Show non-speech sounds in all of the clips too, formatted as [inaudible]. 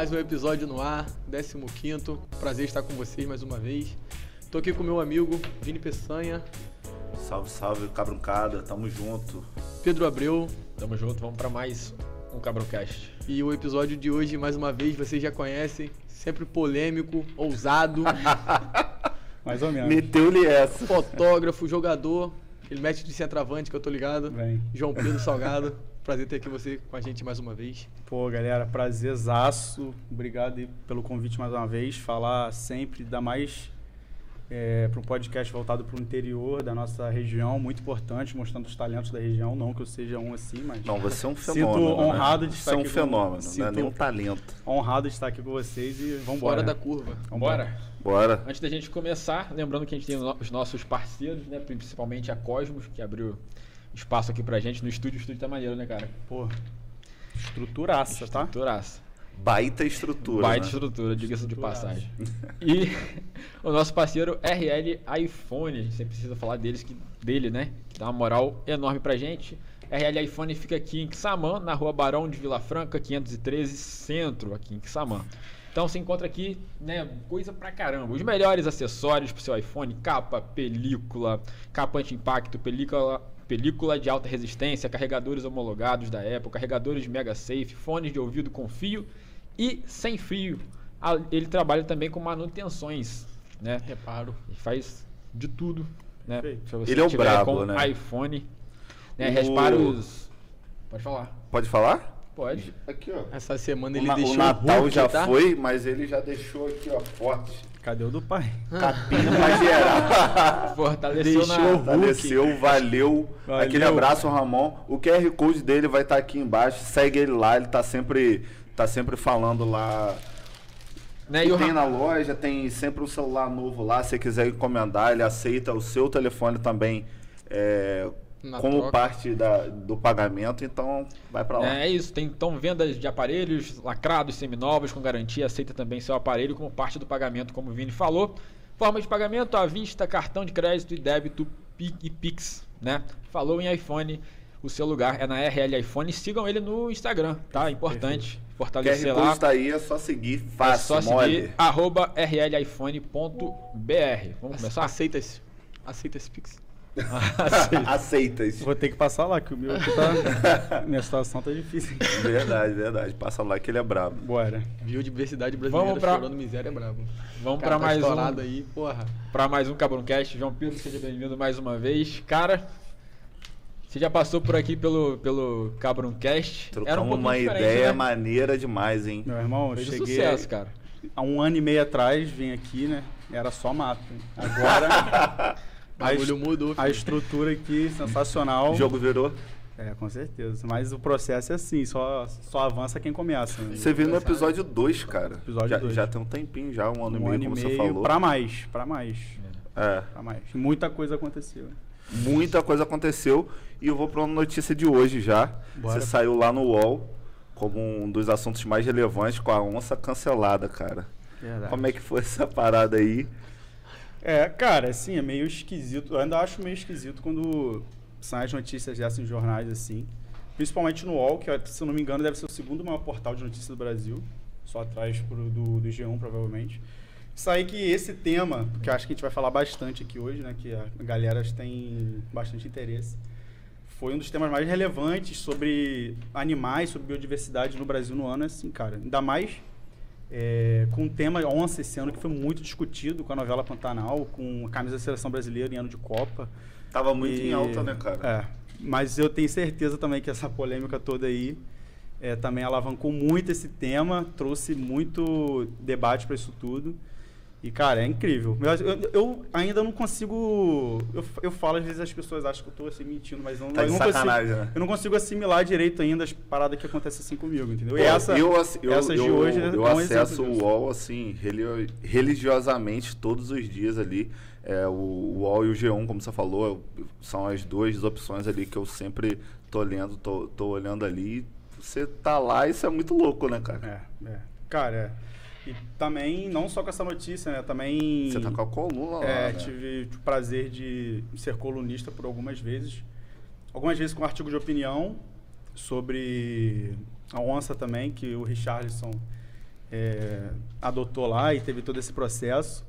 Mais um episódio no ar, 15. Prazer estar com vocês mais uma vez. Tô aqui com meu amigo Vini Peçanha, Salve, salve, cabruncada, tamo junto. Pedro Abreu Tamo junto, vamos pra mais um Cabroncast. e o episódio de hoje, mais uma vez, vocês já conhecem, sempre polêmico, ousado, [laughs] Mais ou menos. Meteu-lhe essa. fotógrafo, jogador, ele mete de centroavante que eu tô ligado. Vem. João Pedro Salgado, prazer ter aqui você com a gente mais uma vez. Pô, galera, prazerzaço. Obrigado pelo convite mais uma vez. Falar sempre, ainda mais é, para um podcast voltado para o interior da nossa região, muito importante, mostrando os talentos da região. Não que eu seja um assim, mas Não, você é um Sinto fenômeno. né? honrado de Você estar é um aqui com- fenômeno, não é sinto- nem um talento. honrado de estar aqui com vocês e vamos Fora embora. da curva. Bora? Bora. Antes da gente começar, lembrando que a gente tem os nossos parceiros, né? Principalmente a Cosmos, que abriu espaço aqui pra gente no estúdio. O estúdio tá maneiro, né, cara? Pô, estruturaça, tá? Estruturaça. Baita estrutura. Baita né? estrutura, diga-se de passagem. E [laughs] o nosso parceiro RL iPhone, a gente sempre precisa falar deles, que, dele, né? Que dá uma moral enorme pra gente. RL iPhone fica aqui em Quissamã, na rua Barão de Vila Franca, 513 Centro, aqui em Quissamã. Então você encontra aqui, né, coisa pra caramba. Os melhores acessórios pro seu iPhone, capa, película, capa anti-impacto, película, película de alta resistência, carregadores homologados da Apple, carregadores Mega Safe, fones de ouvido com fio e sem fio. Ele trabalha também com manutenções, né? Reparo. Ele faz de tudo, né? Perfeito. Se você Ele é o tiver brabo, com né? iPhone, né? O- Reparos. Pode falar. Pode falar? Pode. Aqui, ó. Essa semana O, ele na- deixou o Natal Hulk, já tá? foi, mas ele já deixou aqui, ó, forte. Cadê o do pai? Capinha pra geral. [laughs] Fortaleceu Deixou na... o Fortaleceu, valeu. Valeu. Aquele abraço, Ramon. O QR Code dele vai estar aqui embaixo. Segue ele lá, ele tá sempre, tá sempre falando lá. Né? E o tem na loja, tem sempre um celular novo lá. Se você quiser encomendar, ele aceita o seu telefone também é, Na como troca. parte da, do pagamento. Então, vai pra lá. É isso, tem então vendas de aparelhos lacrados, seminovos, com garantia, aceita também seu aparelho como parte do pagamento, como o Vini falou. Forma de pagamento à vista, cartão de crédito e débito e Pix, né? Falou em iPhone, o seu lugar é na RL iPhone. Sigam ele no Instagram, tá? Importante QR fortalecer Code lá. tá aí, é só seguir. É Fácil, só mole. seguir arroba rliphone.br. Vamos começar? Aceita esse, aceita esse Pix. [laughs] Aceita isso. Vou ter que passar lá, que o meu aqui tá. [laughs] Minha situação tá difícil. Verdade, verdade. Passa lá que ele é brabo. Bora. Biodiversidade brasileira Vamos pra- chorando miséria é brabo. Vamos Cara, pra tá mais um. aí, porra. para mais um Cabroncast. João Pedro, seja bem-vindo mais uma vez. Cara, você já passou por aqui pelo, pelo Cabroncast. Trocamos pouquinho uma ideia né? maneira demais, hein? Meu irmão, eu Fez um cheguei sucesso, cara. há um ano e meio atrás, vim aqui, né? Era só mato. Agora [laughs] a, est- mudou. a estrutura aqui, sensacional. O jogo virou. É, com certeza. Mas o processo é assim, só, só avança quem começa. Né? Você viu no episódio 2, cara. Episódio já, dois. já tem um tempinho, já, um ano e um meio, ano e como meio você falou. pra mais, pra mais, É. pra mais. Muita coisa aconteceu. Muita coisa aconteceu e eu vou pra uma notícia de hoje já. Bora. Você saiu lá no UOL como um dos assuntos mais relevantes com a onça cancelada, cara. Verdade. Como é que foi essa parada aí? É, cara, assim, é meio esquisito. Eu ainda acho meio esquisito quando saem as notícias dessas em jornais, assim. Principalmente no UOL, que, se eu não me engano, deve ser o segundo maior portal de notícias do Brasil. Só atrás pro, do, do G1, provavelmente. Sair que esse tema, que eu acho que a gente vai falar bastante aqui hoje, né? Que a galera tem bastante interesse. Foi um dos temas mais relevantes sobre animais, sobre biodiversidade no Brasil no ano, assim, cara. Ainda mais é, com o tema onça esse ano, que foi muito discutido com a novela Pantanal, com a camisa da seleção brasileira em ano de Copa. Tava muito E- em alta, né, cara? É, mas eu tenho certeza também que essa polêmica toda aí é, também alavancou muito esse tema, trouxe muito debate para isso tudo. E, cara, é incrível. Eu, eu- eu ainda não consigo. Eu, eu falo, às vezes as pessoas acham que eu tô assim, mentindo, mas não, Tá eu, não consigo, né? eu não consigo assimilar direito ainda as paradas que acontecem assim comigo, entendeu? Pô, e essa, eu, eu, essas eu, de hoje eu é um acesso o. UOL assim religiosamente todos os dias ali. É, o UOL e o G1, como você falou, são as duas opções ali que eu sempre tô lendo, tô, tô olhando ali. Você tá lá, isso é muito louco, né, cara? É, é. Cara, é. E também, não só com essa notícia, né? Também. Você tá com a coluna lá. É, né? tive o prazer de ser colunista por algumas vezes. Algumas vezes com artigo de opinião sobre a onça também, que o Richarlison é, adotou lá e teve todo esse processo.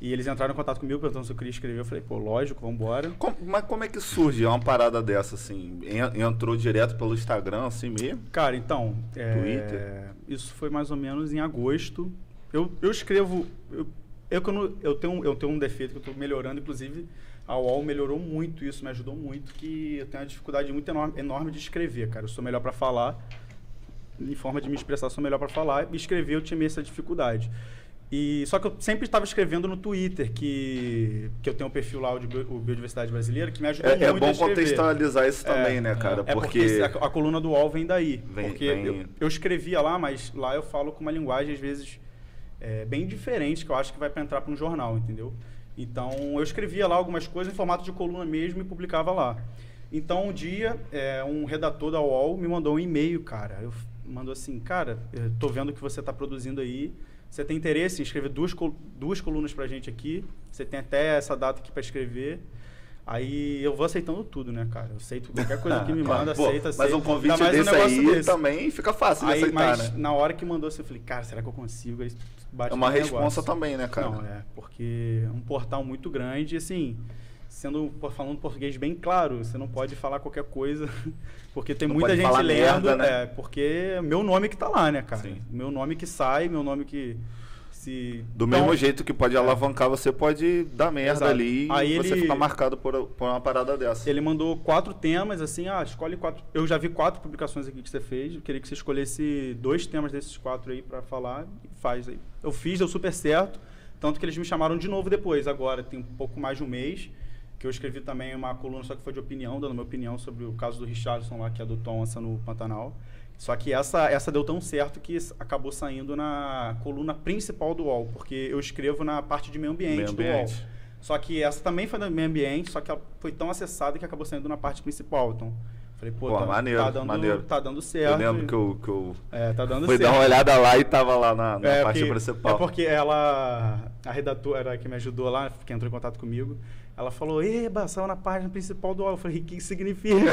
E eles entraram em contato comigo perguntando se eu queria escrever. Eu falei, pô, lógico, vambora. Com- mas como é que surge uma parada dessa, assim? En- Entrou direto pelo Instagram, assim mesmo? Cara, então. é, Twitter? Isso foi mais ou menos em agosto. Eu, eu escrevo. Eu, eu, eu, tenho, eu tenho um defeito que eu estou melhorando, inclusive a UOL melhorou muito isso, me ajudou muito, que eu tenho uma dificuldade muito enorme, enorme de escrever, cara. Eu sou melhor para falar, em forma de me expressar, sou melhor para falar, e escrever eu tinha meio essa dificuldade. E, só que eu sempre estava escrevendo no Twitter, que, que eu tenho um perfil lá, o, de Biodiversidade Brasileira, que me ajudou É, é muito a bom escrever. contextualizar isso também, É, né, cara? É porque, porque. a, a coluna do UOL vem daí. Vem- porque vem- Eu, eu escrevia lá, mas lá eu falo com uma linguagem, às vezes, é, bem diferente, que eu acho que vai para entrar para um jornal, entendeu? Então, eu escrevia lá algumas coisas em formato de coluna mesmo e publicava lá. Então, um dia, é, um redator da UOL me mandou um e-mail, cara. Eu mandou assim, cara, tô vendo que você está produzindo aí. Você tem interesse em escrever duas, duas colunas pra gente aqui? Você tem até essa data aqui para escrever. Aí eu vou aceitando tudo, né, cara? Eu aceito qualquer coisa que [laughs] me manda, Pô, aceita, aceita. Mas um convite um desse negócio aí desse. também fica fácil de Aí, aceitar, mas né? na hora que mandou assim, eu falei, cara, será que eu consigo? Aí bate É uma responsa negócio. também, né, cara? Não, é, porque é um portal muito grande, assim, sendo falando português bem claro, você não pode falar qualquer coisa, [laughs] porque tem Não muita gente lendo, merda, né? é, porque é meu nome que tá lá, né, cara? Sim. Meu nome que sai, meu nome que se Do Então, mesmo jeito que pode alavancar, você pode dar merda Exato. ali Aí e você ele- fica marcado por, por uma parada dessa. Ele mandou quatro temas, assim, ah, escolhe quatro. Eu já vi quatro publicações aqui que você fez. Eu queria que você escolhesse dois temas desses quatro aí pra falar e faz aí. Eu fiz, deu super certo. Tanto que eles me chamaram de novo depois, agora, tem um pouco mais de um mês, que eu escrevi também uma coluna, só que foi de opinião, dando minha opinião sobre o caso do Richardson lá, que adotou onça no Pantanal. Só que essa, essa deu tão certo que acabou saindo na coluna principal do UOL, porque eu escrevo na parte de meio ambiente, Meio do UOL. ambiente. Só que essa também foi do meio ambiente, só que ela foi tão acessada que acabou saindo na parte principal. Então, falei, pô, Pô, tá, maneiro, tá dando, maneiro. tá dando Eu certo. lembro que eu, que eu É, tá dando fui certo. dar uma olhada lá e tava lá na, na É, parte porque- principal. É porque ela, a redatora que me ajudou lá, que entrou em contato comigo, ela falou, eba, saiu na página principal do UOL. Eu falei, o que significa? [laughs]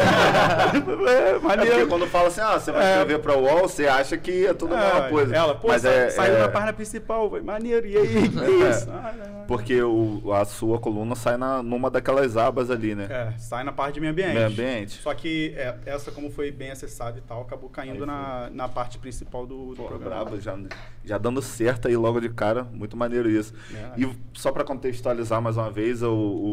é, É porque maneiro. quando fala assim, ah, você vai É. escrever pra UOL, você acha que é tudo a mesma É, coisa. Ela, pô, Mas sa- é, saiu é- na página principal. Eu falei, maneiro, e aí? Que [laughs] É. isso? Ah. Porque o, a sua coluna sai na, numa daquelas abas ali, né? É, sai na parte de meio ambiente. Meio ambiente. Só que é, essa, como foi bem acessada e tal, acabou caindo na, na parte principal do, do Pô, programa. brabo, já, já dando certo aí logo de cara, muito maneiro isso. É. E só para contextualizar mais uma vez, o,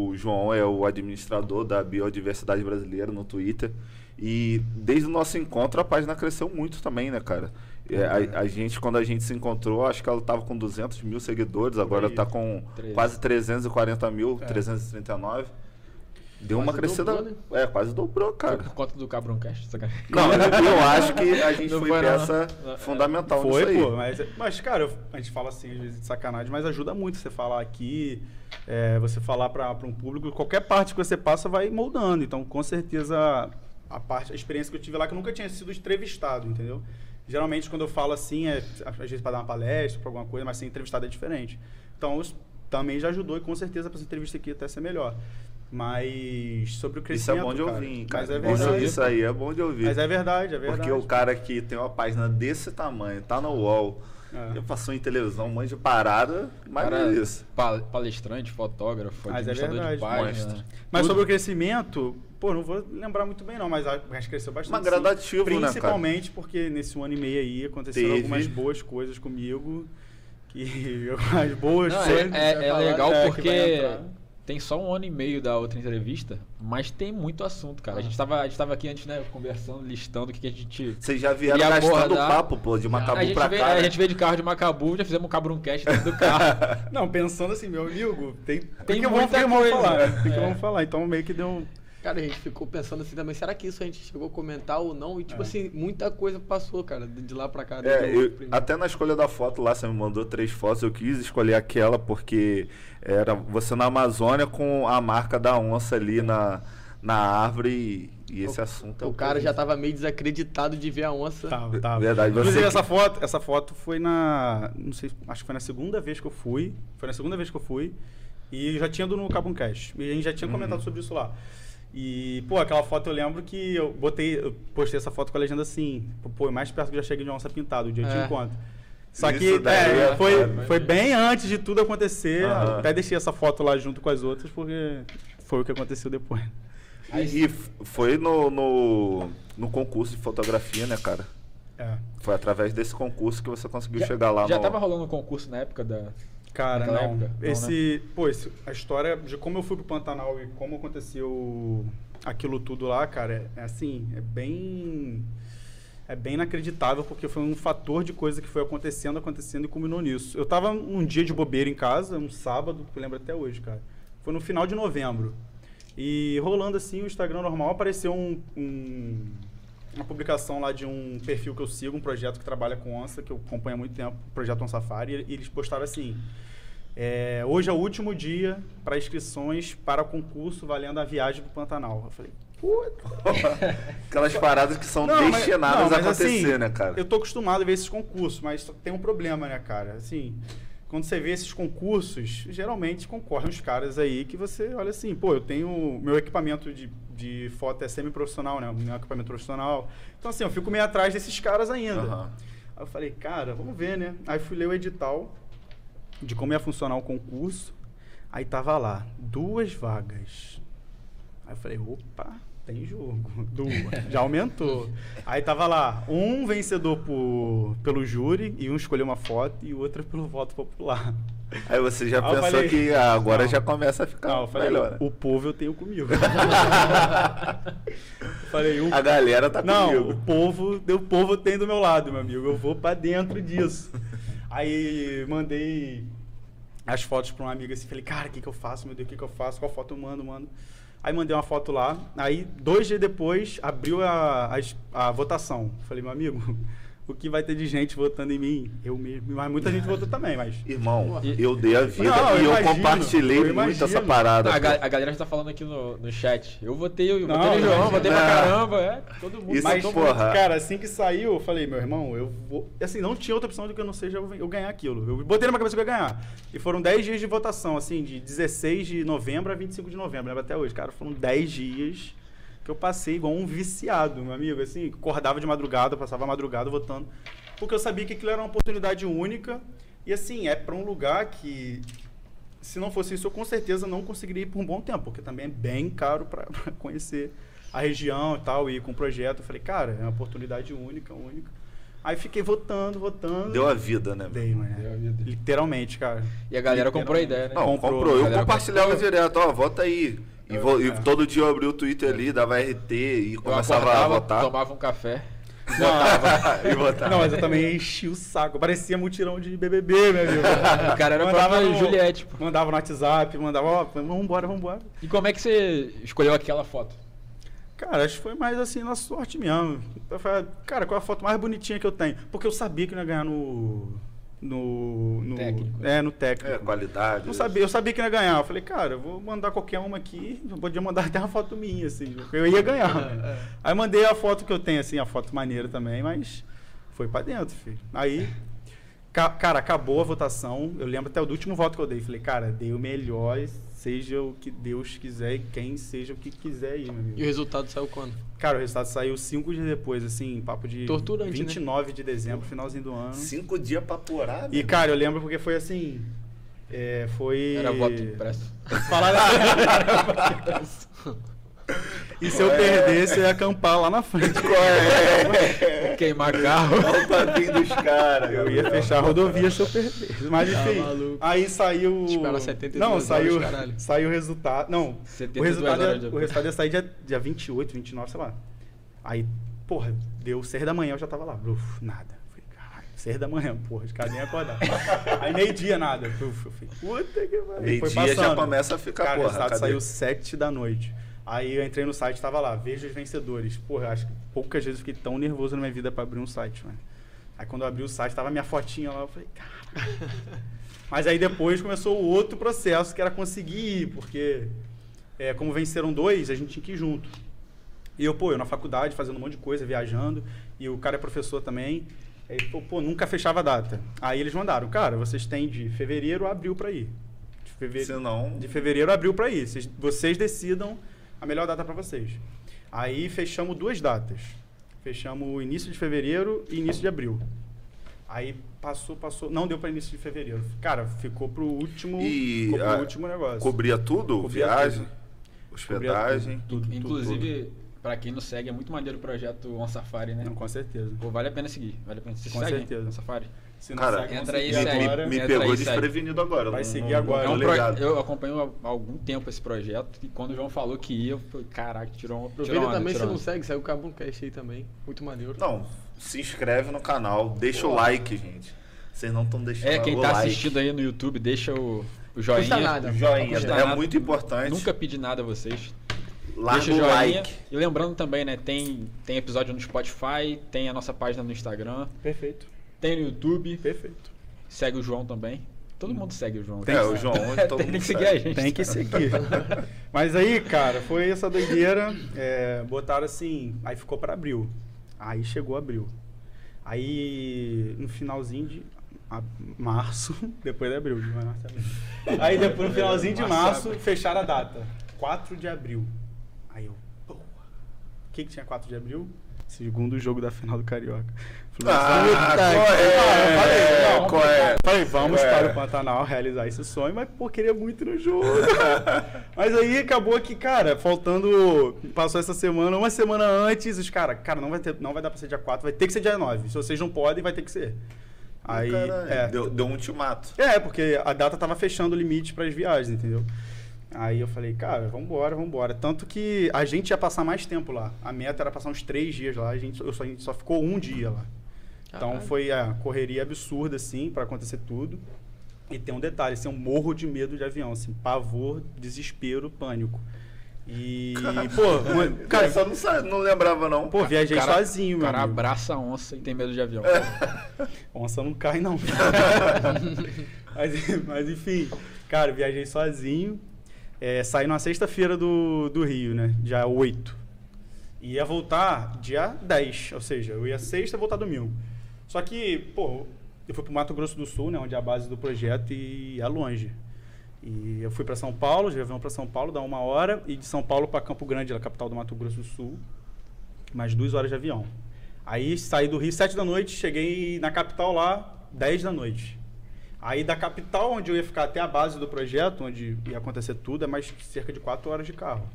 o João é o administrador da Biodiversidade Brasileira no Twitter. E desde o nosso encontro a página cresceu muito também, né, cara? É, a, a gente, quando a gente se encontrou, acho que ela tava com 200 mil seguidores, agora aí. tá com Treze. quase 340 mil, É. 339. Deu Quase uma crescida. dobrou, né? É, quase dobrou, Foi cara. por conta do Cabroncast, sacanagem. Não, eu, eu acho que a [laughs] gente Não foi foi, peça Não, fundamental Foi, nisso aí. pô, mas, mas cara, eu- a gente fala assim, às vezes de sacanagem, mas ajuda muito você falar aqui, é, você falar para um público, qualquer parte que você passa vai moldando. Então, com certeza, a parte, a experiência que eu tive lá, que eu nunca tinha sido entrevistado, entendeu? Geralmente, quando eu falo assim, é às vezes para dar uma palestra, para alguma coisa, mas ser entrevistado é diferente. Então, também já ajudou e com certeza para essa entrevista aqui até ser melhor. Mas sobre o Isso crescimento. é bom de ouvir, hein, cara. Mas é Isso- verdade. Isso, aí é bom de ouvir. Mas é verdade, é verdade. Porque o cara que tem uma página desse tamanho, tá no UOL, É. passou em televisão, um monte de parada, mas Cara, é isso. pa- palestrante, fotógrafo, Mas é administrador de verdade, página. Mas Tudo. sobre o crescimento, pô, não vou lembrar muito bem não, mas a- mas cresceu bastante. Mas sim. gradativo, né, cara? Principalmente porque nesse um ano e meio aí aconteceram Teve. algumas boas coisas comigo. Que [laughs] as boas Não, coisas. é, é- é legal é, que porque vai entrar. Tem só um ano e meio da outra entrevista, mas tem muito assunto, cara. A gente tava, a gente tava aqui antes, né, conversando, listando o que, que a gente. Vocês já vieram gastando abordar- papo, pô, de Macabu pra veio, cá. a né? gente veio de carro de Macabu, já fizemos um cabruncast dentro do carro. [laughs] Não, pensando assim, meu amigo, tem, Tem que muita vamos, vamos coisa. falar. né? Tem que É. vamos falar. Então meio que deu. Cara, a gente ficou pensando assim também, será que isso a gente chegou a comentar ou não? E tipo assim, muita coisa passou, cara, de lá pra cá. É, o eu- primeiro. até na escolha da foto lá, você me mandou três fotos, eu quis escolher aquela porque era você na Amazônia com a marca da onça ali na, na árvore e, e esse assunto é O cara já tava meio desacreditado de ver a onça. Tava, tava. Verdade, você Inclusive, que- essa foto, essa foto foi na. Não sei, acho que foi na segunda vez que eu fui. Foi na segunda vez que eu fui. E já tinha ido no Cabum Cash. E a gente já tinha Uhum. comentado sobre isso lá. E, pô, aquela foto eu lembro que eu botei, eu postei essa foto com a legenda assim, pô, mais perto que eu já cheguei de uma onça pintada, o dia É. de encontro. Só que Isso é, é foi, foda, foi bem antes de tudo acontecer. Aham. Até deixei essa foto lá junto com as outras, porque foi o que aconteceu depois. E f- foi no, no, no concurso de fotografia, né, cara? É. Foi através desse concurso que você conseguiu Já- chegar lá Já no... tava rolando um concurso na época da. Cara, Naquela não. época? Não, né? Esse, pô, esse- a história de como eu fui pro Pantanal e como aconteceu aquilo tudo lá, cara, é, é assim, é bem é bem inacreditável porque foi um fator de coisa que foi acontecendo, acontecendo e culminou nisso. Eu tava um dia de bobeira em casa, um sábado, que eu lembro até hoje, cara. Foi no final de novembro. E rolando assim o Instagram normal, apareceu um- um- uma publicação lá de um perfil que eu sigo, um projeto que trabalha com onça, que eu acompanho há muito tempo, o projeto On Safari, e eles postaram assim: é, hoje é o último dia para inscrições para concurso valendo a viagem pro Pantanal. Eu falei, puta. [laughs] Aquelas paradas que são Não, mas- destinadas não, a mas acontecer, assim, né, cara? Eu tô acostumado a ver esses concursos, mas tem um problema, né, cara? Assim, quando você vê esses concursos, geralmente concorrem os caras aí que você olha assim, pô, eu tenho. Meu equipamento de, de foto é semi-profissional, né? Meu equipamento profissional. Então, assim, eu fico meio atrás desses caras ainda. Aham. Aí eu falei, cara, vamos ver, né? Aí fui ler o edital de como ia funcionar o concurso. Aí tava lá, duas vagas. Aí eu falei, opa, tem jogo. [laughs] Duas. Já aumentou. Aí tava lá, um vencedor por, pelo júri, e um escolheu uma foto, e o outro pelo voto popular. Aí você já eu pensou falei, que ah, agora não. já começa a ficar Não, eu falei, melhor. né? o povo eu tenho comigo. [laughs] falei, o A galera tá não, o comigo. povo, o povo tem do meu lado, meu amigo. Eu vou pra dentro disso. Aí mandei as fotos pra uma amiga assim, falei, cara, o que, que eu faço, meu Deus, o que, que eu faço? Qual foto eu mando, mano? Aí mandei uma foto lá. Aí, dois dias depois, abriu a, a, a votação. Falei, meu amigo, o que vai ter de gente votando em mim? Eu mesmo. Mas muita gente votou também, mas. Irmão, eu dei a vida Não, e eu imagino, compartilhei eu muito essa parada. a, ga- a galera já tá falando aqui no, no chat. Eu votei, eu Não, votei no João, votei pra Não. caramba. É, todo mundo. Isso, mas Mas, porra. cara, assim que saiu, eu falei, meu irmão, eu vou. Assim, não tinha outra opção do que eu não seja eu ganhar aquilo. Eu botei na minha cabeça que eu ia ganhar. E foram 10 dias de votação, assim, de 16 de novembro a 25 de novembro. Lembro até hoje, cara. Foram 10 dias que eu passei igual um viciado, meu amigo. Assim, acordava de madrugada, passava a madrugada votando. Porque eu sabia que aquilo era uma oportunidade única. E assim, é pra um lugar que. Se não fosse isso, eu com certeza não conseguiria ir por um bom tempo, porque também é bem caro para [laughs] conhecer a região e tal, e ir com o projeto. Eu falei, cara, é uma oportunidade única, única. Aí fiquei votando, votando. Deu a vida, né? Dei, mano. Deu a vida. Literalmente, cara. E a galera comprou a ideia, né? Não, Comprou, comprou. Eu compartilhava comprou. direto, ó, vota aí. E, Eu- vo- e é. todo dia eu abria o Twitter ali, dava RT e Eu começava a votar. tomava um café. [laughs] e votava. Não, mas eu também enchi o saco. Parecia mutirão de BBB, meu amigo. [laughs] O cara era Mandava no- Juliette, pô. Mandava no WhatsApp, mandava, ó, vambora, vambora. E como é que você escolheu aquela foto? Cara, acho que foi mais assim na sorte mesmo. Eu falei, cara, qual é a foto mais bonitinha que eu tenho? Porque eu sabia que não ia ganhar no. No. no Técnico. É, no técnico. É, qualidade. Não sabia, eu sabia que não ia ganhar. Eu falei, cara, eu vou mandar qualquer uma aqui. Eu podia mandar [laughs] até uma foto minha, assim. Eu ia ganhar. né? Aí mandei a foto que eu tenho, assim, a foto maneira também, mas foi pra dentro, filho. Aí, ca- cara, acabou a votação. Eu lembro até do último voto que eu dei. Falei, cara, dei o melhor, seja o que Deus quiser e quem seja o que quiser aí, meu amigo. E o resultado saiu quando? Cara, o resultado saiu cinco dias depois, assim, papo de Torturante, né? 29 de dezembro, finalzinho do ano. Cinco dias pra apurar, E, cara, eu lembro porque foi assim. é, foi. Era voto impresso. Falar [laughs] E se eu perdesse, eu ia acampar lá na frente. [laughs] É. Queimar carro. Olha o dos caras. Eu ia fechar a rodovia se eu perdesse. Mas Tá enfim, maluco. aí saiu. Espera 72 Não, horas, saiu, caralho. saiu o resultado. Não, o 72 resultado, horas ia, o resultado ia sair dia, dia 28, 29, sei lá. Aí, porra, deu 6 da manhã, eu já tava lá. Uf, nada. Falei, caralho, 6 da manhã, porra, de casa nem ia acordar. [laughs] Aí meio-dia, nada. Uf, eu falei, puta que pariu. Meio Foi dia já passando. começa a ficar, Cara, o porra, resultado cadê? saiu 7 da noite. Aí eu entrei no site, tava lá, veja os vencedores. Porra, eu acho que poucas vezes eu fiquei tão nervoso na minha vida pra abrir um site, mano. Aí quando eu abri o site, tava minha fotinha lá, eu falei, cara. [laughs] Mas aí depois começou o outro processo, que era conseguir ir, porque é, como venceram dois, a gente tinha que ir junto. E eu, pô, eu na faculdade, fazendo um monte de coisa, viajando, e o cara é professor também. Aí, pô, pô, nunca fechava a data. Aí eles mandaram, cara, vocês têm de fevereiro a abril pra ir. De fevereiro, Se não- de fevereiro a abril pra ir. Vocês, vocês decidam a melhor data pra vocês. Aí fechamos duas datas. Fechamos o início de fevereiro e início de abril. Aí passou, passou. Não deu pra início de fevereiro. Cara, ficou pro último. E ficou pro a- último negócio. Cobria tudo? Cobria Viagem, tudo. hospedagem. Tudo, tudo, Inclusive, pra quem não segue, é muito maneiro o projeto On Safari, né? Não, com certeza. Pô, vale a pena seguir. Vale a pena. Vocês Com seguem certeza. On Safari? Se Cara, segue, entra aí, agora. Me Entra pegou aí, segue. desprevenido agora. Vai não- seguir não- agora. É não um pro-. Eu acompanho há algum tempo esse projeto e quando o João falou que ia, eu falei, caraca, tirou uma. Tirou Aproveita onda, também, se não segue, saiu o Cabuncast aí também. Muito maneiro. Não, se inscreve no canal, deixa o like, gente. Vocês não estão deixando É, quem o tá like. assistindo aí no YouTube, deixa o, o joinha. Custa nada. O joinha, Custa é nada. muito importante. Nunca pedi nada a vocês. Larga deixa o o joinha. like. E lembrando também, né? Tem, tem episódio no Spotify, tem a nossa página no Instagram, Perfeito. Tem no YouTube. Perfeito. Segue o João também. Todo mundo segue o João. É, o João, [laughs] todo tem mundo que seguir segue. a gente. Tem que seguir. [laughs] Mas aí, cara, foi essa doideira. é, botaram assim, aí ficou pra abril. Aí chegou abril. Aí no finalzinho de a- março, [laughs] depois de abril, de março, abril. Aí depois no finalzinho de março, fecharam a data. 4 de abril. Aí eu, pô. O que, que tinha 4 de abril? Segundo jogo da final do Carioca. Falei, Ah, "Puta qual que é? pariu." Falei, é? Vamos Qual é? para o Pantanal realizar esse sonho, mas pô, queria muito no jogo. [laughs] mas aí acabou que, cara, faltando. Passou essa semana, uma semana antes, os caras, cara, não vai, ter, não vai dar pra ser dia 4, vai ter que ser dia 9. Se vocês não podem, vai ter que ser. Aí. Caralho, é, deu, deu um ultimato. é, porque a data tava fechando o limite para as viagens, entendeu? Aí eu falei, cara, vambora, vambora. Tanto que a gente ia passar mais tempo lá. A meta era passar uns três dias lá, a gente, eu só, a gente só ficou um dia lá. Então Caralho. foi a correria absurda, assim, para acontecer tudo. E tem um detalhe, assim, eu morro de medo de avião, assim, pavor, desespero, pânico. E, pô, [laughs] uma- Cara, cara, só não, sa- não lembrava, não. pô, viajei cara- sozinho, O meu cara amigo. abraça a onça e tem medo de avião. [laughs] Onça não cai, não. [laughs] mas, mas, enfim, cara, viajei sozinho. É, saí na sexta-feira do, do Rio, né? Dia 8. E ia voltar dia 10. Ou seja, eu ia sexta e voltar domingo. Só que, pô, eu fui pro Mato Grosso do Sul, né? Onde é a base do projeto e é longe. E eu fui para São Paulo, de avião para São Paulo, dá uma hora. E de São Paulo para Campo Grande, a capital do Mato Grosso do Sul, mais duas horas de avião. Aí saí do Rio sete da noite, cheguei na capital lá 10 da noite. Aí da capital, onde eu ia ficar até a base do projeto, onde ia acontecer tudo, é mais cerca de 4 horas de carro.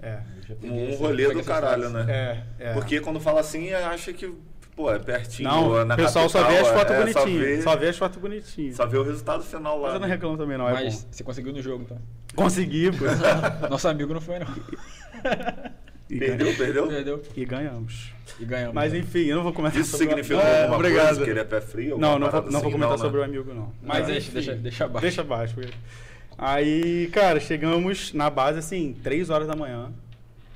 É. Um rolê do caralho, né? É, é. Porque quando fala assim, acha que, pô, é pertinho. Não, na o pessoal só vê as capital, fotos é, bonitinhas. Só Só vê, vê as fotos bonitinhas. só vê o resultado final lá. Mas eu não né? reclamo também, não. É Mas bom. você conseguiu no jogo, então. Consegui, pô. [laughs] Nosso amigo não foi, não. E, Perdeu, ganha- perdeu? Perdeu e ganhamos. e ganhamos. Mas enfim, eu não vou comentar Isso sobre o- significa É, alguma obrigado. coisa? Que ele é pé frio? Não, não vou, não vou assim? comentar né? sobre o amigo, não. Mas deixa, enfim, deixa, deixa abaixo. Deixa abaixo. Aí, cara, chegamos na base, assim, 3 horas da manhã,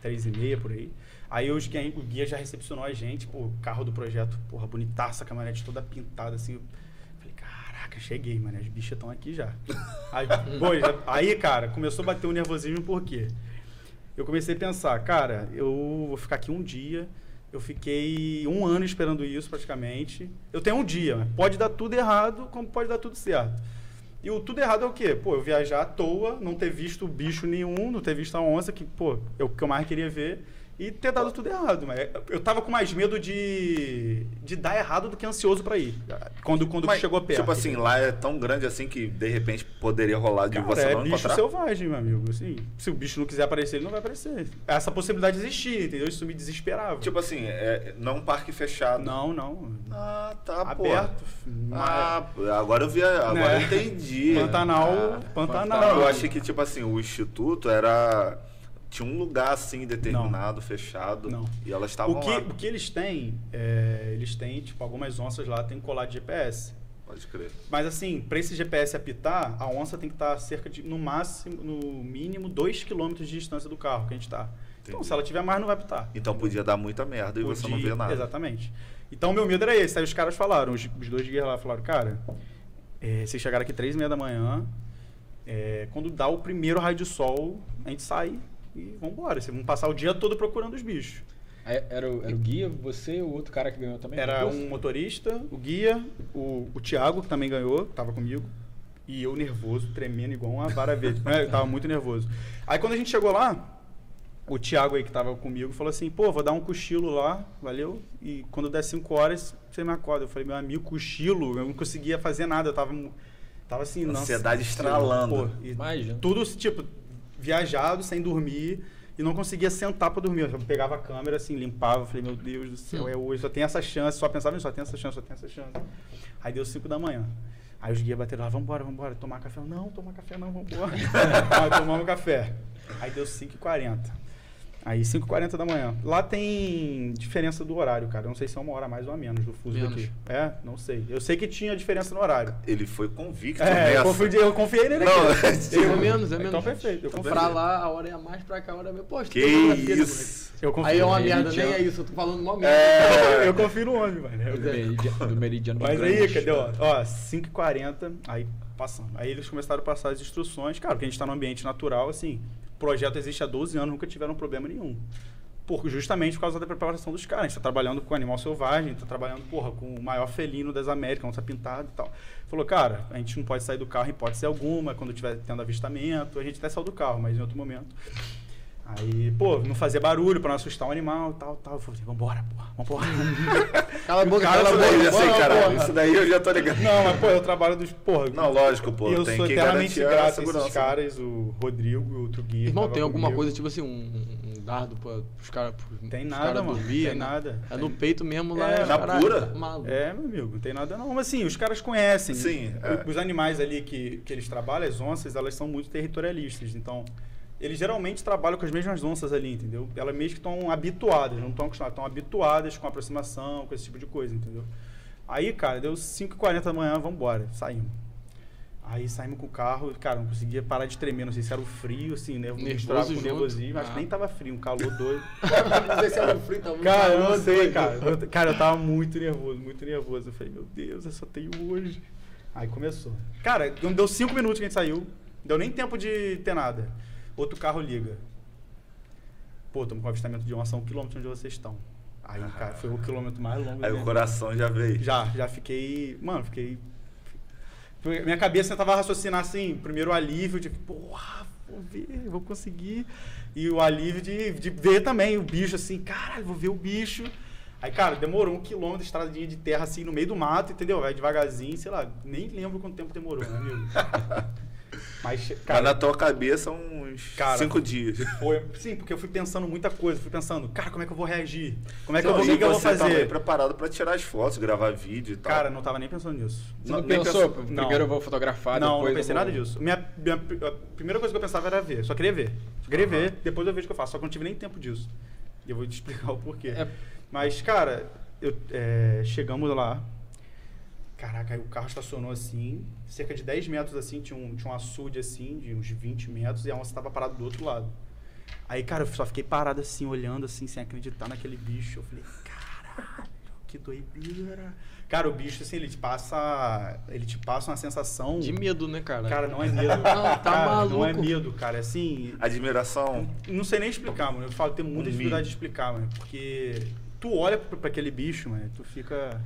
3 e meia, por aí. Aí guia- o guia já recepcionou a gente, pô, carro do projeto, porra, bonitaça, a caminhonete toda pintada, assim. Eu Falei, caraca, cheguei, mano, as bichas estão aqui já. Aí, já- aí, cara, começou a bater o nervosismo, por quê? Eu comecei a pensar, cara, eu vou ficar aqui um dia. Eu fiquei um ano esperando isso praticamente. Eu tenho um dia, pode dar tudo errado, como pode dar tudo certo. E o tudo errado é o quê? Pô, eu viajar à toa, não ter visto bicho nenhum, não ter visto a onça, que, pô, é o que eu mais queria ver, e ter dado tudo errado. Mas eu tava com mais medo de, de dar errado do que ansioso pra ir. Quando, quando Mas, chegou perto. Tipo assim, lá é tão grande assim que de repente poderia rolar de Cara, você é não bicho encontrar. selvagem, meu amigo. Assim, se o bicho não quiser aparecer, ele não vai aparecer. Essa possibilidade existia, entendeu? Isso me desesperava. Tipo assim, é, não um parque fechado. não, não. Ah, tá, pô. Aberto. Ah, agora eu vi, agora Né? eu entendi. Pantanal, Ah. Pantanal. Não, eu achei que, tipo assim, o instituto era. Tinha um lugar assim determinado, fechado. Não. E elas estavam O que, lá. o que eles têm, é, eles têm, tipo, algumas onças lá tem colar de GPS. Pode crer. Mas assim, para esse GPS apitar, a onça tem que estar cerca de, no máximo, no mínimo, 2 km de distância do carro que a gente está. Então, se ela tiver mais, não vai apitar. Então podia dar muita merda e você não Podia- vê nada. Exatamente. Então, meu medo era esse. Aí os caras falaram, os, os dois guias lá falaram, cara, é, vocês chegaram aqui três e meia da manhã, é, quando dá o primeiro raio de sol, a gente sai e vambora. Vocês vão passar o dia todo procurando os bichos. Aí Era o, era o guia, você e o outro cara que ganhou também? Era um motorista, o guia, o, o Thiago, que também ganhou, tava comigo. E eu nervoso, tremendo igual uma vara verde. [laughs] É, eu tava muito nervoso. Aí quando a gente chegou lá, o Thiago aí que tava comigo falou assim, pô, vou dar um cochilo lá, valeu? E quando der 5 horas, você me acorda. Eu falei, meu amigo, cochilo, eu não conseguia fazer nada, eu tava, tava assim, nossa, Ansiedade estralando. Pô, e Imagina. tudo, tipo, viajado, sem dormir, e não conseguia sentar pra dormir. Eu pegava a câmera, assim, limpava, falei, meu Deus do céu, é hoje, só tem essa chance, só pensava só tem essa chance, só tem essa chance. Aí deu 5 da manhã. Aí os guias bateram lá, vambora, vambora, tomar café. Não, tomar café não, vambora. [laughs] Aí tomamos café. Aí deu 5h40. Aí 5h40 da manhã. Lá tem diferença do horário, cara. Eu não sei se é uma hora a mais ou a menos do fuso Menos. daqui. É, não sei. Eu sei que tinha diferença no horário. Ele foi convicto É, eu, nessa. confiei, eu confiei nele Não, aqui. É menos, é menos. Então perfeito, eu Pra confio. lá, a hora é a mais, pra cá, a hora é a menos. Pô, Que né, isso. Eu moleque? confio. Aí é uma merda, nem é isso, eu tô falando uma merda. É. Eu confio no homem, mano. Do meridiano, do meridiano Mas grande. aí, cadê? Ó, ó 5h40, aí passando. Aí eles começaram a passar as instruções. Claro, que a gente tá num ambiente natural, assim. Projeto existe há 12 anos, nunca tiveram problema nenhum. Por, justamente por causa da preparação dos caras. A gente tá trabalhando com animal selvagem, tá trabalhando, porra, com o maior felino das Américas, onde tá pintado e tal. Falou, cara, a gente não pode sair do carro em hipótese alguma, quando tiver tendo avistamento. A gente até saiu do carro, mas em outro momento. Aí, pô, não fazia barulho pra não assustar o animal e tal, tal. Eu falei, vambora, porra, vambora. [laughs] Cala a boca, Cara, cala a Isso daí eu já boca. sei, caralho. Isso daí eu já tô ligado. Não, mas pô, eu trabalho dos. Porra, Não, lógico, pô. eu tem sou que eternamente grato a esses caras, o Rodrigo e o outro guia. Irmão, tem alguma comigo. coisa, tipo assim, um, um dardo pra, pros caras Tem pros nada, cara mano. dormir, tem né? nada. É no peito mesmo lá. É, os na caralho, pura? tá maluco. É, meu amigo, não tem nada não. Mas assim, os caras conhecem. Sim, é. Os animais ali que, que eles trabalham, as onças, elas são muito territorialistas. Então, eles geralmente trabalham com as mesmas onças ali, entendeu? Elas mesmo que estão habituadas, não estão acostumadas, estão habituadas com aproximação, com esse tipo de coisa, entendeu? Aí, cara, deu 5h40 da manhã, vamos embora, saímos. Aí saímos com o carro, cara, não conseguia parar de tremer, não sei se era o frio, assim, nervo, Nervoso com nervosismo, acho Ah. que nem tava frio, um calor doido. [laughs] Não sei se era frio, tá muito Cara, eu não sei, cara. Eu, cara, eu tava muito nervoso, muito nervoso. Eu falei, meu Deus, eu só tenho hoje. Aí começou. Cara, deu cinco minutos que a gente saiu. Não deu nem tempo de ter nada. Outro carro liga. Pô, estamos com avistamento de onça a um quilômetro onde vocês estão. Aí, cara, foi o quilômetro mais longo. Aí o coração já veio. já, já fiquei. Mano, fiquei. Minha cabeça tava raciocinar assim, primeiro o alívio de, porra, vou ver, vou conseguir. E o alívio de, de ver também o bicho assim, caralho, vou ver o bicho. Aí, cara, demorou um quilômetro de estradinha de terra assim, no meio do mato, entendeu? Vai devagarzinho, sei lá, nem lembro quanto tempo demorou, meu amigo. [laughs] Mas, Mas cara, na tua cabeça uns Cara, cinco dias. [laughs] foi. Sim, porque eu fui pensando muita coisa, fui pensando, cara, como é que eu vou reagir? Como é que Não, eu vou, e que, que eu vou fazer? preparado pra tirar as fotos, gravar vídeo e tal. Cara, não tava nem pensando nisso. Você não, nem pensou? Não. Primeiro eu vou fotografar, não, depois não pensei eu vou... nada disso. Minha, minha a primeira coisa que eu pensava era ver. Só queria ver. Só queria Aham. ver, depois eu vejo o que eu faço. Só que eu não tive nem tempo disso. E eu vou te [laughs] explicar o porquê. É, Mas, cara, eu, é, chegamos lá. Caraca, aí o carro estacionou assim. Cerca de 10 metros assim, tinha um, tinha um açude assim, de uns 20 metros, e a onça estava parada do outro lado. Aí, cara, eu só fiquei parado assim, olhando assim, sem acreditar naquele bicho. Eu falei, caralho, que doideira. Cara, o bicho, assim, ele te passa. Ele te passa uma sensação. De medo, né, cara? Cara, não é medo. Não, tá Cara, Não é maluco. medo, cara. Assim, Admiração. não sei nem explicar, mano. Eu falo, tenho muita Um dificuldade de explicar, mano. Porque tu olha pra, pra aquele bicho, mano, tu fica.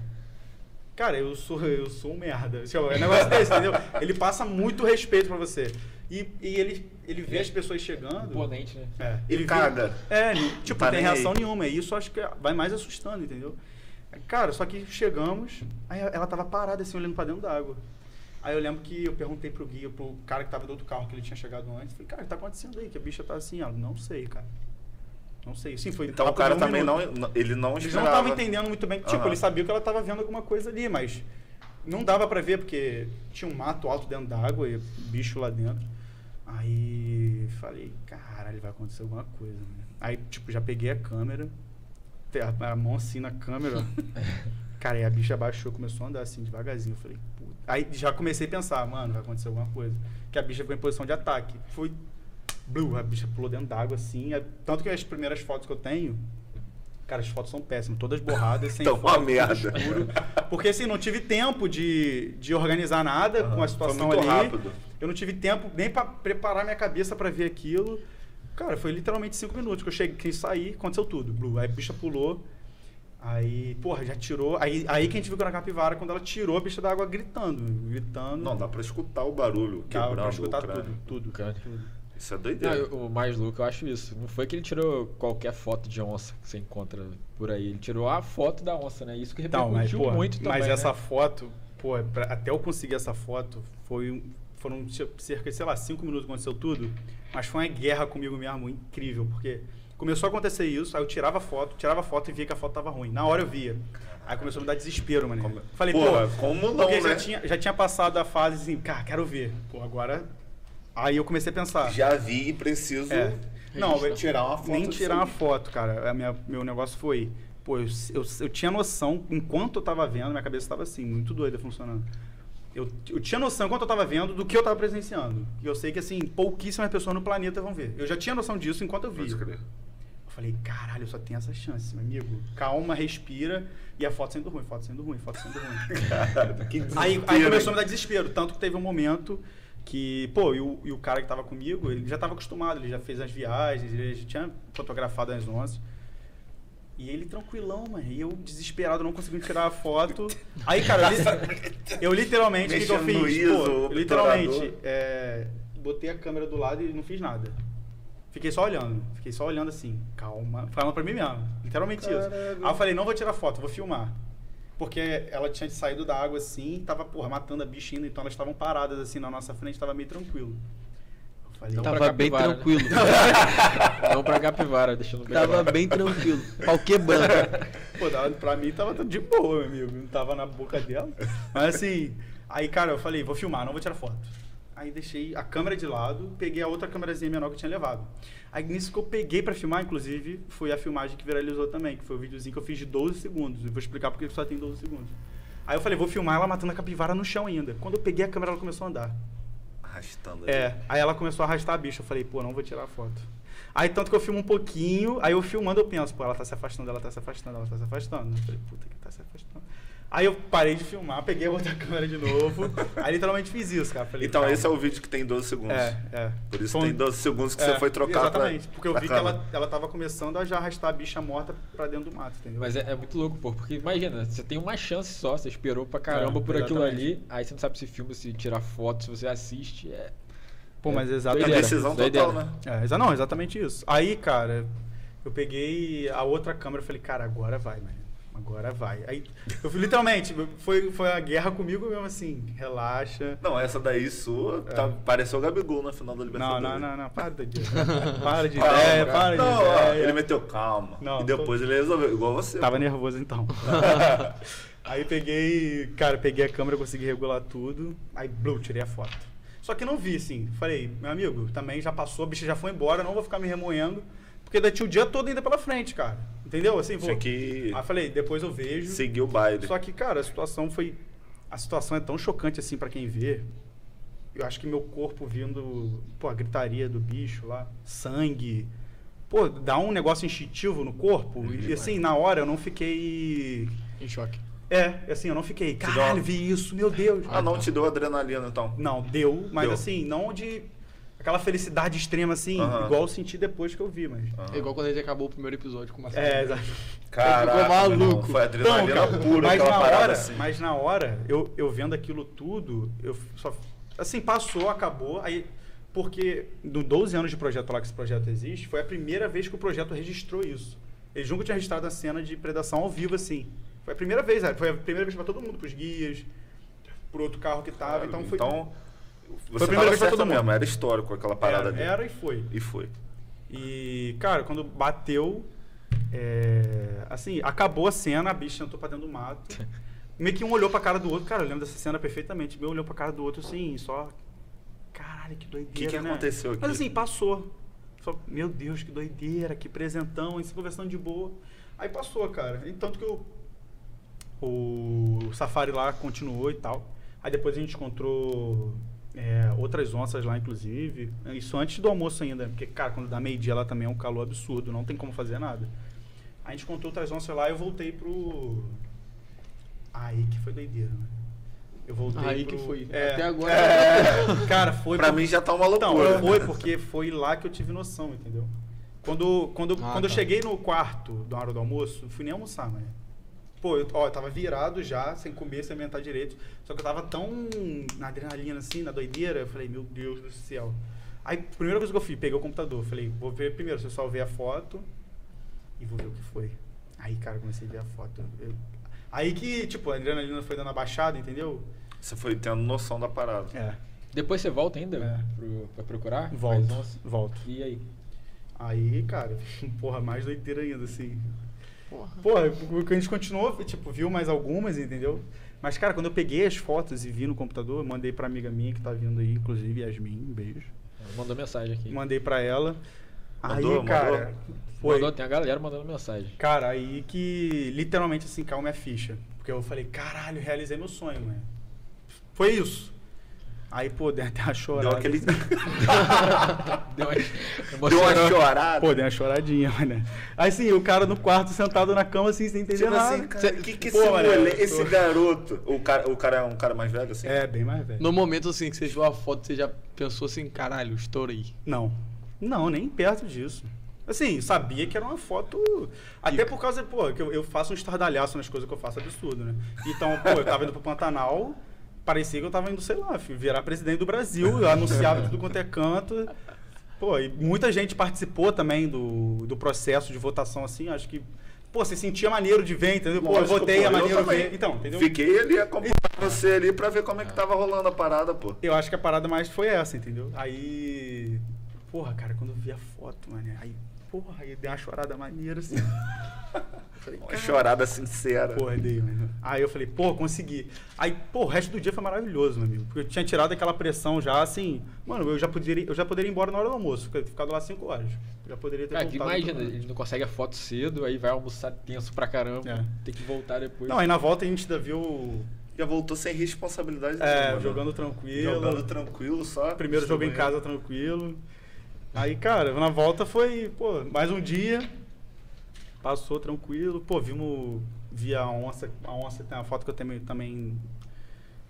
Cara, eu sou, eu sou um merda. Tipo, É um negócio desse, entendeu? Ele passa muito respeito pra você. E, e ele, ele vê as pessoas chegando. imponente, né? É, Ele vê- caga. É, tipo, Tá não tem reação nenhuma. E isso acho que vai mais assustando, entendeu? Cara, só que chegamos, aí ela tava parada assim, olhando pra dentro d'água. Aí eu lembro que eu perguntei pro guia, pro cara que tava do outro carro, que ele tinha chegado antes. Falei, cara, o que tá acontecendo aí? Que a bicha tá assim, ela, não sei, cara. Não sei. Sim, foi Então o cara um também minuto. não. Ele não Eles não estavam entendendo muito bem. Tipo, Aham. ele sabia que ela tava vendo alguma coisa ali, mas não dava pra ver, porque tinha um mato alto dentro d'água e bicho lá dentro. Aí falei, caralho, vai acontecer alguma coisa. Né? Aí, tipo, já peguei a câmera, a, a mão assim na câmera. [laughs] Cara, aí a bicha baixou, começou a andar assim, devagarzinho. Eu falei, puta. Aí já comecei a pensar, mano, vai acontecer alguma coisa. Que a bicha ficou em posição de ataque. Foi. Blue, a bicha pulou dentro d'água assim. é- Tanto que as primeiras fotos que eu tenho. Cara, as fotos são péssimas, todas borradas, sem Tão uma foco, tudo merda. escuro. Porque assim, não tive tempo de, de organizar nada Aham, com a foi situação muito ali. rápido. Eu não tive tempo nem pra preparar minha cabeça pra ver aquilo. Cara, foi literalmente cinco minutos que eu cheguei, que saí, aconteceu tudo. Blue. Aí a bicha pulou. Aí, porra, já tirou. Aí, aí que a gente viu que era a capivara, quando ela tirou a bicha da água gritando. Gritando. Não, dá pra escutar o barulho quebrando pra escutar tudo, tudo. Tudo. Isso é Não, doideira. eu- o mais louco eu acho isso. Não foi que ele tirou qualquer foto de onça que você encontra por aí. Ele tirou a foto da onça, né? Isso que Então, mas, repercutiu pô, muito também. mas né? essa foto, pô, pra- até eu conseguir essa foto, foi um- foram cerca de, sei lá, cinco minutos que aconteceu tudo, mas foi uma guerra comigo mesmo, incrível, porque começou a acontecer isso, aí eu tirava a foto, tirava a foto e via que a foto tava ruim. Na hora eu via. Aí começou a me dar desespero, mano. Falei, Porra, pô, como não, porque né? já, tinha, já tinha passado a fase assim, cara, quero ver. Pô, agora. Aí eu comecei a pensar. Já vi e preciso É. Não, eu, tirar uma foto. nem tirar uma foto, cara. A minha, meu negócio foi. Pô, eu, eu, eu tinha noção, enquanto eu tava vendo, minha cabeça tava assim, muito doida funcionando. Eu, eu tinha noção, enquanto eu tava vendo, do que eu tava presenciando. E eu sei que, assim, pouquíssimas pessoas no planeta vão ver. Eu já tinha noção disso enquanto eu vi. Eu falei, caralho, eu só tenho essa chance, meu amigo. Calma, respira. E a foto sendo ruim, foto sendo ruim, foto sendo ruim. [laughs] Que Aí, aí começou a me dar desespero. Tanto que teve um momento que, pô, e o, e o cara que tava comigo, ele já tava acostumado, ele já fez as viagens, ele já tinha fotografado as onças. E ele tranquilão, mano. E eu desesperado, não conseguindo tirar a foto. [laughs] Aí, cara, eu, eu literalmente, o que, que eu fiz? ISO, Pô, eu literalmente, é, botei a câmera do lado e não fiz nada. Fiquei só olhando. Fiquei só olhando assim, calma. Falando pra mim mesmo. Literalmente isso. Caralho. Aí eu falei, não vou tirar foto, vou filmar. Porque ela tinha saído da água assim, tava, porra, matando a bicha ainda, então elas estavam paradas assim na nossa frente, tava meio tranquilo. Eu falei, Então, Tava bem capivara, tranquilo. [laughs] Vamos pra Capivara, deixando bem Tava bem tranquilo. Pau quebrando. pô, pra mim tava tudo de boa, meu amigo. Não tava na boca dela. Mas assim, aí, cara, eu falei, vou filmar, não vou tirar foto. Aí deixei a câmera de lado, peguei a outra câmerazinha menor que eu tinha levado. Aí nisso que eu peguei pra filmar, inclusive, foi a filmagem que viralizou também, que foi o videozinho que eu fiz de 12 segundos. Eu vou explicar porque só tem 12 segundos. Aí eu falei, vou filmar ela matando a capivara no chão ainda. Quando eu peguei a câmera, ela começou a andar. Arrastando ali. É, aí ela começou a arrastar a bicha. Eu falei, pô, não vou tirar a foto. Aí tanto que eu filmo um pouquinho, aí eu filmando eu penso, pô, ela tá se afastando, ela tá se afastando, ela tá se afastando. Eu falei, puta que tá se afastando. Aí eu parei de filmar, peguei a outra [laughs] câmera de novo. aí literalmente fiz isso, cara. Falei, Então, calma. esse é o vídeo que tem 12 segundos. É, é. Por isso Foi um- tem 12 segundos que é, você foi trocar Exatamente, pra, porque eu vi que ela, ela tava começando a já arrastar a bicha morta pra dentro do mato, entendeu? Mas é, é muito louco, pô, porque imagina, você tem uma chance só, você esperou pra caramba É, por aquilo ali, aí você não sabe se filma, se tirar foto, se você assiste, é... Pô, mas é exatamente. É decisão doideira. total, né? É, exa- não, exatamente isso. Aí, cara, eu peguei a outra câmera e falei, cara, agora vai, mano. Agora vai. Aí, eu fui literalmente, foi, foi a guerra comigo mesmo assim, relaxa. Não, essa daí sua, tá, pareceu o Gabigol na final da Não, Libertadores. não, não, não, para de [laughs] ideia. Para de Calma, ideia, cara. para de não, ó, ideia. Ele meteu calma. Não, e depois ele resolveu, igual você. Tava nervoso então. [laughs] aí peguei, cara, peguei a câmera, consegui regular tudo. Aí, blue, tirei a foto. Só que não vi, assim. Falei, meu amigo, também já passou, a bicha já foi embora, não vou ficar me remoendo. Porque ainda tinha o dia todo ainda pela frente, cara. Entendeu? Assim, vou. Que Aí falei, depois eu vejo. seguir o baile. Só que, cara, a situação foi. A situação é tão chocante assim pra quem vê. Eu acho que meu corpo vindo. Pô, a gritaria do bicho lá, sangue. Pô, dá um negócio instintivo no corpo. E assim, na hora eu não fiquei. Em choque. É, assim, eu não fiquei. Caralho, vi isso, meu Deus. Ah, não te deu adrenalina, então. Não, deu, mas Deu. assim, não de. Aquela felicidade extrema, assim, igual eu senti depois que eu vi, mas. É igual quando a gente acabou o primeiro episódio com o Marcelo. É, exato. [laughs] Caraca, Ficou maluco. não, foi Então, adrenalina cara, pura, mas aquela na parada hora, assim. mas na hora, eu, eu vendo aquilo tudo, eu só assim, passou, acabou, aí porque no 12 anos de projeto lá que esse projeto existe, foi a primeira vez que o projeto registrou isso. Eles nunca tinham registrado a cena de predação ao vivo assim. Foi a primeira vez, foi a primeira vez para todo mundo, pros guias, pro outro carro que tava, então foi Então, Foi você a primeira vez pra todo mundo. mesmo, era histórico aquela parada era, ali. era e foi. E foi. E, cara, quando bateu, é, assim, acabou a cena, a bicha entrou pra dentro do mato. [laughs] Meio que um olhou pra cara do outro, cara, eu lembro dessa cena perfeitamente. Meu olhou pra cara do outro, assim, só. Caralho, que doideira. O que, que né? aconteceu aqui? Mas assim, passou. Só, meu Deus, que doideira, que presentão, e se conversando de boa. Aí passou, cara. E tanto que o, o safari lá continuou e tal. Aí depois a gente encontrou é, outras onças lá, inclusive. Isso antes do almoço ainda, porque, cara, quando dá meio-dia lá também é um calor absurdo, não tem como fazer nada. A gente encontrou outras onças lá e eu voltei pro. Aí que foi doideira, né? Eu voltei Aí pro... que foi. É, Até agora. é, cara, foi pra por- mim já tá uma então, loucura. foi porque foi lá que eu tive noção, entendeu? Quando, quando, Ah, quando eu tá. cheguei no quarto da hora do almoço, não fui nem almoçar, mano. Pô, eu, ó, eu tava virado já, sem comer, sem alimentar direito. Só que eu tava tão na adrenalina, assim, na doideira. Eu falei, meu Deus do céu. Aí, primeira coisa que eu fiz, peguei o computador. Falei, vou ver primeiro se eu só ver a foto e vou ver o que foi. Aí, cara, comecei a ver a foto. Eu- Aí que, tipo, a adrenalina foi dando a baixada, entendeu? Você foi tendo noção da parada. É, Depois você volta ainda É. pro, pra procurar? volto, volto. E aí? Aí, cara, [laughs] porra, mais doideira ainda, assim. Porra. Porra, o que a gente continuou, tipo, viu mais algumas, entendeu? Mas, cara, quando eu peguei as fotos e vi no computador, mandei pra amiga minha que tá vindo aí, inclusive, Yasmin, um beijo. Ela Mandou mensagem aqui. Mandei pra ela. Mandou, aí, cara, mandou? foi. Mandou, tem a galera mandando mensagem. Cara, aí que literalmente assim caiu minha ficha. Porque eu falei, caralho, realizei meu sonho, mano. Foi isso. Aí, pô, dei até uma chorada. Deu aquele. [laughs] Deu uma, Deu uma chorada. Pô, dei uma choradinha, mano. Aí sim, o cara no quarto sentado na cama assim, sem entender Tipo nada. assim, cara, que que Pô, esse, mano, mole- eu tô- esse garoto. O cara, o cara é um cara mais velho, assim? É, bem mais velho. No momento assim que você viu a foto, você já pensou assim, caralho, estourei. Não. Não, nem perto disso. Assim, sabia que era uma foto. Até por causa, pô, que eu, eu faço um estardalhaço nas coisas que eu faço absurdo, né? Então, pô, eu tava indo pro Pantanal, parecia que eu tava indo, sei lá, virar presidente do Brasil, eu anunciava tudo quanto é canto. Pô, e muita gente participou também do, do processo de votação, assim, acho que. Pô, você sentia maneiro de ver, entendeu? Pô, eu votei, pô, é maneiro ver. Então, entendeu? Fiquei ali acompanhando você ali pra ver como é que tava rolando a parada, pô. Eu acho que a parada mais foi essa, entendeu? Aí. Porra, cara, quando eu vi a foto, mano, aí. Porra, aí dei uma chorada maneira assim. [laughs] Falei, Uma "Cara, chorada sincera. Porra, dei, mano. Aí eu falei, pô, consegui. Aí, pô, o resto do dia foi maravilhoso, meu amigo. Porque eu tinha tirado aquela pressão já, assim. Mano, eu já poderia, eu já poderia ir embora na hora do almoço. fica- Ficado lá 5 horas. Já poderia ter Cara, que voltado. imagina, ele não consegue a foto cedo, aí vai almoçar tenso pra caramba, É. tem que voltar depois. Não, aí na volta a gente ainda viu. Já voltou sem responsabilidade É, nenhuma, né? jogando tranquilo. Jogando tranquilo só. Primeiro jogo em casa tranquilo. Aí, cara, na volta foi, pô, mais um dia. Passou tranquilo. Pô, vimos. Vi a onça. A onça tem uma foto que eu tenho também.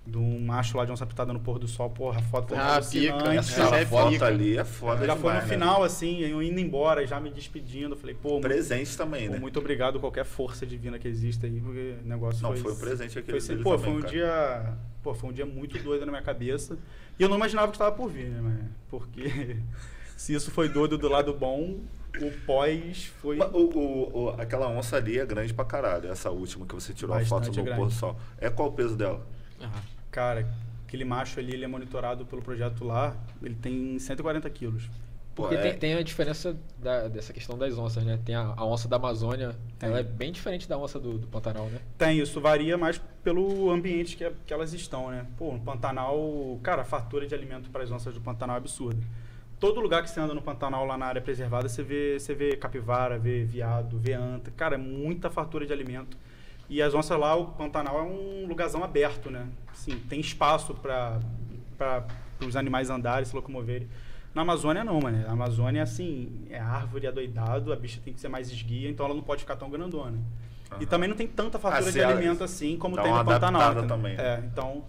De um macho lá de onça pitada no pôr do sol. Porra, a foto foi Ah, pica, Essa é foto pica. ali é foda Já foi no demais, né? final, assim, eu indo embora, já me despedindo. Falei, pô, muito, Presente também, pô, né? muito obrigado a qualquer força divina que existe aí, porque o negócio Não, foi. foi um presente aquele foi, assim, Pô, também, foi um cara. dia. Pô, foi um dia muito doido na minha cabeça. E eu não imaginava que estava por vir, né? Porque [laughs] se isso foi doido do lado bom, o pós foi. O, o- o- aquela onça ali é grande pra caralho, essa última que você tirou a foto Bastante no grande. pôr do sol. É qual o peso dela? Ah, Cara, aquele macho ali, ele é monitorado pelo projeto lá, ele tem 140 quilos. Porque é- tem, tem a diferença da- dessa questão das onças, né? Tem a, a onça da Amazônia, Tem. ela é bem diferente da onça do, do Pantanal, né? Tem, isso varia mais pelo ambiente que, que elas estão, né? Pô, no Pantanal, cara, a fartura de alimento para as onças do Pantanal é absurda. Todo lugar que você anda no Pantanal, lá na área preservada, você vê, você vê capivara, vê viado, vê anta. Cara, é muita fartura de alimento. E as onças lá, o Pantanal é um lugarzão aberto, né? Assim, tem espaço para os animais andarem, se locomoverem. Na Amazônia não, mano. A Amazônia, assim, é árvore adoidado, a bicha tem que ser mais esguia, então ela não pode ficar tão grandona. E Aham. também não tem tanta fartura Ah, de se ela- alimento assim como tem no Pantanal. também. É, então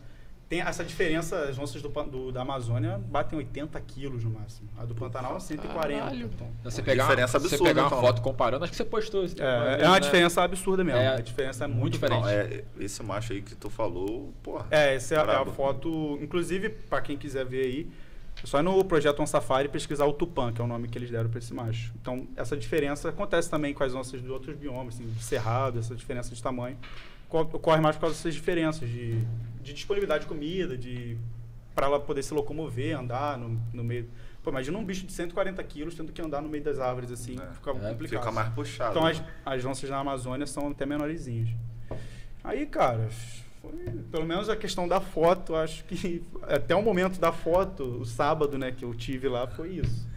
tem essa diferença, as onças do, do- da Amazônia batem 80 quilos no máximo. A do Pantanal 140. Caralho. Então, Você pegar, Diferença uma, você absurda, pegar uma então. foto comparando, acho que você postou. isso é, uma é uma né? diferença absurda mesmo. É, a diferença é muito, muito diferente. Não, é, esse macho aí que tu falou, porra. É, essa é a, é foto, inclusive, para quem quiser ver aí, é só ir no projeto On Safari pesquisar o Tupã, que é o nome que eles deram para esse macho. Então, essa diferença acontece também com as onças de outros biomas, assim, de cerrado, essa diferença de tamanho. Co- Ocorre mais por causa dessas diferenças de, de disponibilidade de comida, de para ela poder se locomover, andar no, no meio. Pô, imagina um bicho de 140 quilos tendo que andar no meio das árvores, assim, É. fica É, complicado. Fica mais puxado. Então as, as onças na Amazônia são até menorzinhas. Aí, cara, foi, pelo menos a questão da foto, acho que [laughs] até o momento da foto, o sábado, né, que eu tive lá, foi isso.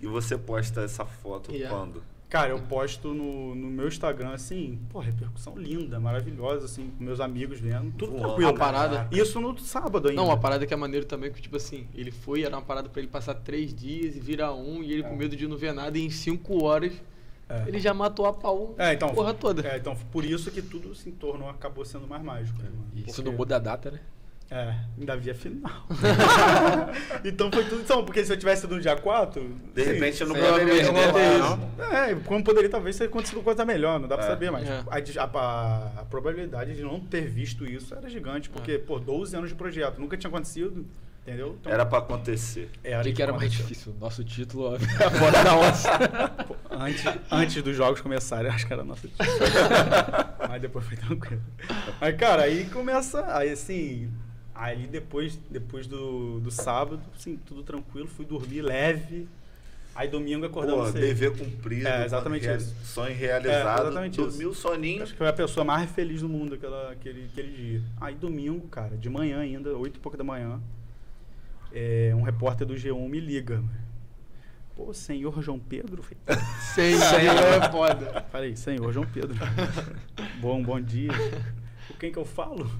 E você posta essa foto Yeah. quando? Cara, eu posto no, no meu Instagram, assim, pô, repercussão linda, maravilhosa, assim, com meus amigos vendo, tudo Voando. tranquilo. A parada- Isso no sábado ainda. Não, uma parada que é maneiro também, que tipo assim, ele foi, era uma parada pra ele passar três dias e virar um, e ele com medo de não ver nada, e em cinco horas É. ele já matou a pau É, então, porra toda. É, então, por isso que tudo se tornou, acabou sendo mais mágico. né? Isso Porque- não muda a data, né? É, ainda via final. [laughs] então foi tudo. Então, porque se eu tivesse no dia 4. De repente eu não Sim, poderia é, é, ter é, isso. É, como poderia talvez ter acontecido coisa melhor, não dá pra É. saber, mas É. a, a- a- probabilidade de não ter visto isso era gigante, porque, É. pô, 12 anos de projeto, nunca tinha acontecido. Entendeu? Então, Era pra acontecer. era O que, que era mais difícil? Nosso título [laughs] a fora da onça? Antes, antes dos jogos começarem, acho que era nossa [laughs] Mas depois foi tranquilo. Mas, cara, aí começa. Aí assim. Aí depois, depois do, do sábado, assim, tudo tranquilo, fui dormir leve. Aí domingo acordamos Pô, cedo. dever cumprido. É, exatamente isso. Sonho É, realizado. exatamente dormiu isso. soninho. Acho que foi a pessoa mais feliz do mundo aquela, aquele, aquele dia. Aí domingo, cara, de manhã ainda, oito e pouco da manhã, é, um repórter do G1 me liga. Pô, senhor João Pedro? Falei, Sem é foda. [laughs] Falei, senhor João Pedro. [laughs] bom, bom dia. Com quem que eu falo?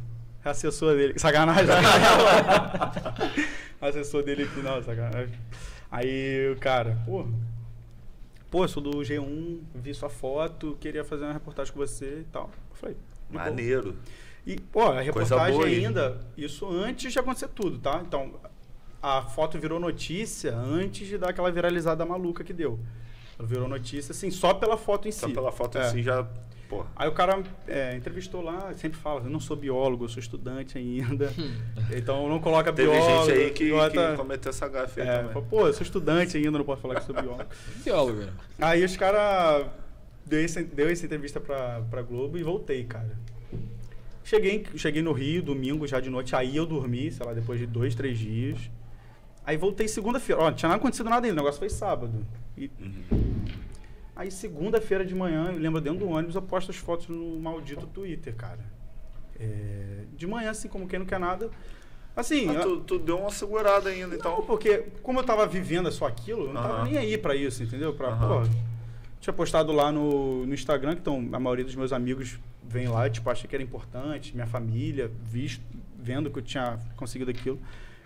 Assessor dele. Sacanagem. [laughs] assessor dele aqui, não, sacanagem. Aí o cara, pô, pô, sou do G1, vi sua foto, queria fazer uma reportagem com você e tal. Eu falei. Maneiro. E, pô, a reportagem boa ainda, isso antes de acontecer tudo, tá? Então, a foto virou notícia antes de dar aquela viralizada maluca que deu. Ela virou notícia, assim, só pela foto em Só si. pela foto É. assim já. Pô. Aí o cara é, entrevistou lá, sempre fala, eu não sou biólogo, eu sou estudante ainda. [laughs] então não coloca Teve biólogo. gente aí que, bota- que cometeu essa gafe é, fala, pô, eu sou estudante ainda, não posso falar que sou biólogo. [laughs] Biólogo, velho. Aí os caras deu, essa- deu essa entrevista pra, pra Globo e voltei, cara. Cheguei, cheguei no Rio, domingo, já de noite. Aí eu dormi, sei lá, depois de dois, três dias. Aí voltei segunda-feira. Ó, não tinha nada acontecido nada ainda, o negócio foi sábado. E Uhum. Aí segunda-feira de manhã, eu lembro dentro do ônibus, eu posto as fotos no maldito Twitter, cara. É, de manhã, assim, como quem não quer nada. Assim, Mas eu- tu, tu deu uma segurada ainda, não, então. porque como eu tava vivendo só aquilo, eu não tava nem aí pra isso, entendeu? Pra, Aham. pô, tinha postado lá no, no Instagram, que então, a maioria dos meus amigos vem lá, tipo, achei que era importante, minha família, visto, vendo que eu tinha conseguido aquilo.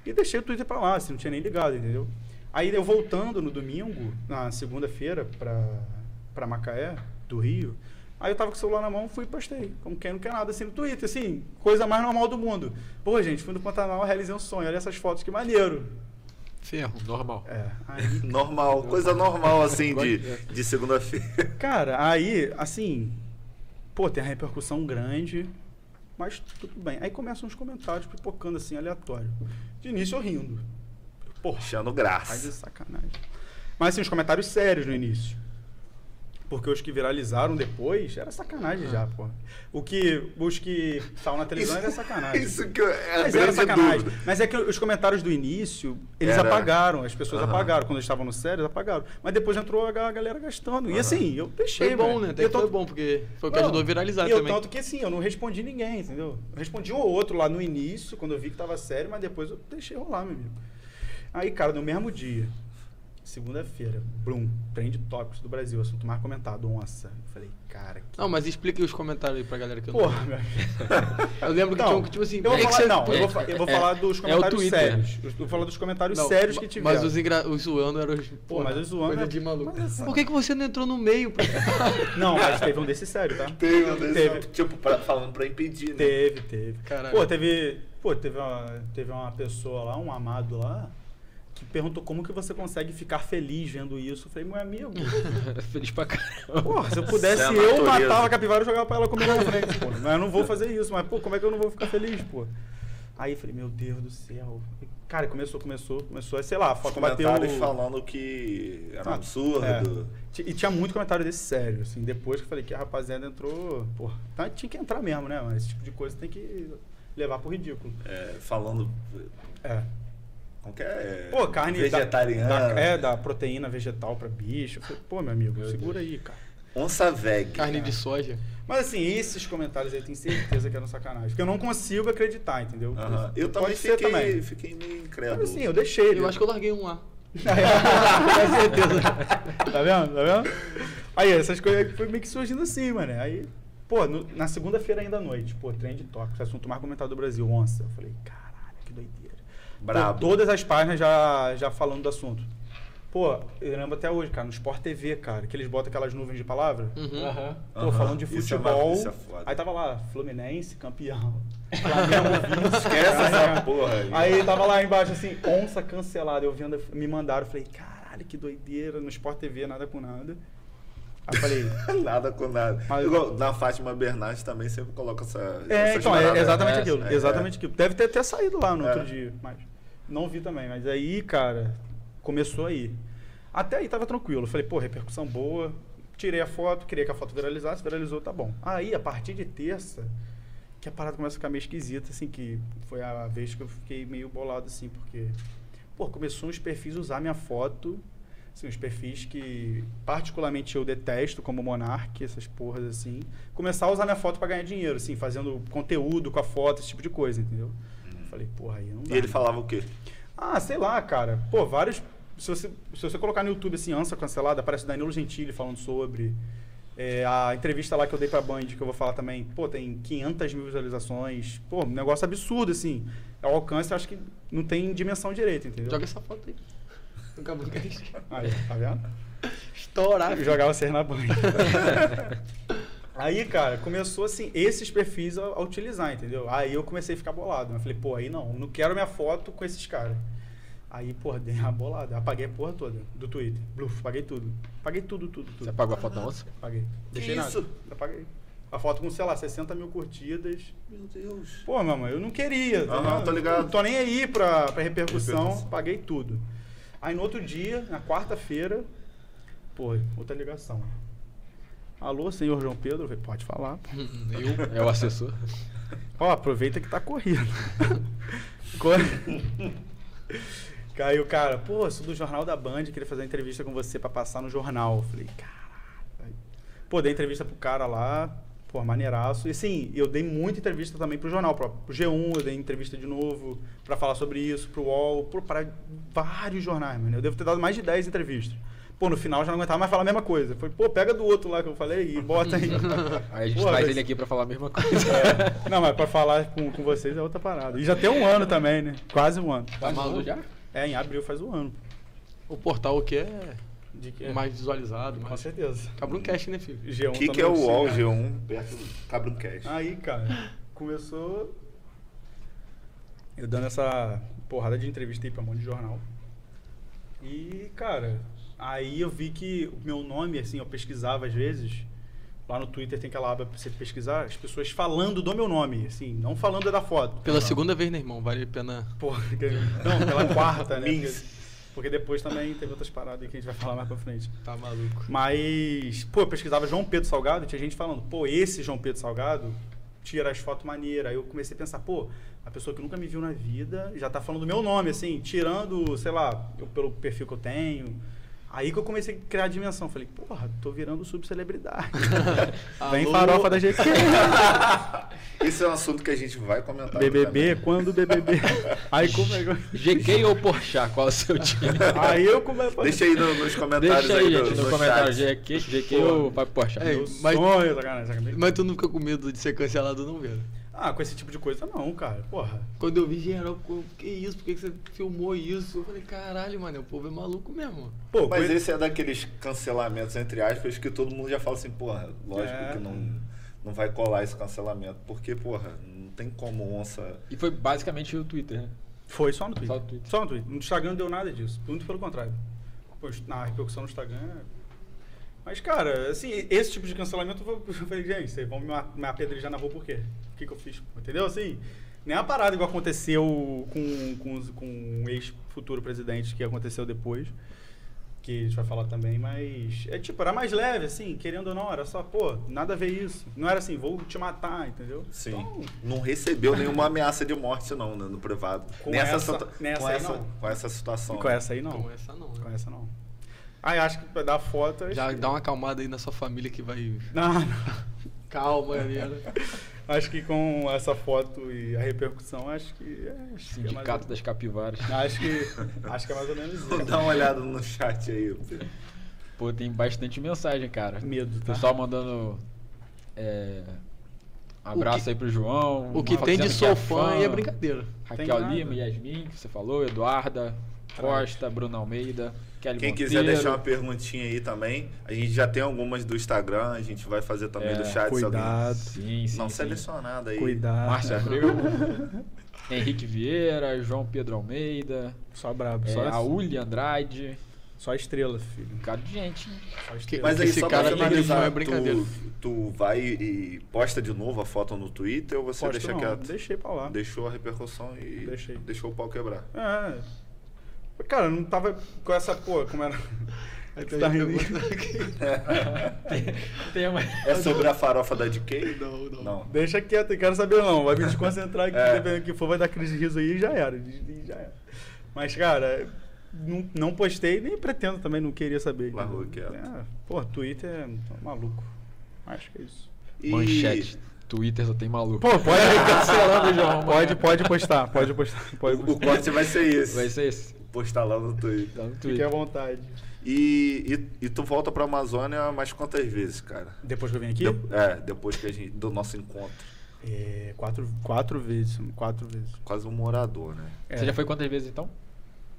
E deixei o Twitter pra lá, assim, não tinha nem ligado, entendeu? Aí eu voltando no domingo, na segunda-feira, pra, pra Macaé, do Rio, aí eu tava com o celular na mão, fui e postei, como quem não quer nada, assim, no Twitter, assim, coisa mais normal do mundo. Pô, gente, fui no Pantanal, realizei um sonho, olha essas fotos, que maneiro. Ferro. Normal. É, aí [laughs] Normal, coisa normal assim de, Gosto de segunda-feira. Cara, aí, assim, pô, tem a repercussão grande, mas tudo bem. Aí começam uns comentários pipocando assim, aleatório. De início eu rindo. Porra, Achando faz graça. de sacanagem. Mas assim, os comentários sérios no início. Porque os que viralizaram depois era sacanagem já, porra. O que, os que estavam na televisão era sacanagem. Isso que eu- é Mas era sacanagem. dúvida. Mas é que os comentários do início, eles Era- apagaram, as pessoas Aham. apagaram. Quando eles estavam no sério, eles apagaram. Mas depois entrou a ga- a galera gastando. E assim, eu deixei. Foi bom, né? Até que eu foi bom, porque foi o que Não, ajudou a viralizar e eu, também. tanto que assim, eu não respondi ninguém, entendeu? Eu respondi um ou outro lá no início, quando eu vi que tava sério, mas depois eu deixei rolar, meu amigo. Aí, cara, no mesmo dia, segunda-feira, Bloom, Trend Topics do Brasil, assunto mais comentado, onça. Eu falei, cara, que Não, mas explica os comentários aí pra galera que eu não- Porra, meu amigo. [laughs] Eu lembro que Não, tinha um que, tipo assim, eu vou é que falar, você- não, eu vou, [laughs] é- eu vou é- falar dos é o comentários Twitter. sérios. Eu vou falar dos comentários Não, sérios que tiveram. Mas os, engra... os zoando eram os. Pô, mas os zoando Coisa é- de maluco. mas é- Por que, que você não entrou no meio? Pra... [laughs] Não, mas teve um desse sério, tá? Teve, Teve. tipo, pra- falando pra impedir, né? Teve, teve. Caralho. Pô, teve, pô, teve uma, teve uma pessoa lá, um amado lá, que perguntou como que você consegue ficar feliz vendo isso. Eu falei, meu amigo, [laughs] Feliz pra caramba. porra, se eu pudesse, é eu matava a capivara e jogava pra ela comer na frente, pô. Mas eu não vou fazer isso, mas, pô, como é que eu não vou ficar feliz, pô? Aí eu falei, meu Deus do céu. Cara, começou, começou, começou, aí, sei lá, Os bateu... comentários falando que era um Ah, absurdo. é. E tinha muito comentário desse sério, assim, depois que eu falei que a rapaziada entrou, pô, tá, tinha que entrar mesmo, né? Mas esse tipo de coisa tem que levar pro ridículo. é, falando É. qualquer Pô, carne da- vegetariana. Da, é, da proteína vegetal pra bicho. Eu falei, pô, meu amigo, segura aí, cara. Onça veg. Carne de soja. Mas assim, esses comentários aí eu tenho certeza que eram sacanagem. Porque eu não consigo acreditar, entendeu? Aham. Eu Pode também fiquei, também. fiquei meio incrédulo. Mas assim, eu deixei. Eu acho que eu larguei um lá. [laughs] Com certeza. tá vendo? Tá vendo? Aí, essas coisas foi meio que surgindo assim, mano. Aí, pô, no- na segunda-feira ainda à noite, pô, Trend Topics, assunto mais comentado do Brasil, onça. Eu falei, caralho, que doideira. Brabo. Todas as páginas já, já falando do assunto. Pô, eu lembro até hoje, cara, no Sport TV, cara, que eles botam aquelas nuvens de palavra. Uhum. Aham. Pô, falando de Isso é futebol. isso é foda. aí tava lá, Fluminense, campeão. [laughs] Flamengo. Esquece essa porra aí. Aí tava lá embaixo assim, onça cancelada. Eu vendo, me mandaram, falei, caralho, que doideira, no Sport TV, nada com nada. Aí eu falei, [laughs] Nada com nada. Mas- Igual, na Fátima Bernardes também sempre coloca essa. é, então, é exatamente né? aquilo, É, exatamente aquilo. Deve ter até saído lá no É. outro dia, mas... Não vi também, mas aí, cara, começou aí. Até aí tava tranquilo. Eu falei, pô, repercussão boa. Tirei a foto, queria que a foto viralizasse, viralizou, tá bom. Aí, a partir de terça, que a parada começa a ficar meio esquisita, assim, que foi a vez que eu fiquei meio bolado, assim, porque, pô, começou uns perfis usar minha foto, assim, uns perfis que particularmente eu detesto, como Monark, essas porras, assim, começar a usar minha foto pra ganhar dinheiro, assim, fazendo conteúdo com a foto, esse tipo de coisa, entendeu? Falei, porra, aí não dá. E ele né? falava o quê? Ah, sei lá, cara. Pô, vários. Se você, se você colocar no YouTube assim, Ansa Cancelada, aparece o Danilo Gentili falando sobre. É, a entrevista lá que eu dei pra Band, que eu vou falar também, pô, tem 500 mil visualizações. Pô, um negócio absurdo, assim. O alcance, acho que não tem dimensão direito, entendeu? Joga essa foto aí. [laughs] No Cabrucast. Aí, tá vendo? Estourar. Jogava vocês na Band. [laughs] Aí, cara, começou assim, esses perfis a, a utilizar, entendeu? Aí eu comecei a ficar bolado. Eu falei, pô, aí não, não quero minha foto com esses caras. Aí, porra, dei uma bolada. Apaguei a porra toda do Twitter. Bluf, paguei tudo. Paguei tudo, tudo, tudo. Você apagou a foto da onça? Paguei. Deixei nada. isso? Apaguei. A foto com, sei lá, 60 mil curtidas. Meu Deus. Pô, mamãe, eu não queria. tá Aham, ligado? tô ligado. Não tô nem aí pra, pra repercussão. Repercussão. Paguei tudo. Aí no outro dia, na quarta-feira, pô, outra ligação. Alô, senhor João Pedro? Falei, pode falar. [laughs] Eu. É o assessor. Ó, aproveita que tá correndo. [laughs] Corre. Caiu, cara, pô, sou do Jornal da Band, queria fazer uma entrevista com você pra passar no jornal. Eu Falei, caralho. Pô, dei entrevista pro cara lá, pô, maneiraço. E assim, eu dei muita entrevista também pro jornal, pro, pro G1, eu dei entrevista de novo pra falar sobre isso, pro UOL, pro, pra vários jornais, mano. Eu devo ter dado mais de 10 entrevistas. Pô, no final eu já não aguentava mais falar a mesma coisa. Foi, pô, pega do outro lá que eu falei e bota aí. [laughs] Aí a gente Pô, traz mas- ele aqui pra falar a mesma coisa. [laughs] Não, mas pra falar com, com vocês é outra parada. E já tem um ano também, né? Quase um ano. Tá maluco já? É, em abril faz um ano. O portal que é De que mais visualizado, Com mais. certeza. Cabrucast, né, filho? G1 O que, que é o UOL né? G1 perto do Cabruncast? Aí, cara, começou eu dando essa porrada de entrevista aí pra um monte de jornal. E, cara, aí eu vi que o meu nome, assim, eu pesquisava às vezes. Lá no Twitter tem aquela aba pra você pesquisar, as pessoas falando do meu nome, assim, não falando da foto. Pela segunda vez, né, irmão? Vale a pena. Porra, não, pela [laughs] quarta, né? Porque, depois também teve outras paradas que a gente vai falar mais pra frente. Tá maluco. Mas, pô, eu pesquisava João Pedro Salgado tinha gente falando, pô, esse João Pedro Salgado tira as fotos maneiras. Aí eu comecei a pensar, pô, a pessoa que nunca me viu na vida já tá falando do meu nome, assim, tirando, sei lá, eu, pelo perfil que eu tenho. Aí que eu comecei a criar a dimensão. Falei, porra, tô virando subcelebridade. [laughs] Vem farofa da GQ. [laughs] Esse é um assunto que a gente vai comentar. BBB, quando BBB? [laughs] Aí como é que- GK ou Porchat? Qual é o seu time? Aí eu comecei Deixa aí no- nos comentários Deixa aí, do- gente, no no comentário. GK, GK ou vai Porchat? É, mas- sonho, sacanagem, sacanagem. Mas tu não fica com medo de ser cancelado, não, velho? Ah, com esse tipo de coisa não, cara. Porra. Quando eu vi geral, pô, que isso? Por que você filmou isso? Eu falei, caralho, mano, o povo é maluco mesmo. Pô, Mas coi- esse é daqueles cancelamentos, entre aspas, que todo mundo já fala assim, porra, lógico É. que não, não vai colar esse cancelamento. Porque, porra, não tem como onça. E foi basicamente o Twitter, né? Foi só no Twitter. Só no Twitter. Só no Twitter. No Instagram não deu nada disso. Muito pelo contrário. Pois, na repercussão no Instagram. é- Mas, cara, assim, esse tipo de cancelamento eu eu falei, gente, vocês vão me apedrejar na rua por quê? O que, que eu fiz? Entendeu? Assim, nem a parada igual aconteceu com, com, com um ex-futuro presidente que aconteceu depois. Que a gente vai falar também, mas. É tipo, era mais leve, assim, querendo ou não, era só, pô, nada a ver isso. Não era assim, vou te matar, entendeu? Sim. Então, Não recebeu nenhuma ameaça de morte, não, né, no privado. Com nessa, essa- situa- nessa com, aí, essa, não. com essa situação. com essa aí não. Com essa não, Com né? essa não. Ah, eu acho que pra dar foto. Já que- dá uma acalmada aí na sua família que vai. Não, não. [laughs] Calma, galera. [laughs] Acho que com essa foto e a repercussão, acho que. É, acho que é Sindicato mais, das Capivaras. [laughs] acho que Acho que é mais ou menos Vou isso. dar uma olhada no chat aí. Pô, tem bastante mensagem, cara. Medo, O tá? pessoal mandando. É, abraço que- aí pro João. O que tem de dizendo sou é fã aí é brincadeira. Raquel. Lima, Yasmin, que você falou, Eduarda, Costa, Bruno Almeida, Kelly Quem Monteiro. quiser deixar uma perguntinha aí também, a gente já tem algumas do Instagram, a gente vai fazer também É, do chat. se alguém Cuidado. Sim, sim. não sim. selecionado aí. Cuidado. Márcio Abreu, [laughs] Henrique Vieira, João Pedro Almeida, Só brabo. é, Só a Uli Andrade, Só estrela, filho. Cara de gente? Só estrela. Mas aí, Esse só cara pra aqui não finalizar, é brincadeira. Tu, tu vai e posta de novo a foto no Twitter ou você Posto deixa não, quieto? Deixei pra lá. Deixou a repercussão e Deixei. deixou o pau quebrar. É. Cara, eu não tava com essa, pô, como era. Aí Tu tá rindo? [laughs] Tem uma... É sobre a farofa da DK? Não, não. Não. Deixa quieto, eu quero saber não. Vai me desconcentrar aqui, É. dependendo do que for, vai dar crise de riso aí e já era. e Já era. Mas, cara, não, não postei, nem pretendo também, não queria saber. Largou quieto. É, pô, Twitter é maluco. Acho que é isso. E- Manchete. Twitter só tem maluco. Pô, pode [laughs] cancelando o João. Pode, pode postar, pode postar. Pode O, o postar. corte vai ser esse. Vai ser esse. Postar lá no Twitter. Tá no Fique à vontade. E, e, e tu volta pra Amazônia mais quantas vezes, cara? Depois que eu vim aqui? De- é, depois que a gente, do nosso encontro. É, quatro, quatro vezes, quatro vezes. Quase um morador, né? É, Você já foi quantas vezes então?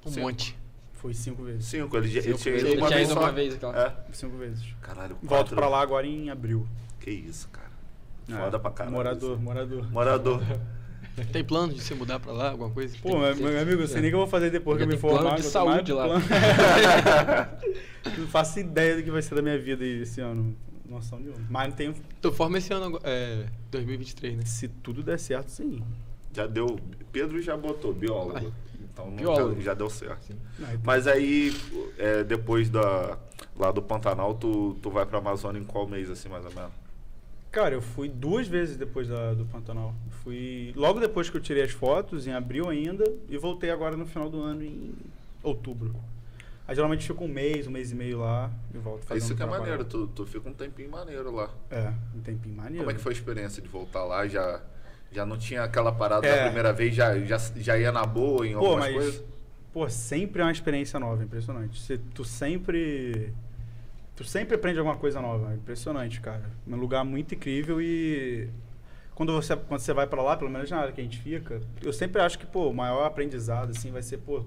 Um Sim. monte. Foi cinco vezes. Cinco, ele, já- ele Cinco tinha ido Ele uma vez uma vez, então. É. Cinco vezes. Caralho, Volto quatro. pra lá agora em abril. Que isso, cara. É, Foda pra caralho. Morador, morador. Morador. [laughs] [laughs] Tem plano de se mudar pra lá, alguma coisa? Pô, meu, meu amigo, eu sei nem o que eu vou fazer depois que eu me tem plano formar. de saúde lá. [laughs] não faço ideia do que vai ser da minha vida aí esse ano. Noção nenhuma. Mas não tenho. Tu forma esse ano, agora- é, 2023, né? Se tudo der certo, sim. Já deu. Pedro já botou, biólogo. Ai. Então não- Biólogo. Já, já deu certo. Não, então- Mas aí, é, depois da, lá do Pantanal, tu, tu vai pra Amazônia em qual mês, assim, mais ou menos? Cara, eu fui duas vezes depois da- do Pantanal. Fui logo depois que eu tirei as fotos, em abril ainda, e voltei agora no final do ano, em outubro. Aí geralmente fico um mês, um mês e meio lá e volto fazendo Isso que é trabalho. maneiro, tu, tu fica um tempinho maneiro lá. É, um tempinho maneiro. Como é que foi a experiência de voltar lá? Já, já não tinha aquela parada É. da primeira vez, já, já, já ia na boa em Pô, algumas mas, coisas? pô, sempre é uma experiência nova, impressionante. Você, tu sempre. Tu sempre aprende alguma coisa nova, é impressionante, cara. É um lugar muito incrível e. Quando você, quando você vai pra lá, pelo menos na área que a gente fica, eu sempre acho que, pô, o maior aprendizado, assim, vai ser, pô,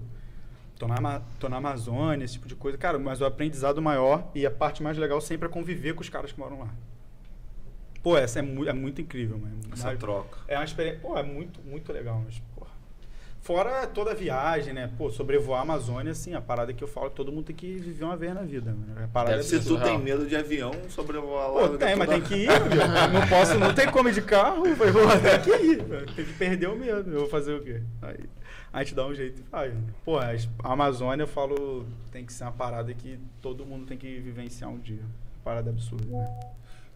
tô na, tô na Amazônia, esse tipo de coisa. Cara, mas o aprendizado maior e a parte mais legal sempre é conviver com os caras que moram lá. Pô, essa é, mu é muito incrível, mano. Essa Mas- troca. é uma experiência. Pô, é muito, muito legal, mas. Fora toda a viagem, né? Pô, sobrevoar a Amazônia, assim, a parada que eu falo que todo mundo tem que viver uma vez na vida, mano. A parada Deve é Se tu tem medo de avião, sobrevoar lá. Pô, vai tem, mas tem que ir, meu. Não posso, não tem como ir de carro. Eu falei, pô, tem que ir. Tem que perder o medo. Eu vou fazer o quê? Aí a gente dá um jeito e né? Pô, a Amazônia, eu falo, tem que ser uma parada que todo mundo tem que vivenciar um dia. Parada absurda. Né?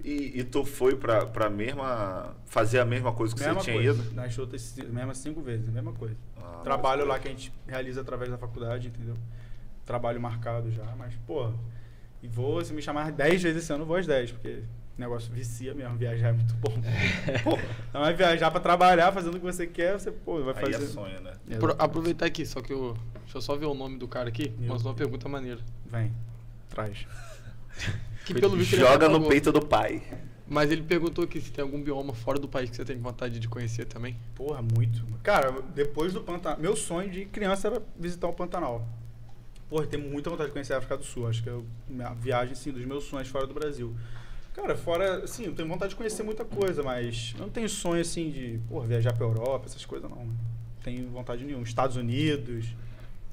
E, e tu foi pra, pra mesma. fazer a mesma coisa que mesma você tinha coisa. ido? Nas outras, mesmas cinco vezes, a mesma coisa. Ah, Trabalho lá que a gente realiza através da faculdade, entendeu? Trabalho marcado já, mas, pô, e vou, se me chamar 10 vezes esse ano, eu vou às 10, porque o negócio vicia mesmo, viajar é muito bom. [laughs] pô, não é viajar pra trabalhar, fazendo o que você quer, você, pô, vai Aí fazer. é sonho, né? Pro- aproveitar aqui, só que eu. Deixa eu só ver o nome do cara aqui, mas uma pergunta maneira. Vem, traz. [laughs] Que pelo visto Joga no peito do pai. Mas ele perguntou aqui se tem algum bioma fora do país que você tem vontade de conhecer também. Porra, muito. Cara, depois do Pantanal, meu sonho de criança era visitar o Pantanal. Porra, eu tenho muita vontade de conhecer a África do Sul. Acho que é a viagem, sim, dos meus sonhos fora do Brasil. Cara, fora, assim, eu tenho vontade de conhecer muita coisa, mas eu não tenho sonho, assim, de, porra, viajar pra Europa, essas coisas, não. Não tenho vontade nenhuma. Estados Unidos,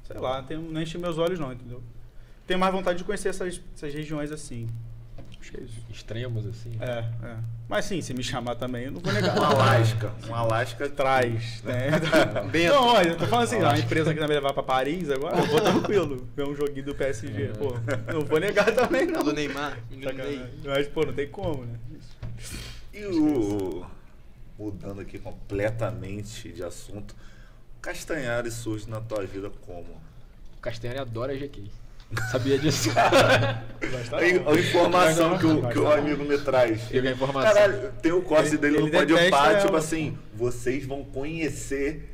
sei lá, não, tenho, não enche meus olhos, não, entendeu? Tenho mais vontade de conhecer essas, essas regiões, assim. Acho que é isso. Extremos, assim. É, é. Mas sim, se me chamar também, eu não vou negar. Um Alasca. Um Alasca Traz, né? [laughs] Bento. Não, olha, eu tô falando assim, a empresa que vai me levar pra Paris agora, eu vou tranquilo. Ver um joguinho do PSG, pô. Não vou negar também, não. Do Neymar. Ney. Mas, pô, não tem como, né? E o. Mudando aqui completamente de assunto. Castanhari surge na tua vida como? O Castanhari adora GK. [laughs] Sabia disso? A, não. a informação que o, que o não. amigo me traz. Pega a informação. Caralho, tem o corte Ele- dele ele no Pode detesta Pá, ela. tipo assim, vocês vão conhecer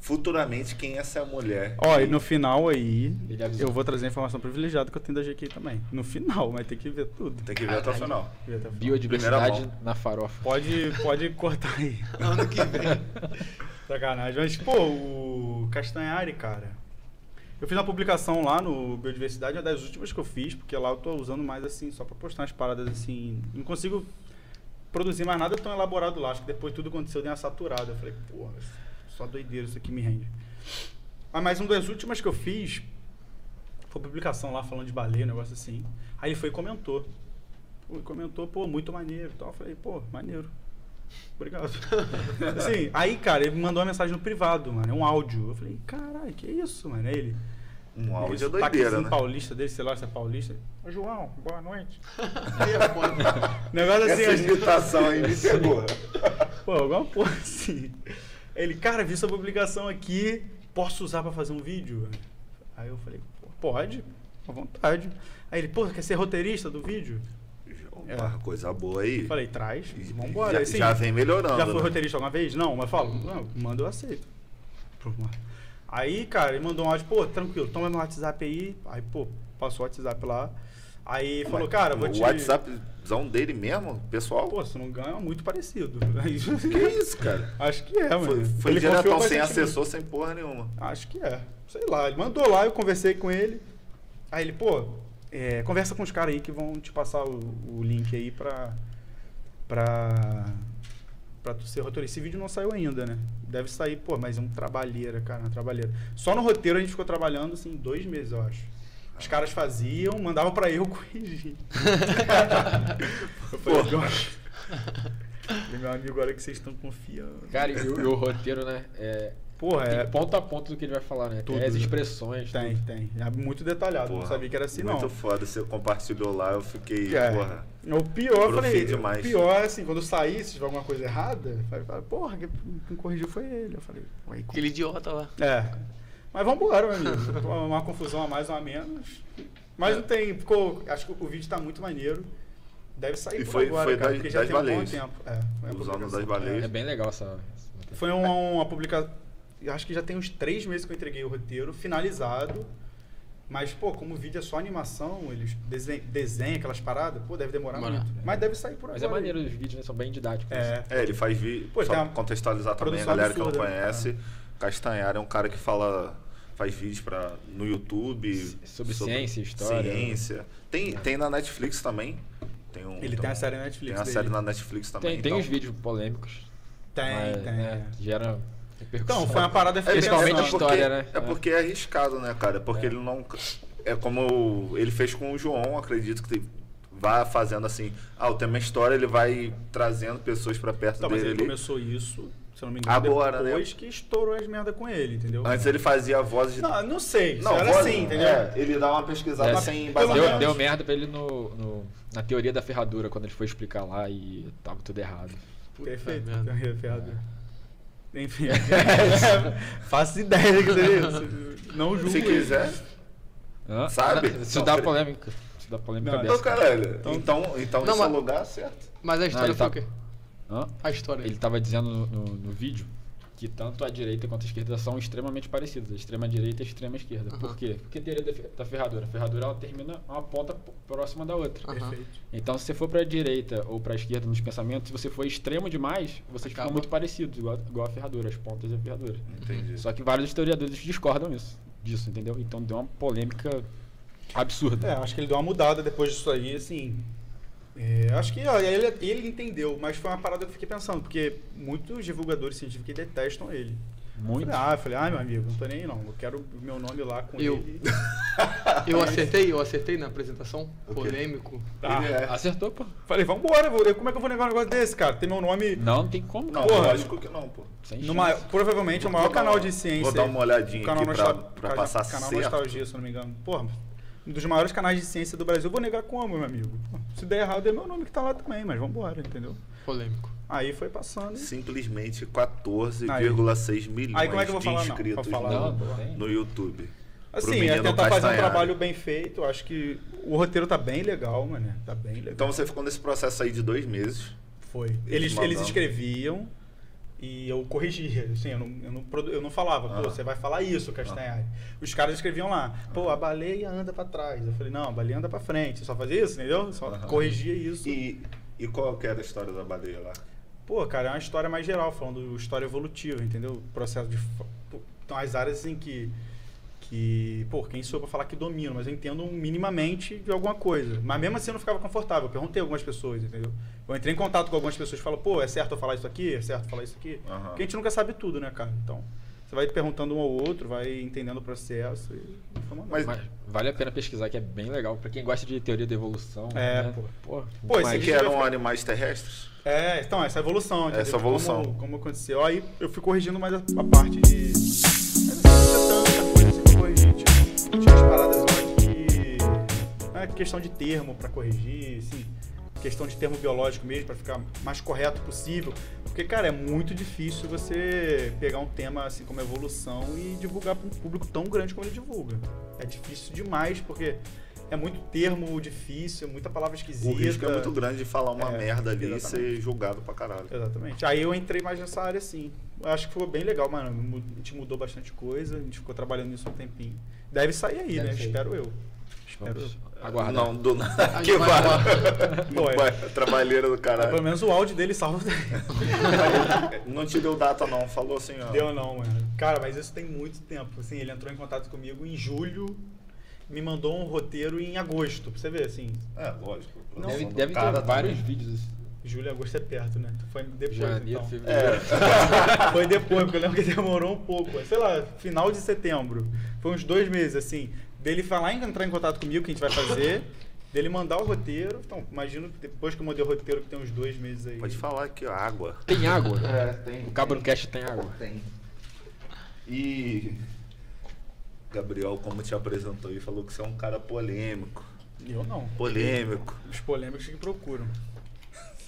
futuramente quem é essa mulher. Ó, e no final aí, eu vou trazer a informação privilegiada que eu tenho da GQ também. No final, mas tem que ver tudo. Tem que ver até o final. Biodiversidade na farofa. Pode, pode cortar aí. Ano que vem. [laughs] Sacanagem. Mas, pô, o Castanhari, cara. Eu fiz uma publicação lá no Biodiversidade, uma das últimas que eu fiz, porque lá eu tô usando mais assim, só pra postar umas paradas assim. Não consigo produzir mais nada tão elaborado lá. Acho que depois tudo aconteceu, deu uma saturada. Eu falei, porra, só doideira isso aqui me rende. Ah, mas uma das últimas que eu fiz Foi publicação lá falando de baleia, um negócio assim. Aí ele foi e comentou. Comentou, pô, muito maneiro e tal. Eu falei, pô, maneiro. Obrigado. [laughs] assim, aí, cara, ele me mandou uma mensagem no privado, mano. É um áudio. Eu falei, caralho, que isso, mano? Aí ele. Um áudio é doideira, né? paulista dele, sei lá se é paulista. Ô, João, boa noite. Aí é foda. [laughs] Negócio assim, Essa imitação aí me pegou. [laughs] Pô, alguma porra assim. Ele, cara, vi sua publicação aqui, posso usar pra fazer um vídeo? Aí eu falei, "Pô, pode, à vontade. Aí ele, pô, quer ser roteirista do vídeo? Opa, coisa boa aí. Falei, traz, Já- vambora. Assim, já vem melhorando. Já foi né? roteirista alguma vez? Não, mas fala, não, manda eu aceito. Aí, cara, ele mandou um áudio, pô, tranquilo, toma meu WhatsApp aí. Aí, pô, passou o WhatsApp lá. Aí falou, cara, vou o te. WhatsAppzão dele mesmo, pessoal? Pô, se não engano, é muito parecido. que [laughs] isso, cara? Acho que é, mano. Foi, foi Ele diretão sem assessor, sem porra nenhuma. Acho que é. Sei lá, ele mandou lá, eu conversei com ele. Aí ele, pô, é, conversa com os caras aí que vão te passar o, o link aí pra. pra. pra tu ser roteirista. Esse vídeo não saiu ainda, né? Deve sair, pô, mas é um trabalheira, cara, uma trabalheira. Só no roteiro a gente ficou trabalhando, assim, dois meses, eu acho. Os caras faziam, mandavam pra eu [laughs] corrigir. [laughs] eu falei, meu amigo, olha que vocês estão confiando. Cara, e, o- e o roteiro, né? É, Porra, tem é. ponto a ponto do que ele vai falar, né? Tudo, tem as né? expressões. Tem, tudo. tem. É muito detalhado. não Porra, sabia que era assim, muito não. foda. Você compartilhou lá, eu fiquei, É. porra. O pior, eu falei, demais. o pior é assim, quando eu saí, se tiver alguma coisa errada, eu falei, porra, quem, quem corrigiu foi ele. Eu falei, ué, Aquele idiota lá. É. Mas vambora, meu amigo. [laughs] uma, uma confusão a mais ou a menos. Mas não tem, ficou. Acho que o vídeo tá muito maneiro. Deve sair E por foi- agora, foi cara, das- porque já das tem um bom baleias. tempo. É, Os anos das baleias. É bem legal essa. essa- É. Foi uma, uma publicação. Eu acho que já tem uns três meses que eu entreguei o roteiro, finalizado. Mas, pô, como o vídeo é só animação, eles desenham, desenham aquelas paradas, pô, deve demorar Demora. muito. Mas deve sair por Mas agora. é maneiro os vídeos, né? São bem didáticos. É. É, ele faz vídeo. Pô, Só tem uma contextualizar também a galera que não absurda, né? conhece. Castanhar é um cara que fala. Faz vídeos pra, no YouTube. Sobre ciência, história. Ciência. Tem, tem na Netflix também. Tem um, Ele tem a série na Netflix Tem a dele. série na Netflix também. Tem, tem então. uns vídeos polêmicos. Tem, mas, tem. né, gera repercussão. Então, foi uma parada É, Principalmente é porque- história, né? É porque é arriscado, né, cara? Porque É. ele não. É como ele fez com o João, acredito que tem- vai fazendo assim. Ah, o tema história, ele vai trazendo pessoas pra perto Então, mas dele ele ali. começou isso, se eu não me engano, Agora, né? depois que estourou as merda com ele, entendeu? Antes ele fazia a voz de. Não, não sei. Não, era voz- assim, entendeu? É, ele dá uma pesquisada É, sem. Deu, deu merda pra ele no, no- na teoria da ferradura, quando ele foi explicar lá e tava tudo errado. Puta Perfeito. merda. Ferrado. Enfim. [laughs] Faço ideia do que é isso. Não julgo. Se quiser. Hã? Sabe? Isso Não, dá polêmica. Isso dá polêmica Não, Então, dessa. caralho. Então, então Não, esse é o mas- lugar certo. Mas a história ele foi tá- o quê? Hã? A história. Ele tava dizendo no, no- no vídeo que tanto a direita quanto a esquerda são extremamente parecidas. A extrema direita e a extrema esquerda. Aham. Por quê? Porque a teoria da, fe- da ferradura. A ferradura ela termina uma ponta próxima da outra. Perfeito. Então, se você for pra direita ou pra esquerda nos pensamentos, se você for extremo demais, vocês Acaba. ficam muito parecidos, igual, igual a ferradura, as pontas da ferradura. Entendi. Só que vários historiadores discordam isso, disso, entendeu? Então deu uma polêmica absurda. É, acho que ele deu uma mudada depois disso aí, assim. É, acho que ó, ele, ele entendeu, mas foi uma parada que eu fiquei pensando, porque muitos divulgadores científicos detestam ele. Muito. Eu falei, ah, eu falei, ai meu amigo, não tô nem aí não. Eu quero o meu nome lá com Eu. ele. [laughs] Eu acertei, eu acertei na apresentação. O quê? Polêmico. Ah, Ele é. Acertou, pô. Falei, vambora, vou- como é que eu vou negar um negócio desse, cara? Tem meu nome. Não, não tem como, Não, cara. lógico que não, pô. Sem No maior- chance. provavelmente é o Vou maior canal uma- de ciência. vou dar uma olhadinha canal aqui pra- pra passar Canal certo. Nostalgia, se eu não me engano. Porra, um dos maiores canais de ciência do Brasil. Eu vou negar como, meu amigo? Se der errado, é meu nome que tá lá também, mas vambora, entendeu? Polêmico. Aí foi passando. Simplesmente 14,6 milhões Aí como é que eu vou de falar não? inscritos Pra falar Não, no, não no YouTube. Assim, é tentar fazer um trabalho bem feito. Acho que o roteiro tá bem legal, mano. Tá bem legal. Então você ficou nesse processo aí de dois meses. Foi. Eles Eles, eles escreviam e eu corrigia. Assim, eu não, eu não, eu não falava, pô, Aham. você vai falar isso, Castanhari. Os caras escreviam lá, pô, a baleia anda pra trás. Eu falei, não, a baleia anda pra frente. Só fazia isso, entendeu? Só Aham. corrigia isso. E, e qual que era a história da baleia lá? Pô, cara, é uma história mais geral, falando história evolutiva, entendeu? Processo de. Então, as áreas assim que. Que pô, quem sou eu pra falar que domino, mas eu entendo minimamente de alguma coisa. Mas mesmo assim eu não ficava confortável. Eu perguntei a algumas pessoas, entendeu? Eu entrei em contato com algumas pessoas e falo, pô, é certo eu falar isso aqui? É certo eu falar isso aqui? Aham. Porque a gente nunca sabe tudo, né, cara? Então, Você vai perguntando um ao outro, vai entendendo o processo e. Mas- Mas vale a pena pesquisar, que é bem legal. Pra quem gosta de teoria da evolução. É, né? pô. Pô, Pô, Mas esse que eram animais terrestres? É, então, essa evolução. entendeu? Essa evolução. Como, como aconteceu. Aí eu fui corrigindo mais a, a parte de. Tinha, umas paradas lá que. É questão de termo pra corrigir, assim. Questão de termo biológico mesmo, pra ficar mais correto possível. Porque, cara, é muito difícil você pegar um tema assim como evolução e divulgar pra um público tão grande como ele divulga. É difícil demais, porque é muito termo difícil, muita palavra esquisita. O risco é muito grande de falar uma É, merda ali e exatamente. ser julgado pra caralho. Exatamente. Aí eu entrei mais nessa área, sim. Eu acho que ficou bem legal, mano. A gente mudou bastante coisa, a gente ficou trabalhando nisso um tempinho. Deve sair aí, Deve né? sair. Espero eu. Espero Vamos eu. aguardar. Não, do [laughs] nada. Que vai vai. [laughs] Trabalheira do Pelo caralho. menos o áudio dele salva. [laughs] Não te deu data, não. Falou assim, ó. Deu não, mano. Cara, mas isso tem muito tempo. Assim, ele entrou em contato comigo em julho, me mandou um roteiro em agosto, pra você ver, assim. É, lógico. Não, Deve, deve ter vários também. vídeos. assim. Julho e agosto é perto, né? Foi depois, Janeiro, então. fevereiro. É. [laughs] Foi depois, porque eu lembro que demorou um pouco. Sei lá, final de setembro. Foi uns dois meses, assim. Dele falar em entrar em contato comigo, o que a gente vai fazer. dele mandar o roteiro. Então, imagino que depois que eu mandei o roteiro, que tem uns dois meses aí. Pode falar aqui, ó, água. Tem água? É, tem. O Cabo no Cast tem água. Tem. E. Gabriel, como te apresentou e falou que você é um cara polêmico. Eu não. Polêmico. Os polêmicos que procuram.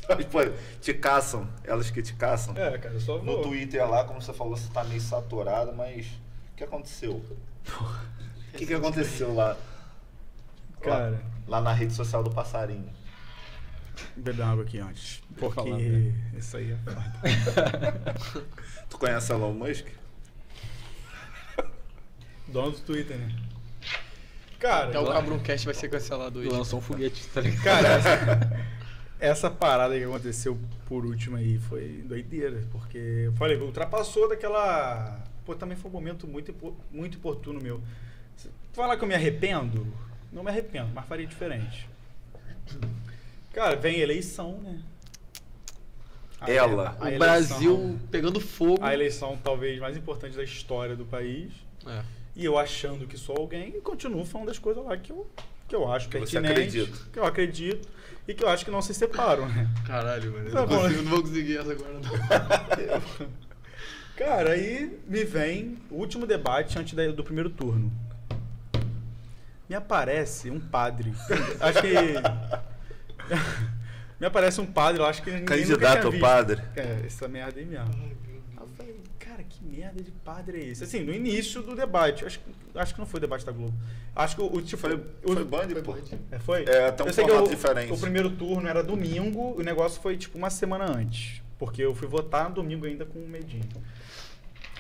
[laughs] Pô, te caçam, elas que te caçam. É, cara, eu só No vou. Twitter lá, como você falou, você tá meio saturado, mas o que aconteceu? O que, que aconteceu lá? Cara. Lá, lá na rede social do passarinho. Beber água aqui antes. Porque falar, né? isso aí é foda. [laughs] Tu conhece Elon Musk? Dono do Twitter, né? Cara, Até o Cabroncast vai ser cancelado hoje. Lançou um foguete, tá ligado? Cara, [laughs] essa, parada que aconteceu por último aí foi doideira, porque eu falei, ultrapassou daquela. Pô, também foi um momento muito, muito oportuno meu. Falar que eu me arrependo, não me arrependo, mas faria diferente. Cara, vem eleição, né? A- Ela. a O eleição- Brasil pegando fogo. A eleição talvez mais importante da história do país. É. E eu achando que sou alguém e continuo falando das coisas lá que eu, que eu acho Que você pertinentes, acredita. que eu acredito e que eu acho que não se separam, né? Caralho, mano. Eu Tá não, bom. consigo, não vou conseguir essa agora, não. [laughs] Cara, aí me vem o último debate antes do primeiro turno. Me aparece um padre. [laughs] Acho que. [laughs] me aparece um padre, eu acho que ninguém nunca Candidato tinha ao visto. padre. É, essa merda aí mesmo. Aí eu falei, cara, que merda de padre é esse? Assim, no início do debate. Acho, que- acho que não foi o debate da Globo. Acho que o, o tipo. Foi, o, foi Band, pô. É, foi? É, tem um Eu sei que o- diferente. O primeiro turno era domingo, o negócio foi tipo uma semana antes. Porque eu fui votar no domingo ainda com medinho.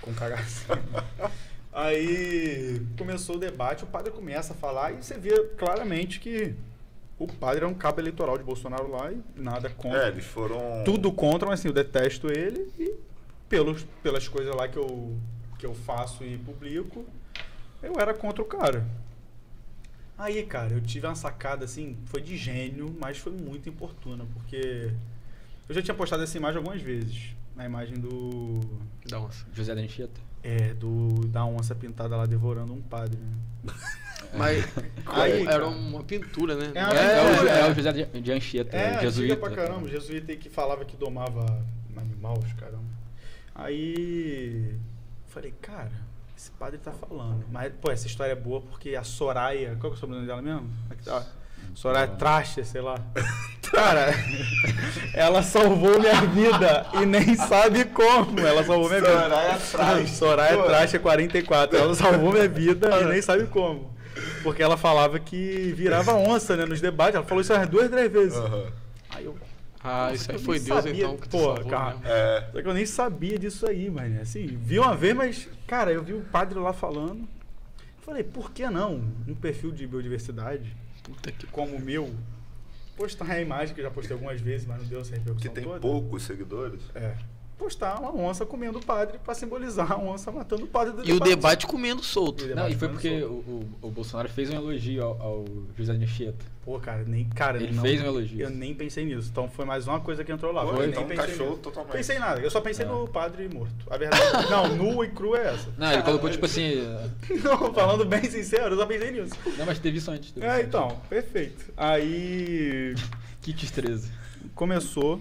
Com cagaço. [laughs] Aí começou o debate, o padre começa a falar e você vê claramente que o padre é um cabo eleitoral de Bolsonaro lá e nada contra. É, eles foram. Tudo contra, mas assim, eu detesto ele e pelos, pelas coisas lá que eu, que eu faço e publico, eu era contra o cara. Aí, cara, eu tive uma sacada assim, foi de gênio, mas foi muito importuna, porque eu já tinha postado essa imagem algumas vezes. A imagem do. Dá onça. José da Anchieta. É, do. Da onça pintada lá devorando um padre, né? [laughs] Mas Aí, era uma pintura, né? É É, é. é o José de Anchieta, É, jesuíta. pra caramba. Jesuíta que falava que domava animais, caramba. Aí falei, cara, esse padre tá falando. Mas, pô, essa história é boa porque a Soraya. Qual que é o sobrenome dela mesmo? Tá. Soraya Traste, sei lá. [laughs] Cara, ela salvou minha vida e nem sabe como. Ela salvou minha vida. Soraya Traste. Soraya. Traste é 44. Ela salvou minha vida e nem sabe como. Porque ela falava que virava onça, né, nos debates. Ela falou isso umas duas, três vezes. Aí eu. Ah, Nossa, isso aí foi Deus sabia. então que Pô, cara. É. Só que eu nem sabia disso aí, mano. Assim, vi uma vez, mas, cara, eu vi o padre lá falando. Falei, por que não? Um perfil de biodiversidade, Puta que como o meu, postar a imagem que eu já postei algumas vezes, mas não deu essa Que repercussão tem toda. poucos seguidores. É. postar uma onça comendo o padre pra simbolizar a onça matando o padre do E o debate comendo solto. E Não, e debate foi porque o, o, o Bolsonaro fez um elogio ao, ao José Anchieta. Pô, cara, nem. Cara, Ele não- fez um elogio. Eu nem pensei nisso. Então foi mais uma coisa que entrou lá. Pô, eu então nem pensei nisso. totalmente. Pensei em nada. Eu só pensei É. no padre morto. A verdade. não, nu e cru é essa. Não, ele colocou tipo assim. [laughs] Não, falando bem sincero, eu só pensei nisso. Não, mas teve isso antes. teve isso É, antes. então, perfeito. Aí [laughs] Kits 13. começou.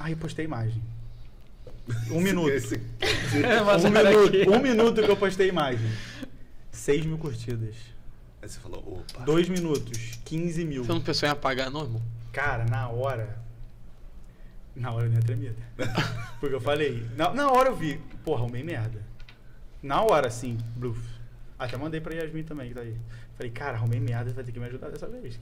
Aí postei imagem. Um minuto. Esse- [laughs] Mas um, minuto um minuto que eu postei imagem. 6 mil curtidas. Aí você falou, opa. Dois minutos, 15 mil. Você não pensou em apagar, não, irmão? Cara, na hora. Na hora eu nem tremida. [laughs] Porque eu falei. Na, na hora eu vi, porra, arrumei merda. Na hora, assim, bluf. Até mandei pra Yasmin também, que tá aí. Falei, cara, arrumei merda, você vai ter que me ajudar dessa vez.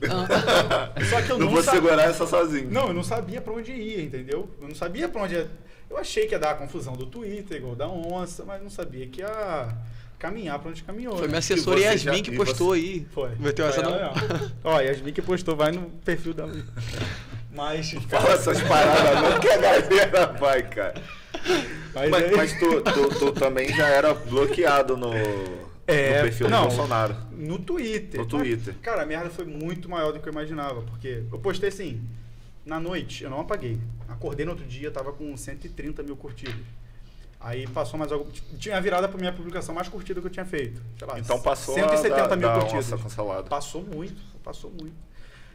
Só que eu não, não, vou sa- segurar essa sozinho. Não, eu não sabia pra onde ia, entendeu? Eu não sabia pra onde ia. Eu achei que ia dar a confusão do Twitter, igual da onça, mas não sabia que ia caminhar pra onde caminhou. Foi né? minha assessora você Yasmin já- que postou aí. Foi. Meteu essa não. Ó, Yasmin que postou, vai no perfil da [laughs] Mas. Fala essas paradas não que a galera vai, cara. Mas, Mas, aí- mas tu, tu, tu também já era bloqueado no, É, no perfil não. do Bolsonaro. No Twitter. No Twitter. Mas, cara, a merda foi muito maior do que eu imaginava. Porque eu postei assim, na noite, eu não apaguei. Acordei no outro dia, tava com 130 mil curtidas. Aí passou mais algo. Tinha virado pra minha publicação mais curtida que eu tinha feito. Sei lá, Então passou 170 a da, mil da curtidas. onça cancelada. Passou muito, passou muito.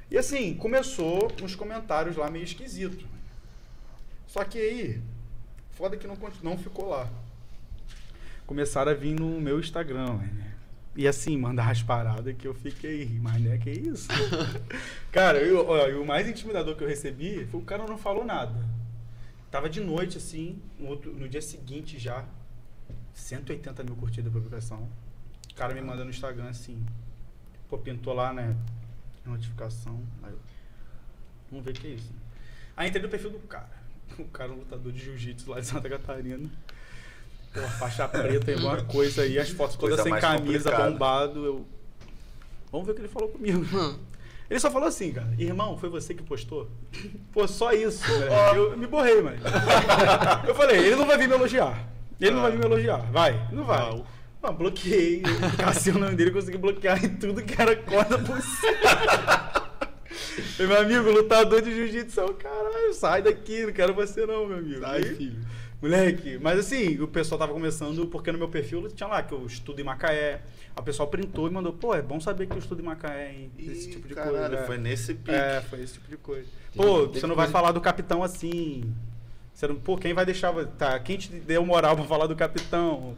E assim, começou uns comentários lá meio esquisitos. Só que aí, foda que não, não ficou lá. Começaram a vir no meu Instagram, né? E assim, mandar as paradas que eu fiquei, mas né, que isso? [laughs] cara, eu, ó, o mais intimidador que eu recebi foi o cara não falou nada. Tava de noite, assim, no, outro- no dia seguinte já, 180 mil curtidas a publicação. O cara me manda no Instagram assim, pô, pintou lá, né? Notificação. Aí eu, vamos ver o que é isso. Aí entrei no perfil do cara. [laughs] O cara é um lutador de jiu-jitsu lá de Santa Catarina. Pô, faixa preta e alguma coisa aí, as fotos todas sem camisa, complicada. bombado. Eu. Vamos ver o que ele falou comigo. Ele só falou assim, cara, irmão, foi você que postou? Pô, só isso, [laughs] velho. Eu me borrei, mano. Eu falei, ele não vai vir me elogiar. Ele não vai vir me elogiar. Vai, não vai. Não. Mano, bloqueei. Eu Cacei o nome dele, consegui bloquear em tudo que era corda possível. Meu amigo, lutador de jiu-jitsu, caralho, sai daqui, não quero você não, meu amigo. Sai, Aí, filho. Moleque, mas assim, o pessoal tava começando, porque no meu perfil tinha lá que eu estudo em Macaé. A pessoal printou e mandou, pô, é bom saber que eu estudo em Macaé, hein? Esse Ih, tipo de caralho, coisa. é. foi nesse pique. É, foi esse tipo de coisa. Pô, você não vai falar do capitão assim. Você não, pô, quem vai deixar. Tá, quem te deu moral pra falar do capitão?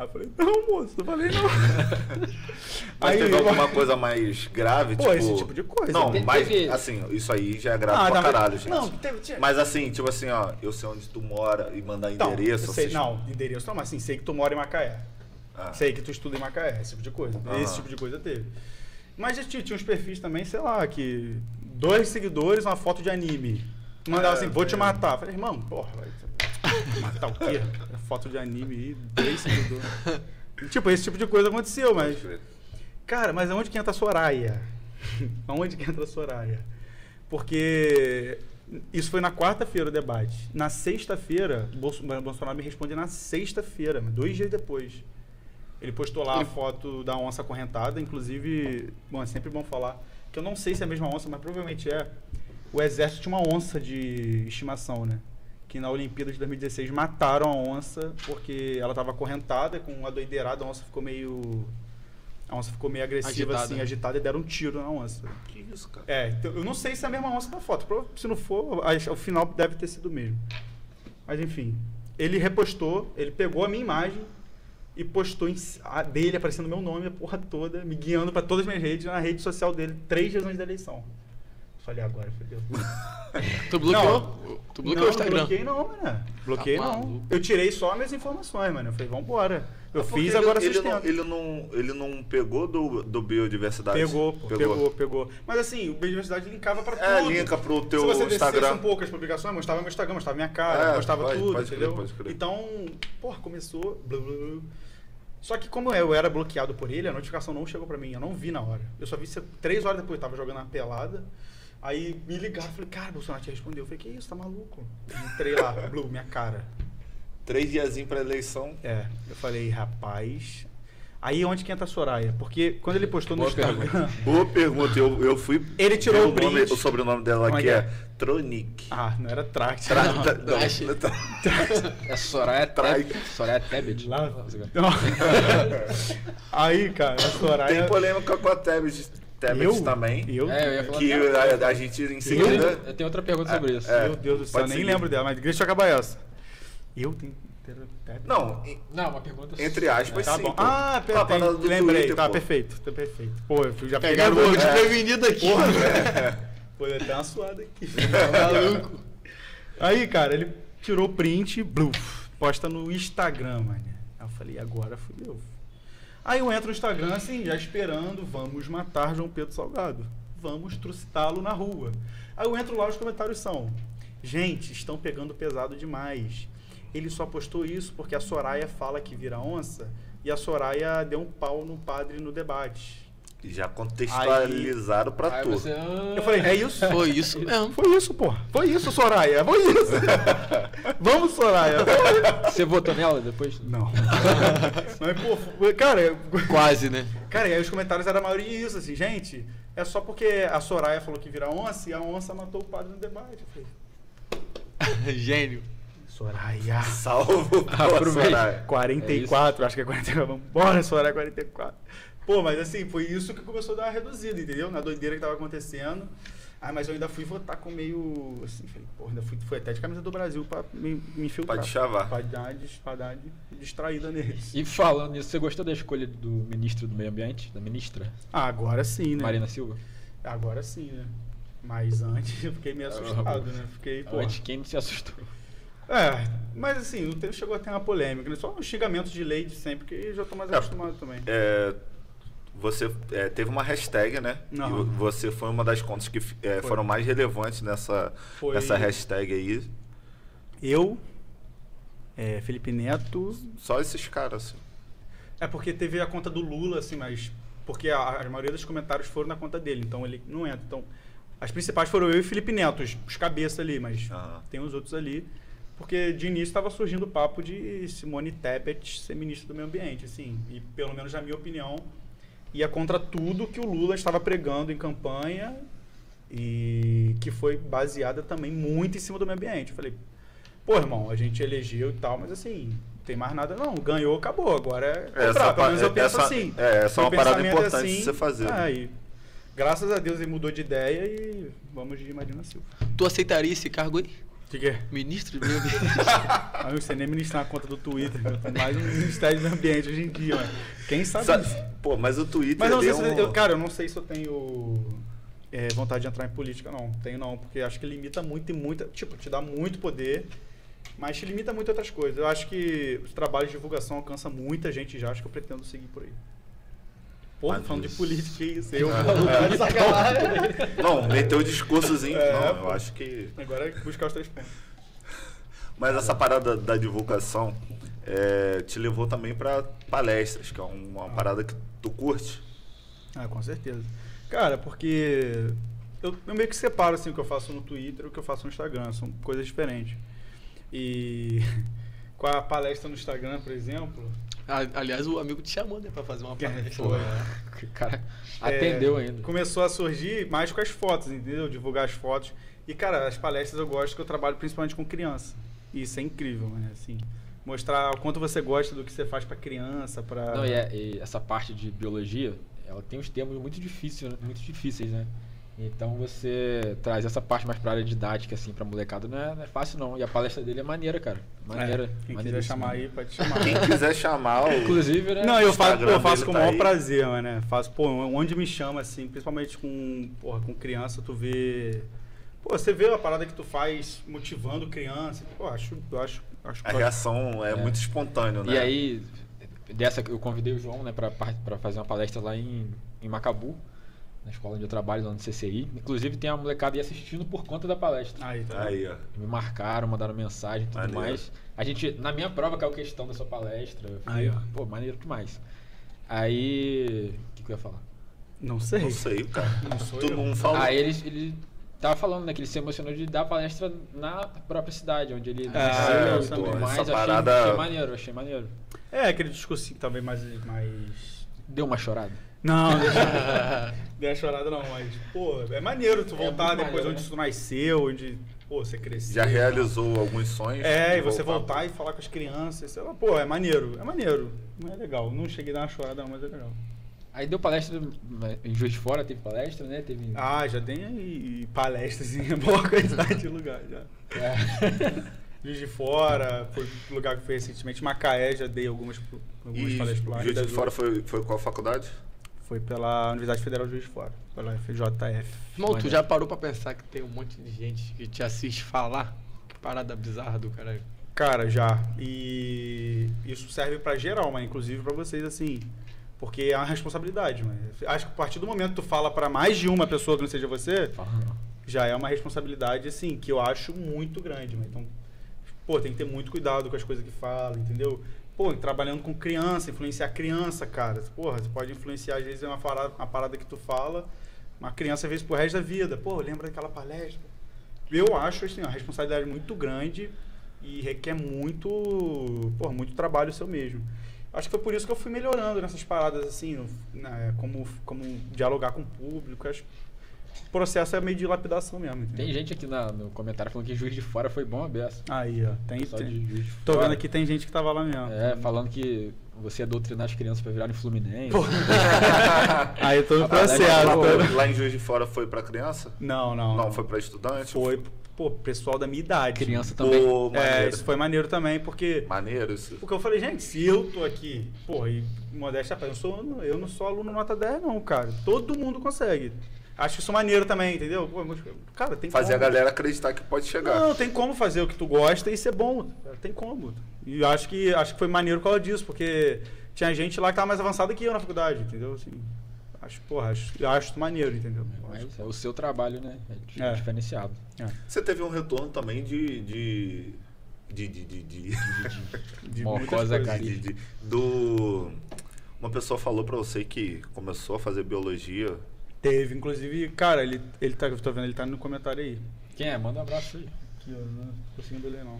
Aí eu falei, não, moço, não falei não. [laughs] Mas Aí- teve alguma [laughs] coisa mais grave? Pô, tipo... esse tipo de coisa. Não, Teve- mas teve- assim, isso aí já é grave Ah, pra não, mas- caralho, gente. Não, teve, tinha- Mas assim, tipo assim, ó, eu sei onde tu mora e mandar Então, endereço. eu sei, vocês- não, endereço não, mas assim, sei que tu mora em Macaé. Ah. Sei que tu estuda em Macaé, esse tipo de coisa. Aham. Esse tipo de coisa teve. Mas já tinha, tinha uns perfis também, sei lá, que dois seguidores, uma foto de anime. Mandava É, assim, vou te é. matar. Falei, irmão, porra, vai [laughs] matar o quê? Foto de anime aí, dois seguidores. [laughs] tipo, esse tipo de coisa aconteceu, mas. Cara, mas aonde que entra a Soraya? [laughs] aonde que entra a Soraya? Porque isso foi na quarta-feira o debate. Na sexta-feira, Bolso- Bolsonaro me responde na sexta-feira, dois dias depois. Ele postou lá a foto da onça acorrentada, inclusive, bom, é sempre bom falar que eu não sei se é a mesma onça, mas provavelmente é. O exército tinha uma onça de estimação, né? Que na Olimpíada de 2016 mataram a onça porque ela estava acorrentada, com uma doideirada, a onça ficou meio. A onça ficou meio agressiva, Agitada. assim, agitada e deram um tiro na onça. Que isso, cara? É, então, eu não sei se é a mesma onça da foto. Se não for, o final deve ter sido o mesmo. Mas enfim, ele repostou, ele pegou a minha imagem e postou em, a dele aparecendo meu nome, a porra toda, me guiando pra todas as minhas redes, na rede social dele, três dias antes da eleição. Falei, agora, fodeu. Tu [laughs] bloqueou? Tu bloqueou não, o Instagram. Não bloqueei não, mano. Bloqueei Tá não. maluco. Eu tirei só minhas informações, mano. Eu falei, vambora. Eu É porque fiz, ele- agora ele sustento. não, ele não Ele não pegou do, do biodiversidade? Pegou, pô, pegou, pegou, Mas assim, o Biodiversidade linkava pra É, tudo. linka pro teu Se você Instagram. um pouco as publicações, mostrava meu Instagram, mostrava minha cara, É, mostrava pode- tudo, pode crer, entendeu? pode crer. Então, porra, começou. blá, blá, blá. Só que como eu era bloqueado por ele, a notificação não chegou pra mim, eu não vi na hora. Eu só vi três horas depois, eu tava jogando uma pelada. Aí me ligaram, falei, cara, Bolsonaro te respondeu. Eu falei, que isso, tá maluco? Entrei lá, Blue, minha cara. Três diazinhos pra eleição. É, eu falei, rapaz. Aí onde que entra a Soraya? Porque quando ele postou no Boa Instagram. [laughs] Boa pergunta. Eu, eu fui. Ele tirou o nome, o sobrenome dela Como é que que é, é? Tronic. Ah, não era tract. Tra- não. tra- Trash. não, tra- É Soraya. Tebet. Soraya Tebet. Lá- [laughs] Aí, cara, a Soraya. Tem polêmica com a Tebet, Tebet eu, também. Eu? É, eu ia falar Que a, a gente em seguida. Eu tenho outra pergunta sobre isso. é. Meu Deus do céu, pode nem seguir. lembro dela, mas deixa eu acabar essa. Eu tenho. Não, em- Não, uma pergunta entre aspas, Tá sim. bom. pô. Ah, a perfeito. parada do Lembrei. Twitter, tá, pô. perfeito. Tá perfeito. Pô, eu já Pegaram o pouco É. desprevenido aqui. [laughs] Pô, eu até uma suada aqui. Maluco. Aí, cara, ele tirou o print, bluf, posta no Instagram, mano. Aí eu falei, agora fudeu. Aí eu entro no Instagram, assim, já esperando, vamos matar João Pedro Salgado. Vamos trucidá-lo na rua. Aí eu entro lá, os comentários são: Gente, estão pegando pesado demais. Ele só postou isso porque a Soraya fala que vira onça e a Soraya deu um pau no padre no debate. Já contextualizaram pra Aí tu. você. ah, Eu falei, é isso? Foi isso mesmo. Foi isso, pô. Foi isso, Soraya. Foi isso. [laughs] Vamos, Soraya. Você votou nela depois? Não. [laughs] Mas, pô, cara, Quase, né? cara, e aí os comentários eram a maioria isso, assim, gente, é só porque a Soraya falou que vira onça e a onça matou o padre no debate. Eu falei, [laughs] Gênio. Soraya. Salvo Aproveita. Soraya. 44, acho que é 44. Vambora, Soraya, 44. Pô, mas assim, foi isso que começou a dar uma reduzida, entendeu? Na doideira que tava acontecendo. Ah, mas eu ainda fui votar com meio. Assim, falei, pô, ainda fui, fui até de camisa do Brasil pra me, me infiltrar. Pra te chavar. Pra dar, pra dar distraída neles. E falando nisso, você gostou da escolha do ministro do Meio Ambiente? Da ministra? Ah, agora sim, né? Marina Silva? Agora sim, né? Mas antes [laughs] eu fiquei meio assustado, né? Fiquei, pô. Antes, quem não se assustou? É, mas assim, não teve, chegou a ter uma polêmica, né? Só um xingamento de lei de sempre, que eu já tô mais É, acostumado também. É, você é, teve uma hashtag, né? Aham. E você foi uma das contas que é, foram mais relevantes nessa, Foi- nessa hashtag aí. Eu, é, Felipe Neto. Só esses caras, assim. É porque teve a conta do Lula, assim, mas. Porque a, a maioria dos comentários foram na conta dele, então ele não entra. Então, as principais foram eu e Felipe Neto, os, os cabeças ali, mas Aham. tem os outros ali. Porque de início estava surgindo o papo de Simone Tebet ser ministra do meio ambiente, assim. E pelo menos na minha opinião, ia contra tudo que o Lula estava pregando em campanha e que foi baseada também muito em cima do meio ambiente. Eu falei, pô, irmão, a gente elegeu e tal, mas assim, não tem mais nada não. Ganhou, acabou. Agora é comprar. Essa Pelo menos eu penso essa- assim. é, essa é uma parada é importante de você fazer, né? Ah, e graças a Deus ele mudou de ideia e vamos de Marina Silva. Tu aceitaria esse cargo aí? De quê? Ministro do [laughs] meio ambiente? Ah, eu não sei nem ministrar a conta do Twitter. Mais no Ministério do Meio Ambiente hoje em dia, mano. Quem sabe Sa- disso? Pô, mas o Twitter. Mas não sei é se, um- eu, cara, eu não sei se eu tenho é, vontade de entrar em política, não. Tenho não, porque acho que limita muito e muita. Tipo, te dá muito poder, mas te limita muito outras coisas. Eu acho que os trabalhos de divulgação alcançam muita gente já, acho que eu pretendo seguir por aí. Porra, Mas falando de política, que isso? Eu, [laughs] É. sacanagem. Não, meteu o discursozinho. É, não, pô. eu acho que. Agora é buscar os três pontos. Mas essa parada da divulgação é, te levou também pra palestras, que é uma parada que tu curte. Ah, com certeza. Cara, porque eu, eu meio que separo assim, o que eu faço no Twitter e o que eu faço no Instagram. São coisas diferentes. E [laughs] com a palestra no Instagram, por exemplo. Ah, Aliás, o amigo te chamou, né? Pra fazer uma palestra. foi. O cara é, atendeu ainda. Começou a surgir mais com as fotos, entendeu? Divulgar as fotos. E, cara, as palestras eu gosto que eu trabalho principalmente com criança. E isso é incrível, né? Assim, mostrar o quanto você gosta do que você faz pra criança, pra. Não, e, é- e essa parte de biologia, ela tem uns termos muito difíceis, muito difíceis, né? Então você traz essa parte mais pra área didática, assim, pra molecada, não é, não é fácil não. E a palestra dele é maneira, cara. Maneira. É, quem quiser chamar aí, pode chamar. Quem quiser chamar o. Inclusive, né? Não, eu faço, eu faço com o tá maior aí. prazer, mano, né? Faço, pô, onde me chama, assim, principalmente com, porra, com criança, tu vê. Pô, você vê a parada que tu faz motivando criança. Pô, acho, eu acho, acho A reação é, É. muito espontâneo, né? E aí, dessa eu convidei o João, né, pra, pra fazer uma palestra lá em, em Macabu, na escola onde eu trabalho, lá no CCI. Inclusive tem uma molecada aí assistindo por conta da palestra. Aí, tá. Aí, ó. Me marcaram, mandaram mensagem e tudo Maneiro. mais. A gente, na minha prova, caiu questão da sua palestra. Eu Aí, falei, ó. pô, maneiro demais. Aí. O que, que eu ia falar? Não sei. Não sei, cara. [laughs] Não sou eu. não falou. Aí eles, eles tava falando, né, que ele se emocionou de dar palestra na própria cidade, onde ele É, nasceu e essa- tudo essa mais. Achei, parada- achei maneiro, achei maneiro. É, aquele discursinho também mais. mais... Deu uma chorada. Não, deixa. Deu a chorada não, mas, pô, é maneiro tu É voltar muito depois maneiro, onde né? tu nasceu, onde, pô, você cresceu. Já realizou alguns sonhos? É, e você voltar e falar com as crianças, sei lá, pô, é maneiro, é maneiro. Não é legal. Não cheguei a dar uma chorada, não, mas é legal. Aí deu palestra em Juiz de Fora, teve palestra, né? Teve. Ah, já tem aí palestras em [laughs] boa quantidade de lugar já. É. [laughs] Juiz de Fora, foi um lugar que foi recentemente. Macaé, já dei algumas, algumas E palestras lá. Juiz de Fora foi, foi qual faculdade? Foi pela Universidade Federal de Juiz de Fora, pela FJF. Irmão, tu já parou pra pensar que tem um monte de gente que te assiste falar? Que parada bizarra do caralho. Cara, já. E isso serve pra geral, mas inclusive pra vocês, assim. Porque é uma responsabilidade, mano. Acho que a partir do momento que tu fala pra mais de uma pessoa que não seja você, já é uma responsabilidade, assim, que eu acho muito grande, mano. Então, pô, tem que ter muito cuidado com as coisas que fala, entendeu? Pô, trabalhando com criança, influenciar criança, cara. Porra, você pode influenciar, às vezes, é uma parada, uma parada que tu fala, uma criança, às vezes, pro resto da vida. Pô, lembra daquela palestra? Eu acho, assim, uma responsabilidade muito grande e requer muito, porra, muito trabalho seu mesmo. Acho que foi por isso que eu fui melhorando nessas paradas, assim, né, como, como dialogar com o público. Acho processo é meio de lapidação mesmo. entendeu? Tem gente aqui na- no comentário falando que Juiz de Fora foi bom a beça. Aí, ó. Tem, tem. de Juiz de Tô Fora. vendo aqui, tem gente que tava lá mesmo. É, falando que você é doutrinar as crianças pra virarem Fluminense. [laughs] Aí eu tô no processo. lá, tô- lá, lá em Juiz de Fora foi pra criança? Não, não. Não, foi pra estudante? Foi, pô, pessoal da minha idade. Criança também. Pô, É, isso foi maneiro também, porque. Maneiro isso. Porque eu falei, gente, se eu tô aqui, porra, e modéstia, eu, sou, eu não sou aluno nota 10, não, cara. Todo mundo consegue. Acho isso maneiro também, entendeu? Pô, mas, cara, tem Fazer a como. galera acreditar que pode chegar. Não, tem como fazer o que tu gosta e ser bom. Tem como. E acho que, acho que foi maneiro por causa disso, porque tinha gente lá que tava mais avançada que eu na faculdade, entendeu? Assim, acho, porra, acho, acho isso maneiro, entendeu? Mas é o seu trabalho, né? É É. diferenciado. Você teve um retorno também de. de. de. de. de. de, De [laughs] Mocosa, muitas coisas. cara. de- de- do. Uma pessoa falou pra você que começou a fazer biologia. Teve, inclusive, cara, ele, ele tá, eu tô vendo, ele tá no comentário aí. Quem é? Manda um abraço aí. Aqui, ó, não tô conseguindo ler não.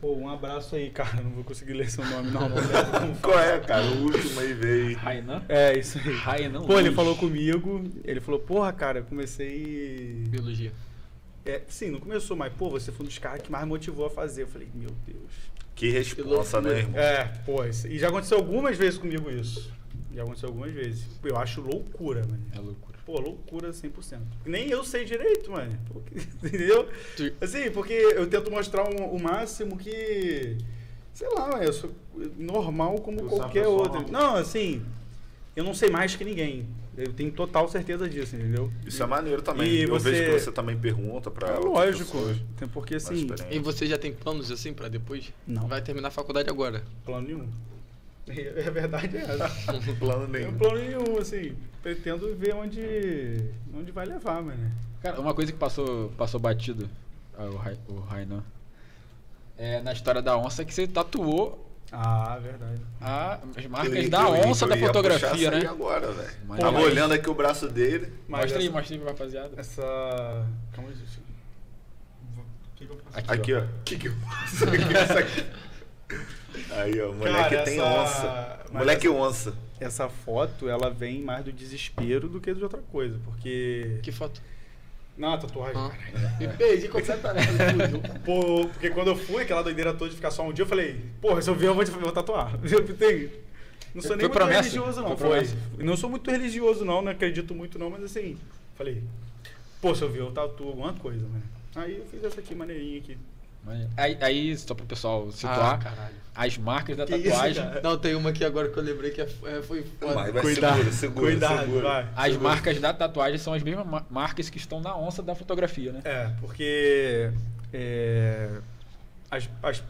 Pô, um abraço aí, cara, não vou conseguir ler seu nome não. [laughs] Qual é, cara? O último aí veio. Rainan? É, isso aí. Rainan Pô, ele falou comigo, ele falou, porra, cara, eu comecei. Biologia. É, sim, não começou, mas, pô, você foi um dos caras que mais motivou a fazer. Eu falei, meu Deus. Que responsa, né, irmão? É, pô, isso- e já aconteceu algumas vezes comigo isso. Já aconteceu algumas vezes. Eu acho loucura, mano. É loucura. Pô, loucura 100%. Nem eu sei direito, mano. Porque- [laughs] Entendeu? Tu- Assim, porque eu tento mostrar um- o máximo que. Sei lá, mano, eu sou normal como Eu qualquer outro. normal. Não, assim, eu não sei mais que ninguém. Eu tenho total certeza disso, entendeu? Isso é maneiro também. E Eu você- vejo que você também pergunta pra. É lógico. Tem porque assim. E você já tem planos assim pra depois? Não. Vai terminar a faculdade agora. Plano nenhum. [laughs] A verdade é essa. [laughs] Plano Não tenho nenhum. plano nenhum, assim. Pretendo ver onde, onde vai levar, mano. Cara, uma coisa que passou, passou batido, ah, o, o Rainan, é na história da onça que você tatuou Ah, verdade. a- as Eu marcas ia- da eu onça eu da ia fotografia, aí né? agora, velho. Tava mas- olhando aqui o braço dele. Mas Mostra aí, essa- mostra aí rapaziada. Essa. Calma aí, gente. O que que eu faço? Aqui, Aqui, ó. ó. Que que eu faço aqui? [laughs] Aí, ó. Moleque Cara, tem essa- onça. mas Moleque essa- onça. Essa foto, ela vem mais do desespero do que de outra coisa, porque... Que foto? Não, a tatuagem, Ah. Me perdi completamente. Pô, porque quando eu fui, aquela doideira toda de ficar só um dia, eu falei, porra, se eu ver, eu vou, te- vou tatuar. [laughs] Eu tenho- Não sou Foi nem muito promessa? religioso, não. Foi promessa? Eu Não sou muito religioso, não, não acredito muito, não, mas assim, falei, pô, se eu ver, eu tatuo alguma coisa, né? Aí eu fiz essa aqui, maneirinha aqui. Aí, aí, só pro pessoal Ah, situar, caralho. as marcas da Que isso, tatuagem. cara? Não, tem uma aqui agora que eu lembrei que é, é- foi foda. Vai, vai, Cuidado, segura, segura, cuidado, segura. vai. As segura. marcas da tatuagem são as mesmas ma- marcas que estão na onça da fotografia, né? É, porque é, as, as,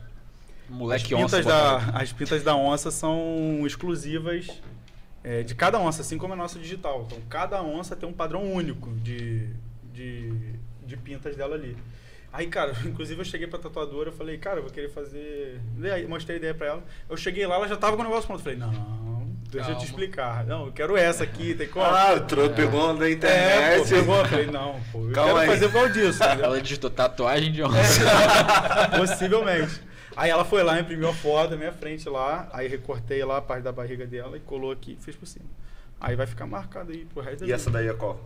Moleque as, onça. pintas bota- da, as pintas da onça são exclusivas é, de cada onça, assim como a nossa digital. Então, cada onça tem um padrão único de, de, de pintas dela ali. Aí, cara, [laughs] inclusive eu cheguei pra tatuadora, eu falei, cara, eu vou querer fazer. Daí, mostrei a ideia pra ela. Eu cheguei lá, ela já tava com o negócio pronto. Eu falei, não, Deixa eu Calma. te explicar. Não, eu quero essa aqui, tem [laughs] como? Ah, o Tro pegou na é, internet. pô, pegou. Eu falei, não, pô, eu Calma quero aí. fazer por causa disso. entendeu? Ela digitou tatuagem de onça. [laughs] Possivelmente. Aí ela foi lá, imprimiu a foto na minha frente lá, aí recortei lá a parte da barriga dela e colou aqui e fez por cima. Aí vai ficar marcado aí pro resto da E essa vida. daí é qual?